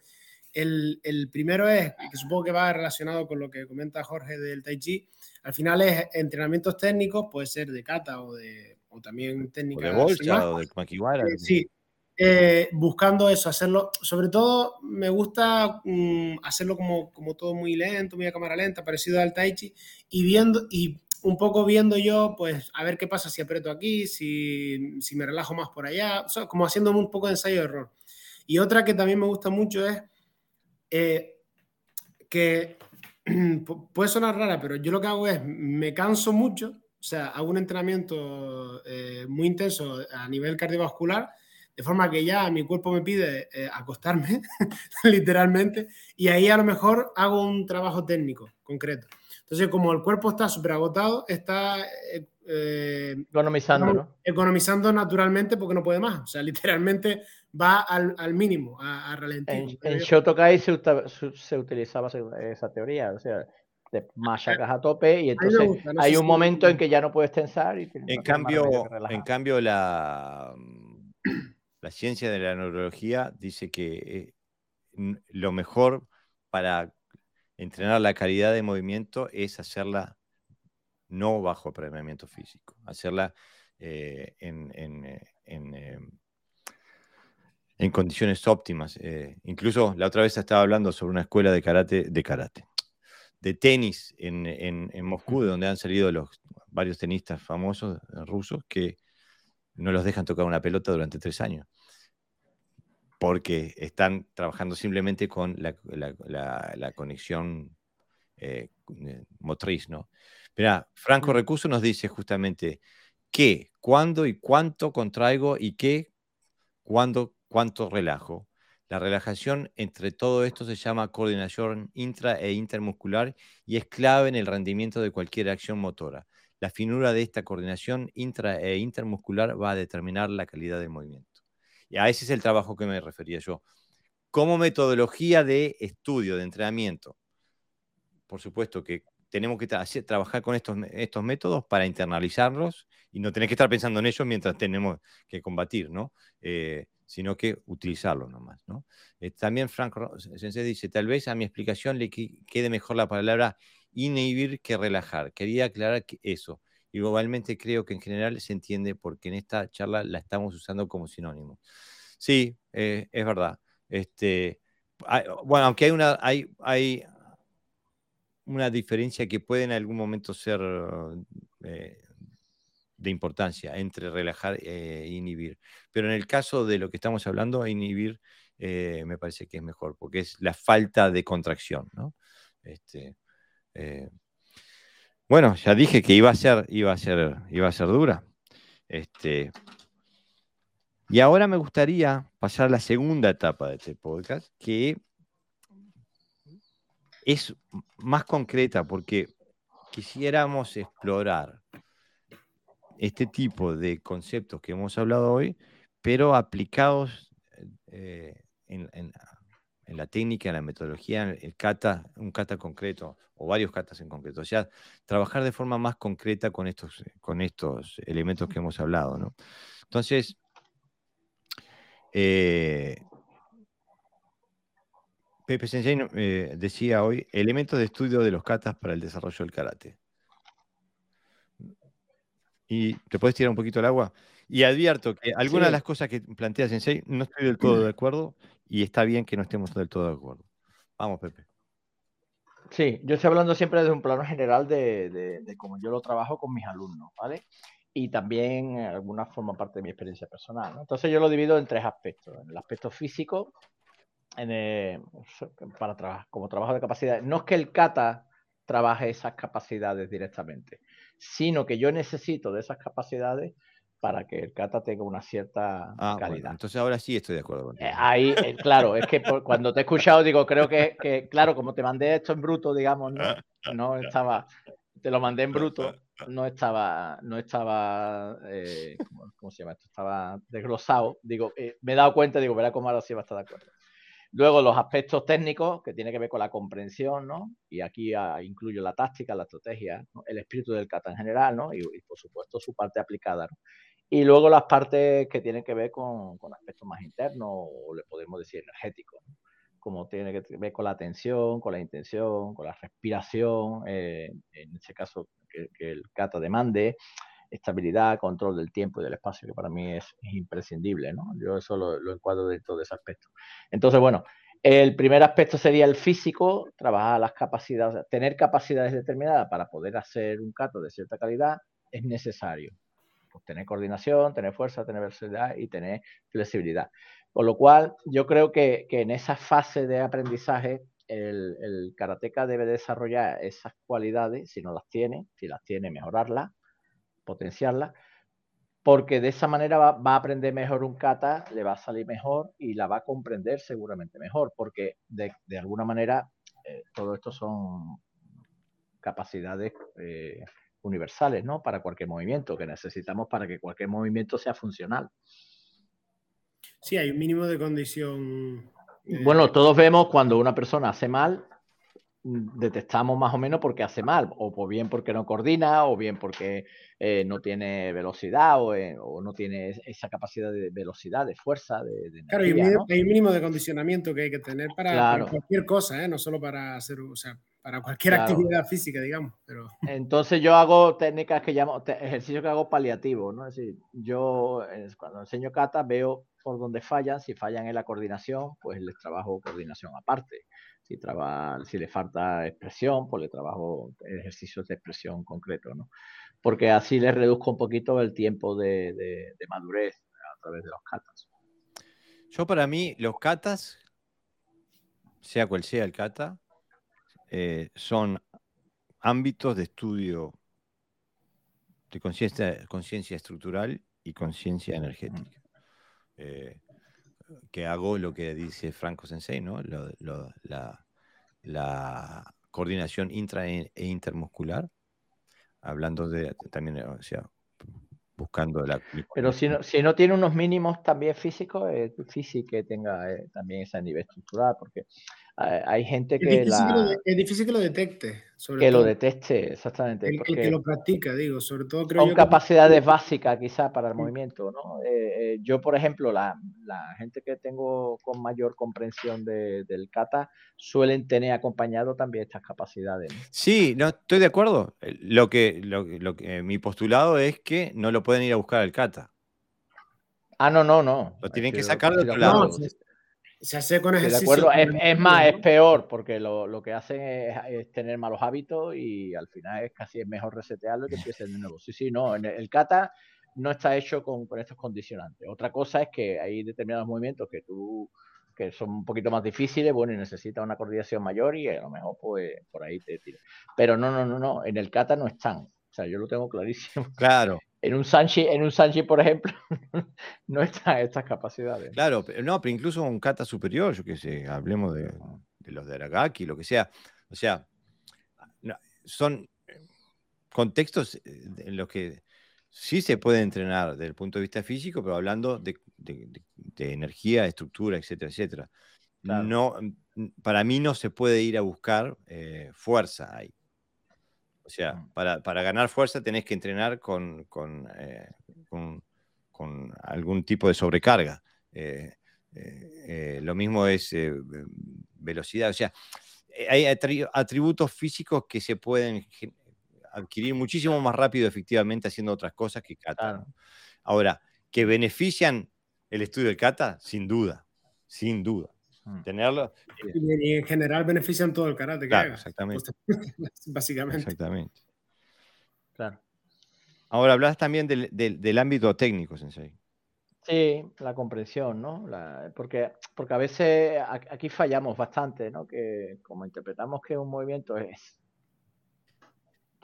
el, el primero es, que supongo que va relacionado con lo que comenta Jorge del Tai Chi, al final es entrenamientos técnicos, puede ser de kata o de o también técnicas. de bolsa o de maquiwara. Eh, sí, eh, buscando eso, hacerlo. Sobre todo me gusta mm, hacerlo como, como todo muy lento, muy a cámara lenta, parecido al Tai Chi, y viendo, y un poco viendo yo, pues a ver qué pasa si aprieto aquí, si, si me relajo más por allá, como haciendo un poco de ensayo de error. Y otra que también me gusta mucho es eh, que puede sonar rara, pero yo lo que hago es me canso mucho o sea, hago un entrenamiento eh, muy intenso a nivel cardiovascular, de forma que ya mi cuerpo me pide eh, acostarme, literalmente, y ahí a lo mejor hago un trabajo técnico concreto. Entonces, como el cuerpo está súper agotado, está eh, economizando, Economizando naturalmente porque no puede más. O sea, literalmente va al, al mínimo, a, a En, en Shotokai se, se, utilizaba esa teoría. O sea, te machacas a tope y entonces hay un momento en que ya no puedes tensar. Y en, cambio, en cambio, la, la ciencia de la neurología dice que eh, lo mejor para entrenar la calidad de movimiento es hacerla no bajo apremiamiento físico, hacerla eh, en, eh, en, condiciones óptimas. incluso la otra vez estaba hablando sobre una escuela de karate, de karate, de tenis en, en, Moscú, de donde han salido los varios tenistas famosos eh, rusos que no los dejan tocar una pelota durante tres años. Porque están trabajando simplemente con la, la, conexión eh, motriz, ¿no? Mira, Franco. Recuso nos dice justamente qué, cuándo y cuánto contraigo y qué, cuándo, cuánto relajo. La relajación entre todo esto se llama coordinación intra e intermuscular y es clave en el rendimiento de cualquier acción motora. La finura de esta coordinación intra e intermuscular va a determinar la calidad del movimiento. Y a ese es el trabajo que me refería yo. Como metodología de estudio, de entrenamiento, por supuesto que tenemos que trabajar con estos, estos métodos para internalizarlos y no tener que estar pensando en ellos mientras tenemos que combatir, ¿no? Eh, sino que utilizarlo nomás. ¿no? Eh, también Frank Sensei dice, tal vez a mi explicación le quede mejor la palabra inhibir que relajar. Quería aclarar eso. Y globalmente creo que en general se entiende porque en esta charla la estamos usando como sinónimo. Sí, eh, es verdad. Este, bueno, aunque hay una, hay, hay una diferencia que puede en algún momento ser eh, de importancia entre relajar e inhibir. Pero en el caso de lo que estamos hablando, inhibir eh, me parece que es mejor, porque es la falta de contracción. ¿no? Este, eh, bueno, ya dije que iba a ser, iba a ser, iba a ser dura. Este, y ahora me gustaría pasar a la segunda etapa de este podcast, que es más concreta, porque quisiéramos explorar este tipo de conceptos que hemos hablado hoy, pero aplicados eh, en, la técnica, en la metodología, en el kata, un kata concreto o varios katas en concreto. O sea, trabajar de forma más concreta con estos, con estos elementos que hemos hablado. ¿no? Entonces, eh, Pepe Sensei eh, decía hoy, elementos de estudio de los katas para el desarrollo del karate y te puedes tirar un poquito el agua. Y advierto que algunas de las cosas que plantea Sensei no estoy del todo de acuerdo y está bien que no estemos del todo de acuerdo. Vamos, Pepe. Sí, yo estoy hablando siempre desde un plano general de, de, cómo yo lo trabajo con mis alumnos, ¿vale? Y también en alguna forma parte de mi experiencia personal. Entonces yo lo divido en tres aspectos. En el aspecto físico, en para trabajar como trabajo de capacidad. No es que el kata trabaje esas capacidades directamente, sino que yo necesito de esas capacidades para que el kata tenga una cierta ah, calidad. entonces ahora sí estoy de acuerdo. Eh, ahí, eh, claro, es que cuando te he escuchado digo, creo que, que, claro, como te mandé esto en bruto, digamos, no, no estaba, te lo mandé en bruto, no estaba, no estaba, eh, ¿cómo, se llama esto? Estaba desglosado. Digo, me he dado cuenta, digo, verá cómo ahora sí va a estar de acuerdo. Luego los aspectos técnicos que tienen que ver con la comprensión, ¿no? Y aquí ah, incluyo la táctica, la estrategia, el espíritu del kata en general, ¿no? Y, por supuesto su parte aplicada, ¿no? Y luego las partes que tienen que ver con, aspectos más internos o le podemos decir energéticos, ¿no? como tiene que ver con la atención, con la intención, con la respiración, eh, en este caso que, el kata demande, estabilidad, control del tiempo y del espacio, que para mí es, imprescindible, ¿no? Yo eso lo, encuadro dentro de ese aspecto. Entonces, bueno, el primer aspecto sería el físico, trabajar las capacidades, tener capacidades determinadas para poder hacer un cato de cierta calidad es necesario. Pues tener coordinación, tener fuerza, tener versatilidad y tener flexibilidad. Con lo cual, yo creo que, que en esa fase de aprendizaje el, el, karateca debe desarrollar esas cualidades, si no las tiene, si las tiene, mejorarlas, potenciarla, porque de esa manera va, a aprender mejor un kata, le va a salir mejor y la va a comprender seguramente mejor, porque de, alguna manera eh, todo esto son capacidades eh, universales, ¿no? Para cualquier movimiento que necesitamos para que cualquier movimiento sea funcional. Sí, hay un mínimo de condición. Eh, bueno, todos vemos cuando una persona hace mal, detectamos más o menos porque hace mal, o bien porque no coordina, o bien porque eh, no tiene velocidad, eh, o, no tiene esa capacidad de velocidad, de fuerza, de, Claro, hay, un mínimo de condicionamiento que hay que tener para, cualquier cosa, ¿eh? no solo para hacer, o sea, para cualquier actividad física, digamos. Pero... Entonces yo hago técnicas que llamo, ejercicio que hago paliativo, ¿no? Es decir, yo cuando enseño kata veo por dónde fallan, si fallan en la coordinación, pues les trabajo coordinación aparte. Si, traba, si le falta expresión, pues le trabajo ejercicios de expresión concreto, ¿no? Porque así les reduzco un poquito el tiempo de, de madurez a través de los katas. Yo para mí, los katas, sea cual sea el kata, eh, son ámbitos de estudio de conciencia estructural y conciencia energética. Eh, que hago lo que dice Franco Sensei, ¿no? la, coordinación intra e, e intermuscular, hablando de también, o sea, buscando la... Pero si no, si no tiene unos mínimos también físicos, es difícil que tenga eh, también ese nivel estructural, porque hay gente que... Es difícil, la... que, lo, difícil que lo detecte. Sobre que lo detecte, exactamente. El, que lo practica, digo, sobre todo creo Son capacidades básicas quizás para el movimiento, ¿no? Eh, eh, yo, por ejemplo, la, la, gente que tengo con mayor comprensión de, del kata suelen tener acompañado también estas capacidades. Sí, no, estoy de acuerdo. Lo que, lo, lo que mi postulado es que no lo pueden ir a buscar al kata. Ah, no, no, no. Lo tienen que sacar de otro lado. Se hace con ejercicio. De acuerdo, es, más, es peor, porque lo, lo que hacen es, tener malos hábitos y al final es casi es mejor resetearlo y que empiece de nuevo. Sí, sí, no, el, el kata no está hecho con, con, estos condicionantes. Otra cosa es que hay determinados movimientos que tú que son un poquito más difíciles, bueno, y necesita una coordinación mayor y a lo mejor pues por ahí te tira. Pero no, no, no, no, en el kata no están. O sea, yo lo tengo clarísimo. Claro en un Sanchi, en un Sanchi, por ejemplo, no están estas capacidades. Claro, no, pero incluso un kata superior, yo qué sé, hablemos de, los de Aragaki, lo que sea. O sea, son contextos eh, en los que sí se puede entrenar desde el punto de vista físico, pero hablando de, energía, estructura, etcétera, etcétera. No, para mí no se puede ir a buscar eh, fuerza ahí. O sea, mm. para, ganar fuerza tenés que entrenar con, eh, algún tipo de sobrecarga. Eh, eh, lo mismo es velocidad. O sea, hay atributos físicos que se pueden adquirir muchísimo más rápido efectivamente haciendo otras cosas que kata. Ahora, que benefician el estudio del kata, sin duda, sin duda. Mm. tenerlo. Y, en general benefician todo el karate que Exactamente. Básicamente. Exactamente. Claro. Ahora hablas también del, del, ámbito técnico, Sensei. Sí, la comprensión, ¿no? porque, porque a veces aquí fallamos bastante, ¿no? Que como interpretamos que un movimiento es,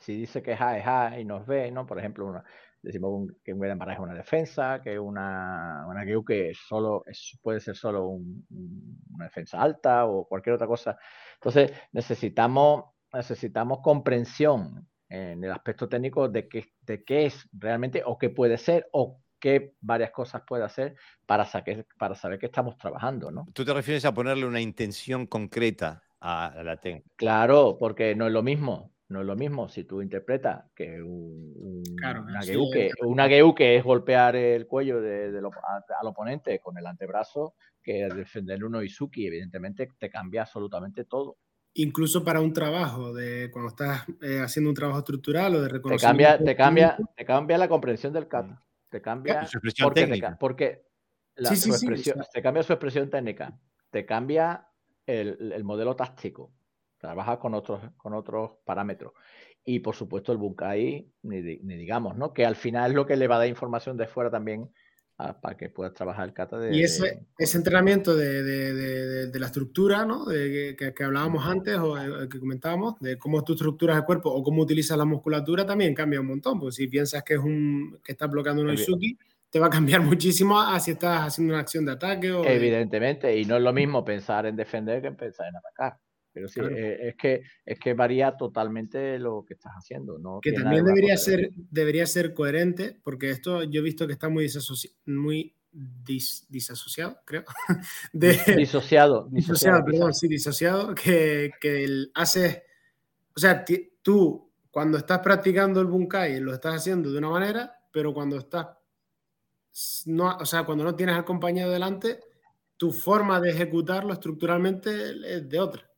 si dice que es A, es A y nos ve, ¿no? Por ejemplo, una, decimos que un gran es una defensa, que una, una que solo es, puede ser solo una defensa alta o cualquier otra cosa. Entonces necesitamos, necesitamos comprensión en el aspecto técnico de qué, de qué es realmente o qué puede ser o qué varias cosas puede hacer para, saber, para saber que estamos trabajando, ¿no? ¿Tú te refieres a ponerle una intención concreta a la técnica? Claro, porque no es lo mismo no es lo mismo si tú interpretas que un, una, GU que, es golpear el cuello de, al oponente con el antebrazo que defender uno Izuki, evidentemente te cambia absolutamente todo. Incluso para un trabajo, de cuando estás eh, haciendo un trabajo estructural o de reconocimiento. Te cambia, te cambia, te cambia la comprensión del kata. Te cambia su expresión porque, técnica. porque su expresión, te cambia su expresión técnica. Te cambia el, el modelo táctico trabaja con otros, con otros parámetros. Y por supuesto el Bunkai, ni, ni, digamos, ¿no? Que al final es lo que le va a dar información de fuera también para que puedas trabajar el kata de... Y ese, ese entrenamiento de, de, de, la estructura, ¿no? De, que, que hablábamos antes o eh, que comentábamos, de cómo tú estructuras el cuerpo o cómo utilizas la musculatura también cambia un montón. Porque si piensas que es un que estás bloqueando un Izuki, te va a cambiar muchísimo a si estás haciendo una acción de ataque o... Evidentemente, y no es lo mismo pensar en defender que pensar en atacar. Pero sí, eh, es, que, es que varía totalmente lo que estás haciendo. ¿no? Que también debería ser, debería ser coherente, porque esto yo he visto que está muy, muy disasociado, creo. disociado, disociado. perdón, sí, disociado, que, que haces, o sea, tú cuando estás practicando el bunkai lo estás haciendo de una manera, pero cuando estás, no, o sea, cuando no tienes al compañero delante, tu forma de ejecutarlo estructuralmente es de otra.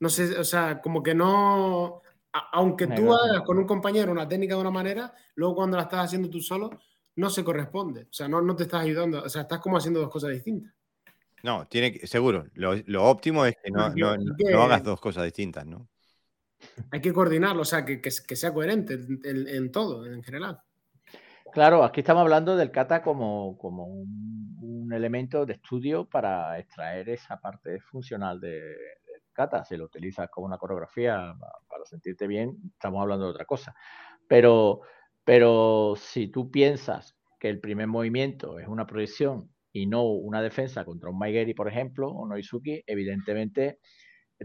No sé, o sea, como que no, aunque tú hagas con un compañero una técnica de una manera, luego cuando la estás haciendo tú solo, no se corresponde. O sea, no, no te estás ayudando. O sea, estás como haciendo dos cosas distintas. No, tiene que, seguro. Lo, óptimo es que no, no, hagas dos cosas distintas, ¿no? Hay que coordinarlo, o sea, que, que, sea coherente en, todo, en general. Claro, aquí estamos hablando del kata como, como un, elemento de estudio para extraer esa parte funcional de, Si lo utilizas como una coreografía para sentirte bien, estamos hablando de otra cosa. Pero pero si tú piensas que el primer movimiento es una proyección y no una defensa contra un Maigeri, por ejemplo, o Noizuki, evidentemente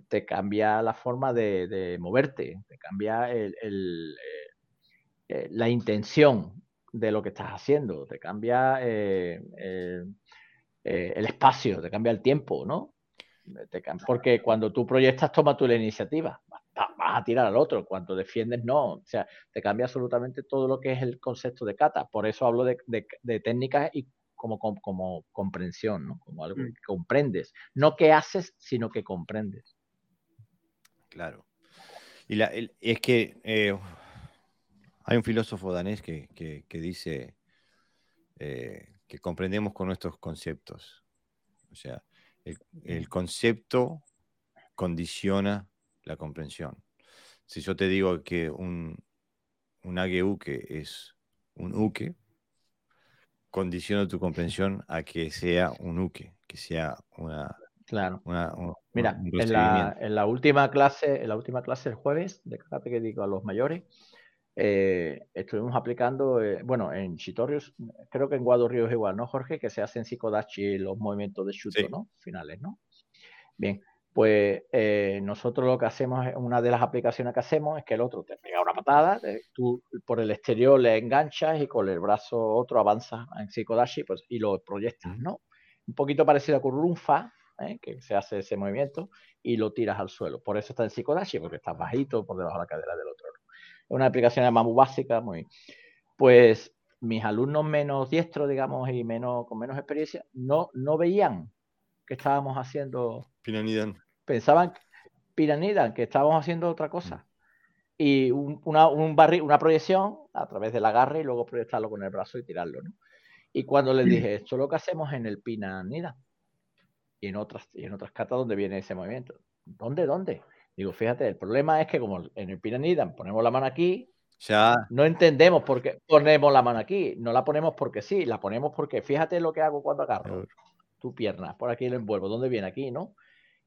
te cambia la forma de, moverte, te cambia eh, eh, la intención de lo que estás haciendo, te cambia eh, el espacio, te cambia el tiempo, ¿no? Porque cuando tú proyectas, toma tú la iniciativa vas a tirar al otro. Cuando defiendes, no. O sea, te cambia absolutamente todo lo que es el concepto de kata. Por eso hablo de, técnicas y como, como, comprensión, ¿no? Como algo mm. que comprendes. No que haces, sino que comprendes. Claro. Y es que eh, hay un filósofo danés que, dice eh, que comprendemos con nuestros conceptos. O sea, el concepto condiciona la comprensión. Si yo te digo que un, un uke es un uke, condiciono tu comprensión a que sea un uke, que sea una... Claro. Mira, en, la, última clase, en la última clase el jueves de karate que digo a los mayores, eh, estuvimos aplicando, eh, bueno, en Chitorios, creo que en Guado Río es igual, ¿no, Jorge? Que se hacen Sikodachi los movimientos de Shuto, ¿no? Finales, ¿no? Bien, pues eh, nosotros lo que hacemos, una de las aplicaciones que hacemos es que el otro te pega una patada, tú por el exterior le enganchas y con el brazo otro avanzas en Psicodashi pues, y lo proyectas, ¿no? Un poquito parecido a Kurunfa, ¿eh? que se hace ese movimiento, y lo tiras al suelo. Por eso está en Psicodashi, porque está bajito por debajo de la cadera del otro. Una aplicación muy básica, muy... Pues mis alumnos menos diestros, digamos, y menos, con menos experiencia, no, no veían que estábamos haciendo. Pinanidan. Pensaban, Pinanidan, que estábamos haciendo otra cosa. Y una, un una proyección a través del agarre y luego proyectarlo con el brazo y tirarlo. ¿no? Y cuando les dije, esto es lo que hacemos en el Pinanidan y en otras, y en otras cartas donde viene ese movimiento. ¿Dónde? ¿Dónde? Digo, fíjate, el problema es que como en el Pinanidan ponemos la mano aquí, ya. no entendemos por qué ponemos la mano aquí. No la ponemos porque sí, la ponemos porque fíjate lo que hago cuando agarro tu pierna, por aquí lo envuelvo, ¿dónde viene aquí, no?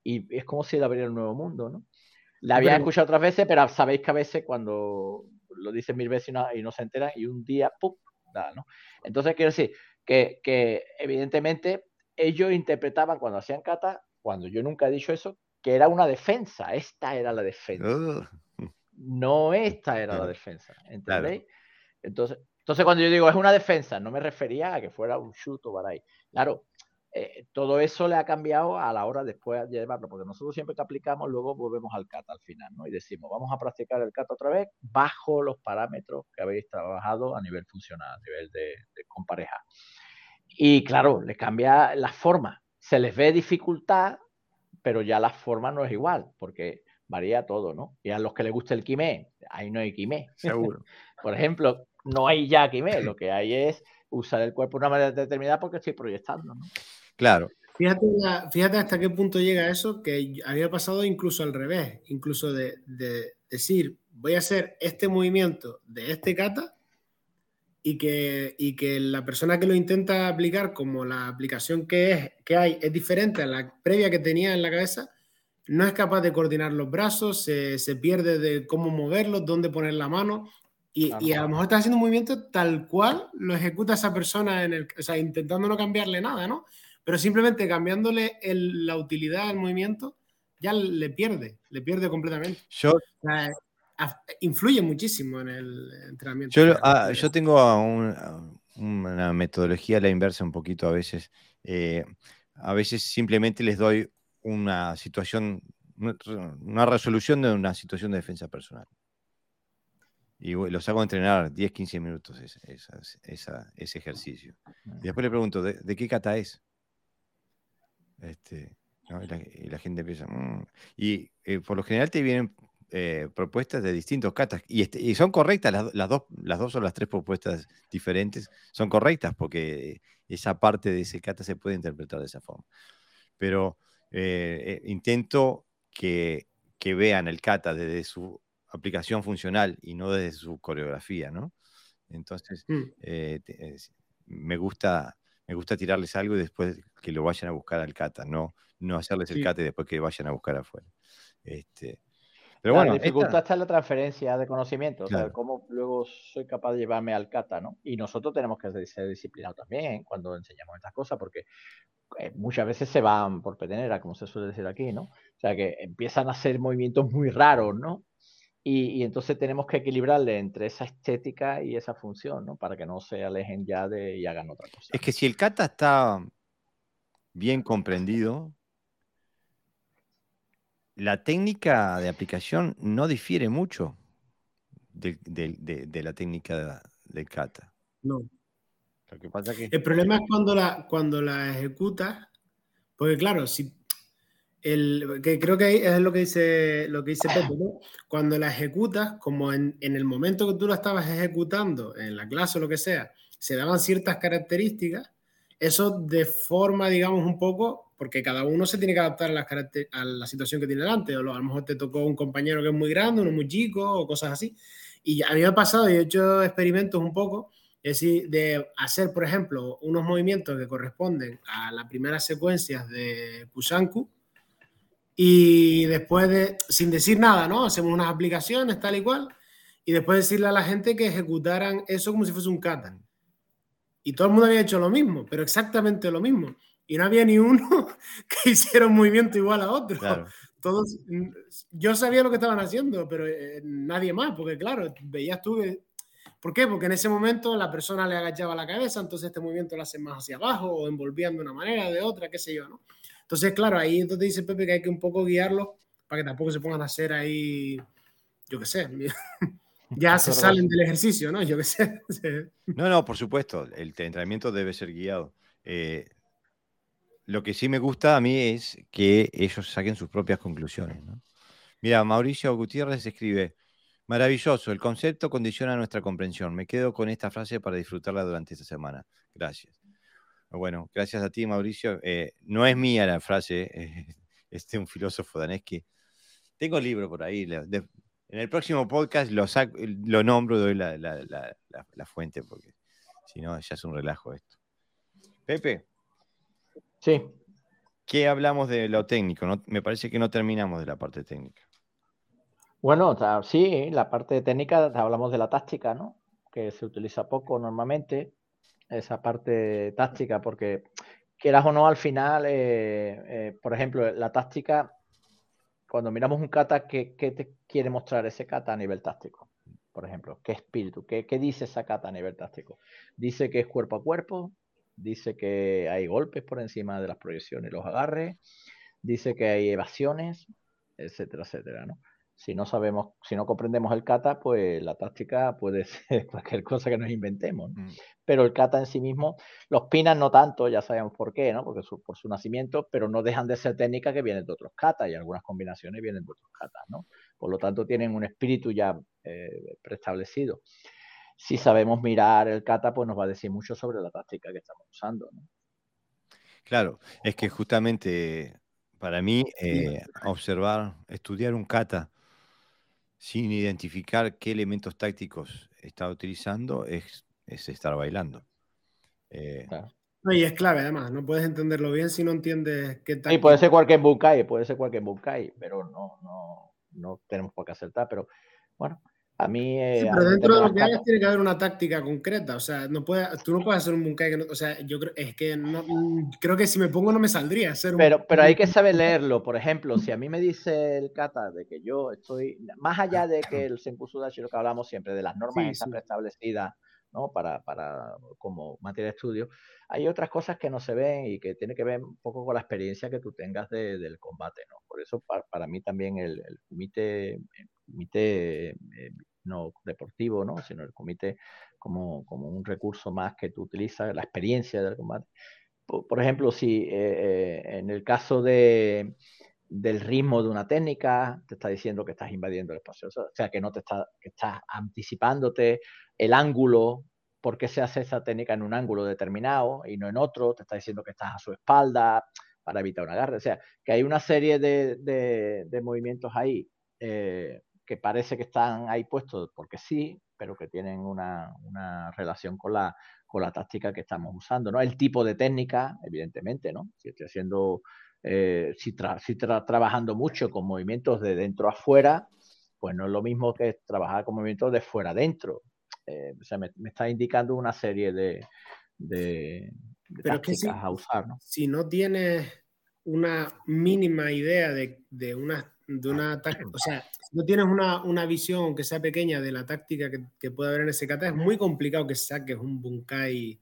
Y es como si le abriera un nuevo mundo, ¿no? La había escuchado otras veces, pero sabéis que a veces cuando lo dicen mil veces y no, se enteran, y un día, ¡pum! Nada, ¿no? Entonces quiero decir que, que evidentemente ellos interpretaban cuando hacían kata, cuando yo nunca he dicho eso, que era una defensa, esta era la defensa. No esta era la defensa, ¿entendéis? Entonces, entonces cuando yo digo es una defensa, no me refería a que fuera un shoot o ahí. Claro, eh, todo eso le ha cambiado a la hora después de llevarlo, porque nosotros siempre que aplicamos, luego volvemos al kata al final, ¿no? Y decimos, vamos a practicar el kata otra vez bajo los parámetros que habéis trabajado a nivel funcional, a nivel de, con pareja. Y claro, le cambia la forma. Se les ve dificultad, pero ya la forma no es igual, porque varía todo, ¿no? Y a los que les gusta el quimé, ahí no hay quimé. Seguro. Por ejemplo, no hay ya quimé, lo que hay es usar el cuerpo de una manera determinada porque estoy proyectando, ¿no? Claro. Fíjate, fíjate hasta qué punto llega eso, que había pasado incluso al revés, incluso de, decir, voy a hacer este movimiento de este kata y que, y que la persona que lo intenta aplicar como la aplicación que, es, que hay es diferente a la previa que tenía en la cabeza, no es capaz de coordinar los brazos, se, se pierde de cómo moverlos, dónde poner la mano. Y, y, a lo mejor está haciendo un movimiento tal cual lo ejecuta esa persona, en el, o sea, intentando no cambiarle nada, ¿no? pero simplemente cambiándole la utilidad al movimiento, ya le pierde, le pierde completamente. Yo, influye muchísimo en el entrenamiento. Yo, ah, yo tengo una metodología a la inversa un poquito a veces. Eh, a veces simplemente les doy una situación, una resolución de una situación de defensa personal. Y los hago entrenar 10, 15 minutos ese ejercicio. Y después le pregunto, ¿de, qué cata es? Este, y, la, gente empieza. Mm". Y eh, por lo general te vienen eh, propuestas de distintos catas. Y, este, son correctas, las, dos, las dos o las tres propuestas diferentes son correctas, porque esa parte de ese cata se puede interpretar de esa forma. Pero eh, intento que, que vean el kata desde su aplicación funcional y no desde su coreografía, ¿no? Entonces, mm. me gusta me gusta tirarles algo y después que lo vayan a buscar al kata, no, no hacerles el kata y después que vayan a buscar afuera. Este, pero bueno, la dificultad está en la transferencia de conocimiento, cómo luego soy capaz de llevarme al kata, ¿no? Y nosotros tenemos que ser disciplinados también cuando enseñamos estas cosas, porque eh, muchas veces se van por petenera, como se suele decir aquí, ¿no? O sea, que empiezan a hacer movimientos muy raros, ¿no? Y, entonces tenemos que equilibrarle entre esa estética y esa función, ¿no? Para que no se alejen ya de y hagan otra cosa. Es que si el kata está bien comprendido, la técnica de aplicación no difiere mucho de, la técnica del kata. No. El problema es cuando la, cuando la ejecutas, porque claro, si el, que creo que es lo que dice, lo que dice Pepe, cuando la ejecutas, como en, en, el momento que tú la estabas ejecutando, en la clase o lo que sea, se daban ciertas características, eso deforma, digamos, un poco, porque cada uno se tiene que adaptar a, la situación que tiene delante, o a lo mejor te tocó un compañero que es muy grande, uno muy chico, o cosas así. Y a mí pasado, y he hecho experimentos un poco, es de hacer, por ejemplo, unos movimientos que corresponden a las primeras secuencias de Kusanku, y después de, sin decir nada, ¿no? Hacemos unas aplicaciones tal y cual, y después decirle a la gente que ejecutaran eso como si fuese un katan. Y todo el mundo había hecho lo mismo, pero exactamente lo mismo. Y no había ni uno que hiciera un movimiento igual a otro. Todos, yo sabía lo que estaban haciendo, pero eh, nadie más, porque claro, veías tú ¿Por qué? Porque en ese momento la persona le agachaba la cabeza, entonces este movimiento lo hace más hacia abajo o envolviendo de una manera, de otra, qué sé yo, ¿no? Entonces, claro, ahí entonces dice Pepe que hay que un poco guiarlo para que tampoco se pongan a hacer ahí, yo qué sé, ya se salen del ejercicio, ¿no? Yo qué sé. No, no, por supuesto, el entrenamiento debe ser guiado. Eh, lo que sí me gusta a mí es que ellos saquen sus propias conclusiones. ¿no? Mira, Mauricio Gutiérrez escribe, maravilloso, el concepto condiciona nuestra comprensión. Me quedo con esta frase para disfrutarla durante esta semana. Gracias. Bueno, gracias a ti, Mauricio. Eh, no es mía la frase, eh, es de un filósofo danés que tengo el libro por ahí. En el próximo podcast lo, lo nombro, doy la, la, fuente, porque si no, ya es un relajo esto. Pepe. Sí. ¿Qué hablamos de lo técnico? me parece que no terminamos de la parte técnica. Bueno, sí, la parte técnica hablamos de la táctica, ¿no? Que se utiliza poco normalmente esa parte táctica, porque quieras o no, al final, eh, eh, por ejemplo, la táctica, cuando miramos un kata, ¿qué, te quiere mostrar ese kata a nivel táctico? Por ejemplo, ¿qué espíritu? ¿Qué, ¿Qué dice esa kata a nivel táctico? Dice que es cuerpo a cuerpo, dice que hay golpes por encima de las proyecciones y los agarres, dice que hay evasiones, etcétera, etcétera, ¿no? Si no sabemos, si no comprendemos el kata, pues la táctica puede ser cualquier cosa que nos inventemos. Mm. Pero el kata en sí mismo, los pinas no tanto, ya sabemos por qué, ¿no? Porque por su nacimiento, pero no dejan de ser técnicas que vienen de otros katas y algunas combinaciones vienen de otros katas, ¿no? Por lo tanto, tienen un espíritu ya eh, preestablecido. Si sabemos mirar el kata, pues nos va a decir mucho sobre la táctica que estamos usando, ¿no? Claro, es que justamente para mí eh, observar, estudiar un kata sin identificar qué elementos tácticos está utilizando, es, estar bailando. Eh, y es clave además, no puedes entenderlo bien si no entiendes qué tal. Y puede ser cualquier Bunkai, puede ser cualquier Bunkai, pero no, no, no tenemos por qué acertar. Pero bueno, A mí. sí, pero dentro de lo que hagas tiene que haber una táctica concreta. O sea, no puede, tú no puedes hacer un bunkai que no. O sea, yo creo, es que no, mm, creo que si me pongo no me saldría hacer pero, Pero hay que saber leerlo. Por ejemplo, si a mí me dice el kata de que yo estoy. Más allá de que el Senkusu Dashi, lo que hablamos siempre, de las normas están preestablecidas ¿no? Para, para, como materia de estudio. Hay otras cosas que no se ven y que tiene que ver un poco con la experiencia que tú tengas del combate, ¿no? Por eso para, mí también el, el comité, comité eh, no deportivo, ¿no? Sino el comité como, como, un recurso más que tú utilizas, la experiencia del combate. Por, ejemplo, si eh, eh, en el caso de, del ritmo de una técnica, te está diciendo que estás invadiendo el espacio, o sea, que no te está, que estás anticipándote el ángulo, por qué se hace esa técnica en un ángulo determinado y no en otro, te está diciendo que estás a su espalda para evitar un agarre, o sea, que hay una serie de, de, movimientos ahí que parece que están ahí puestos porque sí, pero que tienen una, una relación con la, con la táctica que estamos usando, ¿no? El tipo de técnica, evidentemente, ¿no? Si estoy haciendo eh, si, trabajando mucho con movimientos de dentro a afuera, pues no es lo mismo que trabajar con movimientos de fuera adentro. Eh, o sea, me, está indicando una serie de, de, tácticas a usar. ¿no? Si no tienes una mínima idea de, de una, de una o sea, si no tienes una, una, visión que sea pequeña de la táctica que, que puede haber en ese kata, es muy complicado que saques un bunkai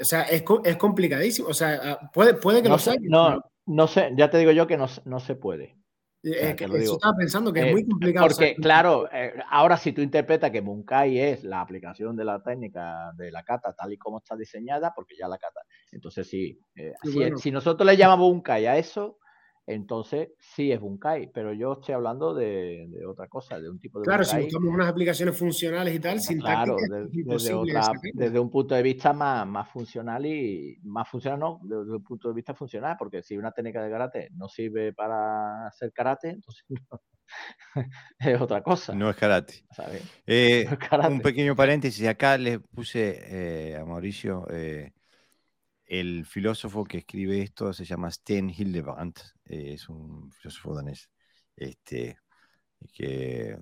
o sea, es, es, complicadísimo. O sea, ah, puede, puede que no lo sea. No, no sé, ya te digo yo que no, no se puede. Es que estaba pensando que es muy eh, complicado. Porque, claro, eh, ahora si tú interpretas que Bunkai es la aplicación de la técnica de la kata tal y como está diseñada, porque ya la kata. Entonces, sí, eh, si, si, nosotros le llamamos Bunkai a eso, entonces sí es Bunkai, pero yo estoy hablando de, otra cosa, de un tipo de Claro, si buscamos unas aplicaciones funcionales y tal, sin Claro, desde, un punto de vista más, más funcional y más funcional, no, desde un punto de vista funcional, porque si una técnica de karate no sirve para hacer karate, entonces es otra cosa. No es karate. Eh, un pequeño paréntesis, acá le puse eh, a Mauricio eh, el filósofo que escribe esto se llama Sten Hildebrandt, eh, es un filósofo danés, este, que,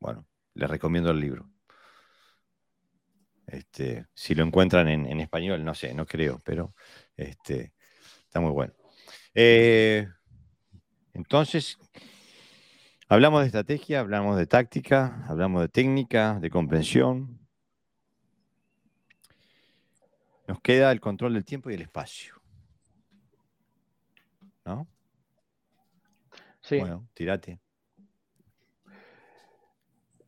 bueno, le recomiendo el libro. Este, si lo encuentran en, español, no sé, no creo, pero este, está muy bueno. Eh, entonces, hablamos de estrategia, hablamos de táctica, hablamos de técnica, de comprensión, Nos queda el control del tiempo y el espacio. ¿No? Sí. Bueno, tírate.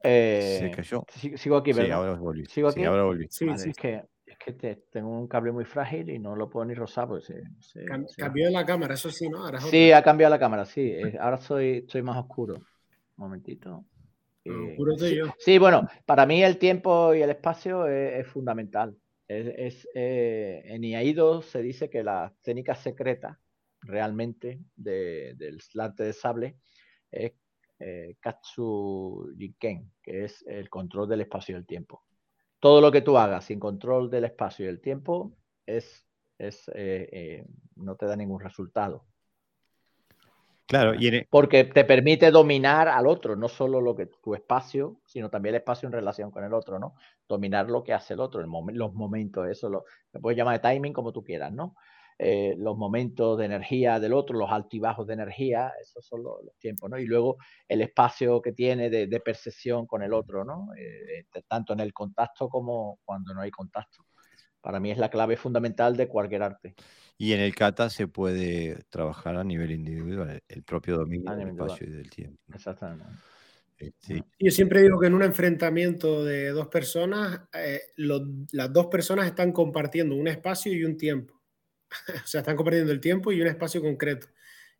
Eh, Se cayó. Sigo aquí, ¿verdad? Sí, ahora volví. ¿Sigo aquí? Sí, ahora volví. Sí, sí. Es que, es que tengo un cable muy frágil y no lo puedo ni rozar. Pues se, cambió la cámara, eso sí, ¿no? Ahora sí, ha cambiado la cámara, sí. Ahora soy, estoy más oscuro. Un momentito. Eh, sí, yo. sí, bueno, para mí el tiempo y el espacio es fundamental. Es, eh, en IAIDO se dice que la técnica secreta realmente del arte de sable es eh, Katsu Jiken, que es el control del espacio y el tiempo. Todo lo que tú hagas sin control del espacio y el tiempo es, es eh, no te da ningún resultado. Claro, porque te permite dominar al otro, no solo lo que tu espacio, sino también el espacio en relación con el otro, ¿no? Dominar lo que hace el otro, el los momentos, eso lo, puedes llamar de timing como tú quieras, ¿no? Eh, los momentos de energía del otro, los altibajos de energía, esos son los, tiempos, ¿no? Y luego el espacio que tiene de, percepción con el otro, ¿no? Eh, eh, tanto en el contacto como cuando no hay contacto. Para mí es la clave fundamental de cualquier arte. Y en el kata se puede trabajar a nivel individual, el propio dominio del espacio y del tiempo. Exactamente. Este Yo siempre digo que en un enfrentamiento de dos personas, eh, las dos personas están compartiendo un espacio y un tiempo. o sea, están compartiendo el tiempo y un espacio concreto.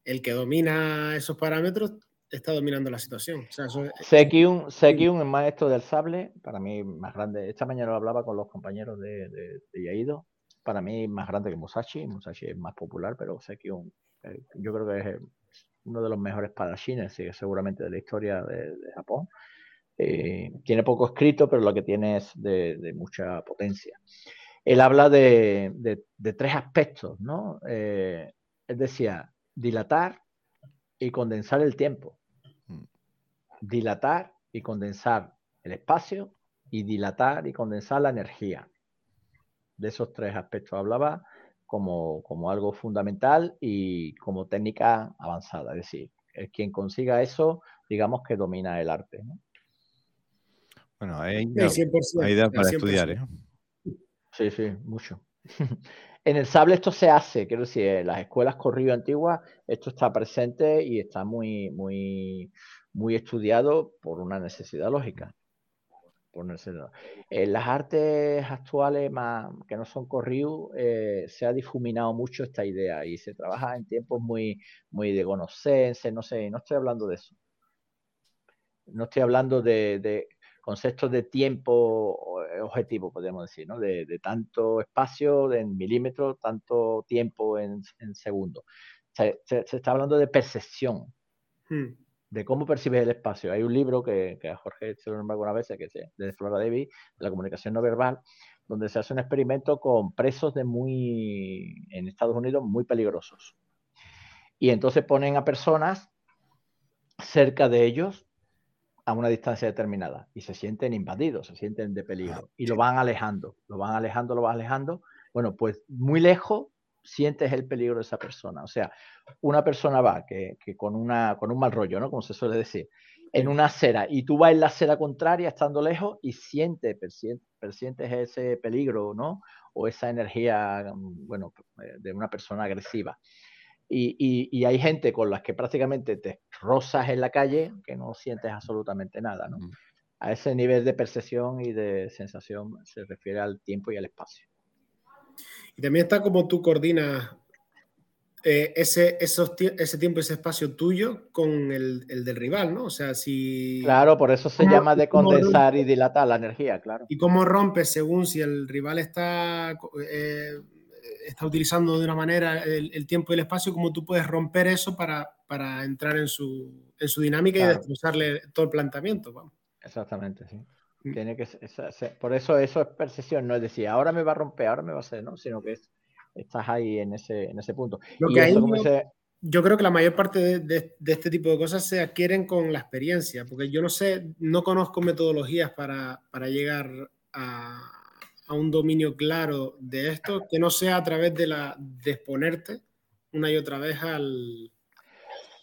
El que domina esos parámetros está dominando la situación. O sea, Sekiun, el maestro del sable, para mí más grande. Esta mañana lo hablaba con los compañeros de, de, de Yaido para mí más grande que Musashi. Musashi es más popular, pero Sekiun eh, yo creo que es uno de los mejores espadachines, seguramente de la historia de, Japón. Eh, tiene poco escrito, pero lo que tiene es de, mucha potencia. Él habla de, tres aspectos, ¿no? Eh, él decía, dilatar y condensar el tiempo. Mm. Dilatar y condensar el espacio y dilatar y condensar la energía. De esos tres aspectos hablaba como, como algo fundamental y como técnica avanzada. Es decir, el quien consiga eso, digamos que domina el arte. Bueno, hay, hay para estudiar. ¿eh? Sí, sí, mucho. en el sable esto se hace, quiero decir, en las escuelas corrido antiguas esto está presente y está muy, muy, muy estudiado por una necesidad lógica. En las artes actuales que no son corridos, eh, se ha difuminado mucho esta idea y se trabaja en tiempos muy, muy de conocerse, no sé, no estoy hablando de eso. No estoy hablando de, conceptos de tiempo eh, objetivo, podríamos decir, ¿no? De, tanto espacio en milímetros, tanto tiempo en, en segundos. Se, está hablando de percepción. Hmm de cómo percibes el espacio. Hay un libro que, a Jorge se lo nombra alguna vez, que es de Flora Davis, de la comunicación no verbal, donde se hace un experimento con presos de muy, en Estados Unidos, muy peligrosos. Y entonces ponen a personas cerca de ellos a una distancia determinada y se sienten invadidos, se sienten de peligro y lo van alejando, lo van alejando, lo van alejando. Bueno, pues muy lejos sientes el peligro de esa persona. O sea, una persona va que, con, una, con un mal rollo, ¿no? Como se suele decir, en una acera y tú vas en la acera contraria estando lejos y sientes, persientes, ese peligro, ¿no? O esa energía, mm, bueno, de una persona agresiva. Y, hay gente con las que prácticamente te rozas en la calle que no sientes absolutamente nada, ¿no? A ese nivel de percepción y de sensación se refiere al tiempo y al espacio. Y también está como tú coordinas eh, ese, esos, ese tiempo, ese espacio tuyo con el, el, del rival, ¿no? O sea, si... Claro, por eso se llama de condensar y dilatar la energía, claro. ¿Y cómo rompes según si el rival está, eh, está utilizando de una manera el, tiempo y el espacio, cómo tú puedes romper eso para, para entrar en su, en su dinámica y destrozarle todo el planteamiento? Vamos. Exactamente, sí. Mm. Tiene que por eso eso es percepción, no es decir, ahora me va a romper, ahora me va a hacer, ¿no? Sino que estás ahí en ese, en ese punto. Yo creo que la mayor parte de, este tipo de cosas se adquieren con la experiencia, porque yo no sé, no conozco metodologías para, llegar a, un dominio claro de esto, que no sea a través de, la, de exponerte una y otra vez al,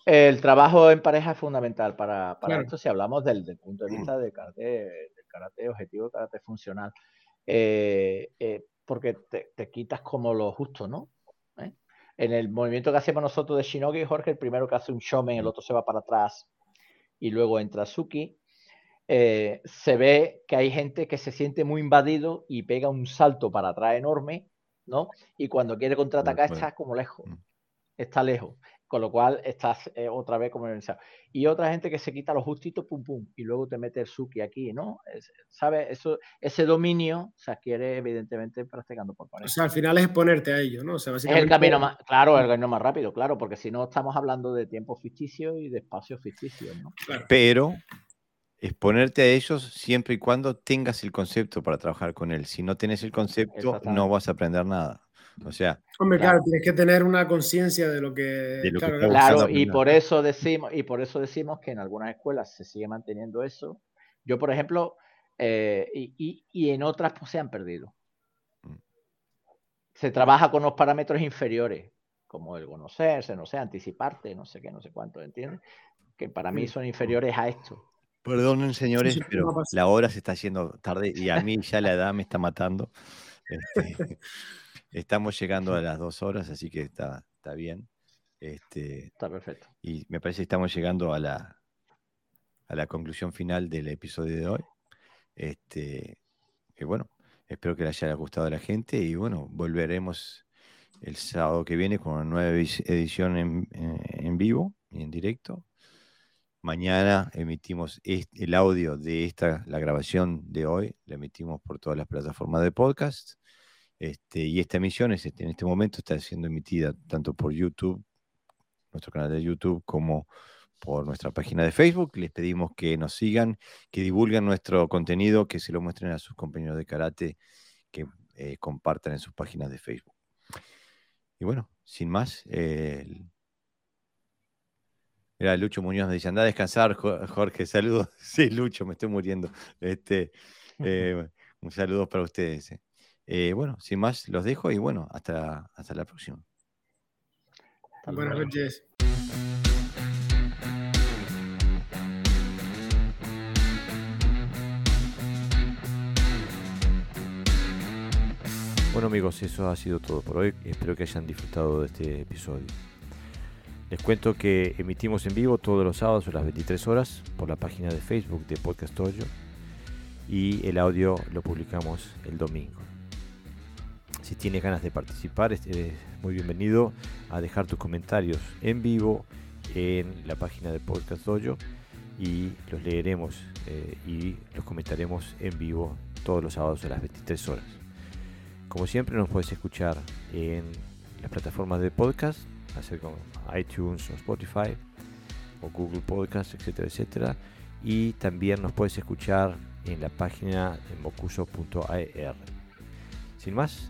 el trabajo en pareja es fundamental para, esto si hablamos del, punto de vista de karate, karate objetivo, karate funcional. Eh, eh, porque te, quitas como lo justo, ¿no? ¿Eh? En el movimiento que hacemos nosotros de Shinogi, Jorge, el primero que hace un shomen, el otro se va para atrás y luego entra Suki. se ve que hay gente que se siente muy invadido y pega un salto para atrás enorme, ¿no? Y cuando quiere contraatacar está como lejos, mm. está lejos con lo cual estás eh, otra vez como en Y otra gente que se quita los justitos, pum, pum, y luego te mete el suki aquí, ¿no? ¿Sabes? Eso, ese dominio se adquiere evidentemente practicando por pareja. O sea, al final es exponerte a ello, ¿no? O sea, básicamente... Es el camino más, claro, el camino más rápido, claro, porque si no estamos hablando de tiempo ficticio y de espacio ficticio, ¿no? Pero exponerte a ellos siempre y cuando tengas el concepto para trabajar con él. Si no tienes el concepto, no vas a aprender nada. O sea. Hombre, claro, tienes que tener una conciencia de lo que. claro, y por eso decimos, y por eso decimos que en algunas escuelas se sigue manteniendo eso. Yo, por ejemplo, eh, y, y, en otras pues, se han perdido. Mm. Se trabaja con los parámetros inferiores, como el conocerse, no sé, anticiparte, no sé qué, no sé cuánto, ¿entiendes? Que para mí son inferiores a esto. Perdonen, señores, pero la hora se está haciendo tarde y a mí ya la edad me está matando. Este, Estamos llegando a las dos horas, así que está, está bien. Este, está perfecto. Y me parece que estamos llegando a la, a la conclusión final del episodio de hoy. Este, que bueno, espero que les haya gustado a la gente y bueno, volveremos el sábado que viene con una nueva edición en, en vivo y en directo. Mañana emitimos el audio de esta, la grabación de hoy, la emitimos por todas las plataformas de podcast. Este, y esta emisión es, este, en este momento está siendo emitida tanto por YouTube, nuestro canal de YouTube, como por nuestra página de Facebook. Les pedimos que nos sigan, que divulguen nuestro contenido, que se lo muestren a sus compañeros de karate, que eh, compartan en sus páginas de Facebook. Y bueno, sin más, Mira, Lucho Muñoz me dice, anda a descansar, Jorge, saludos. Sí, Lucho, me estoy muriendo. Este, eh, un saludo para ustedes. Eh. Bueno, sin más, los dejo y bueno, hasta, hasta la próxima. Buenas noches. Bueno amigos, eso ha sido todo por hoy. Espero que hayan disfrutado de este episodio. Les cuento que emitimos en vivo todos los sábados a las 23 horas por la página de Facebook de Podcast Hoyo y el audio lo publicamos el domingo. Si tienes ganas de participar, es muy bienvenido a dejar tus comentarios en vivo en la página de Podcast Dojo y los leeremos eh, y los comentaremos en vivo todos los sábados a las 23 horas. Como siempre nos puedes escuchar en las plataformas de podcast hacer con iTunes o Spotify o Google Podcast, etcétera, etcétera. Y también nos puedes escuchar en la página de mocuso.ar. Sin más,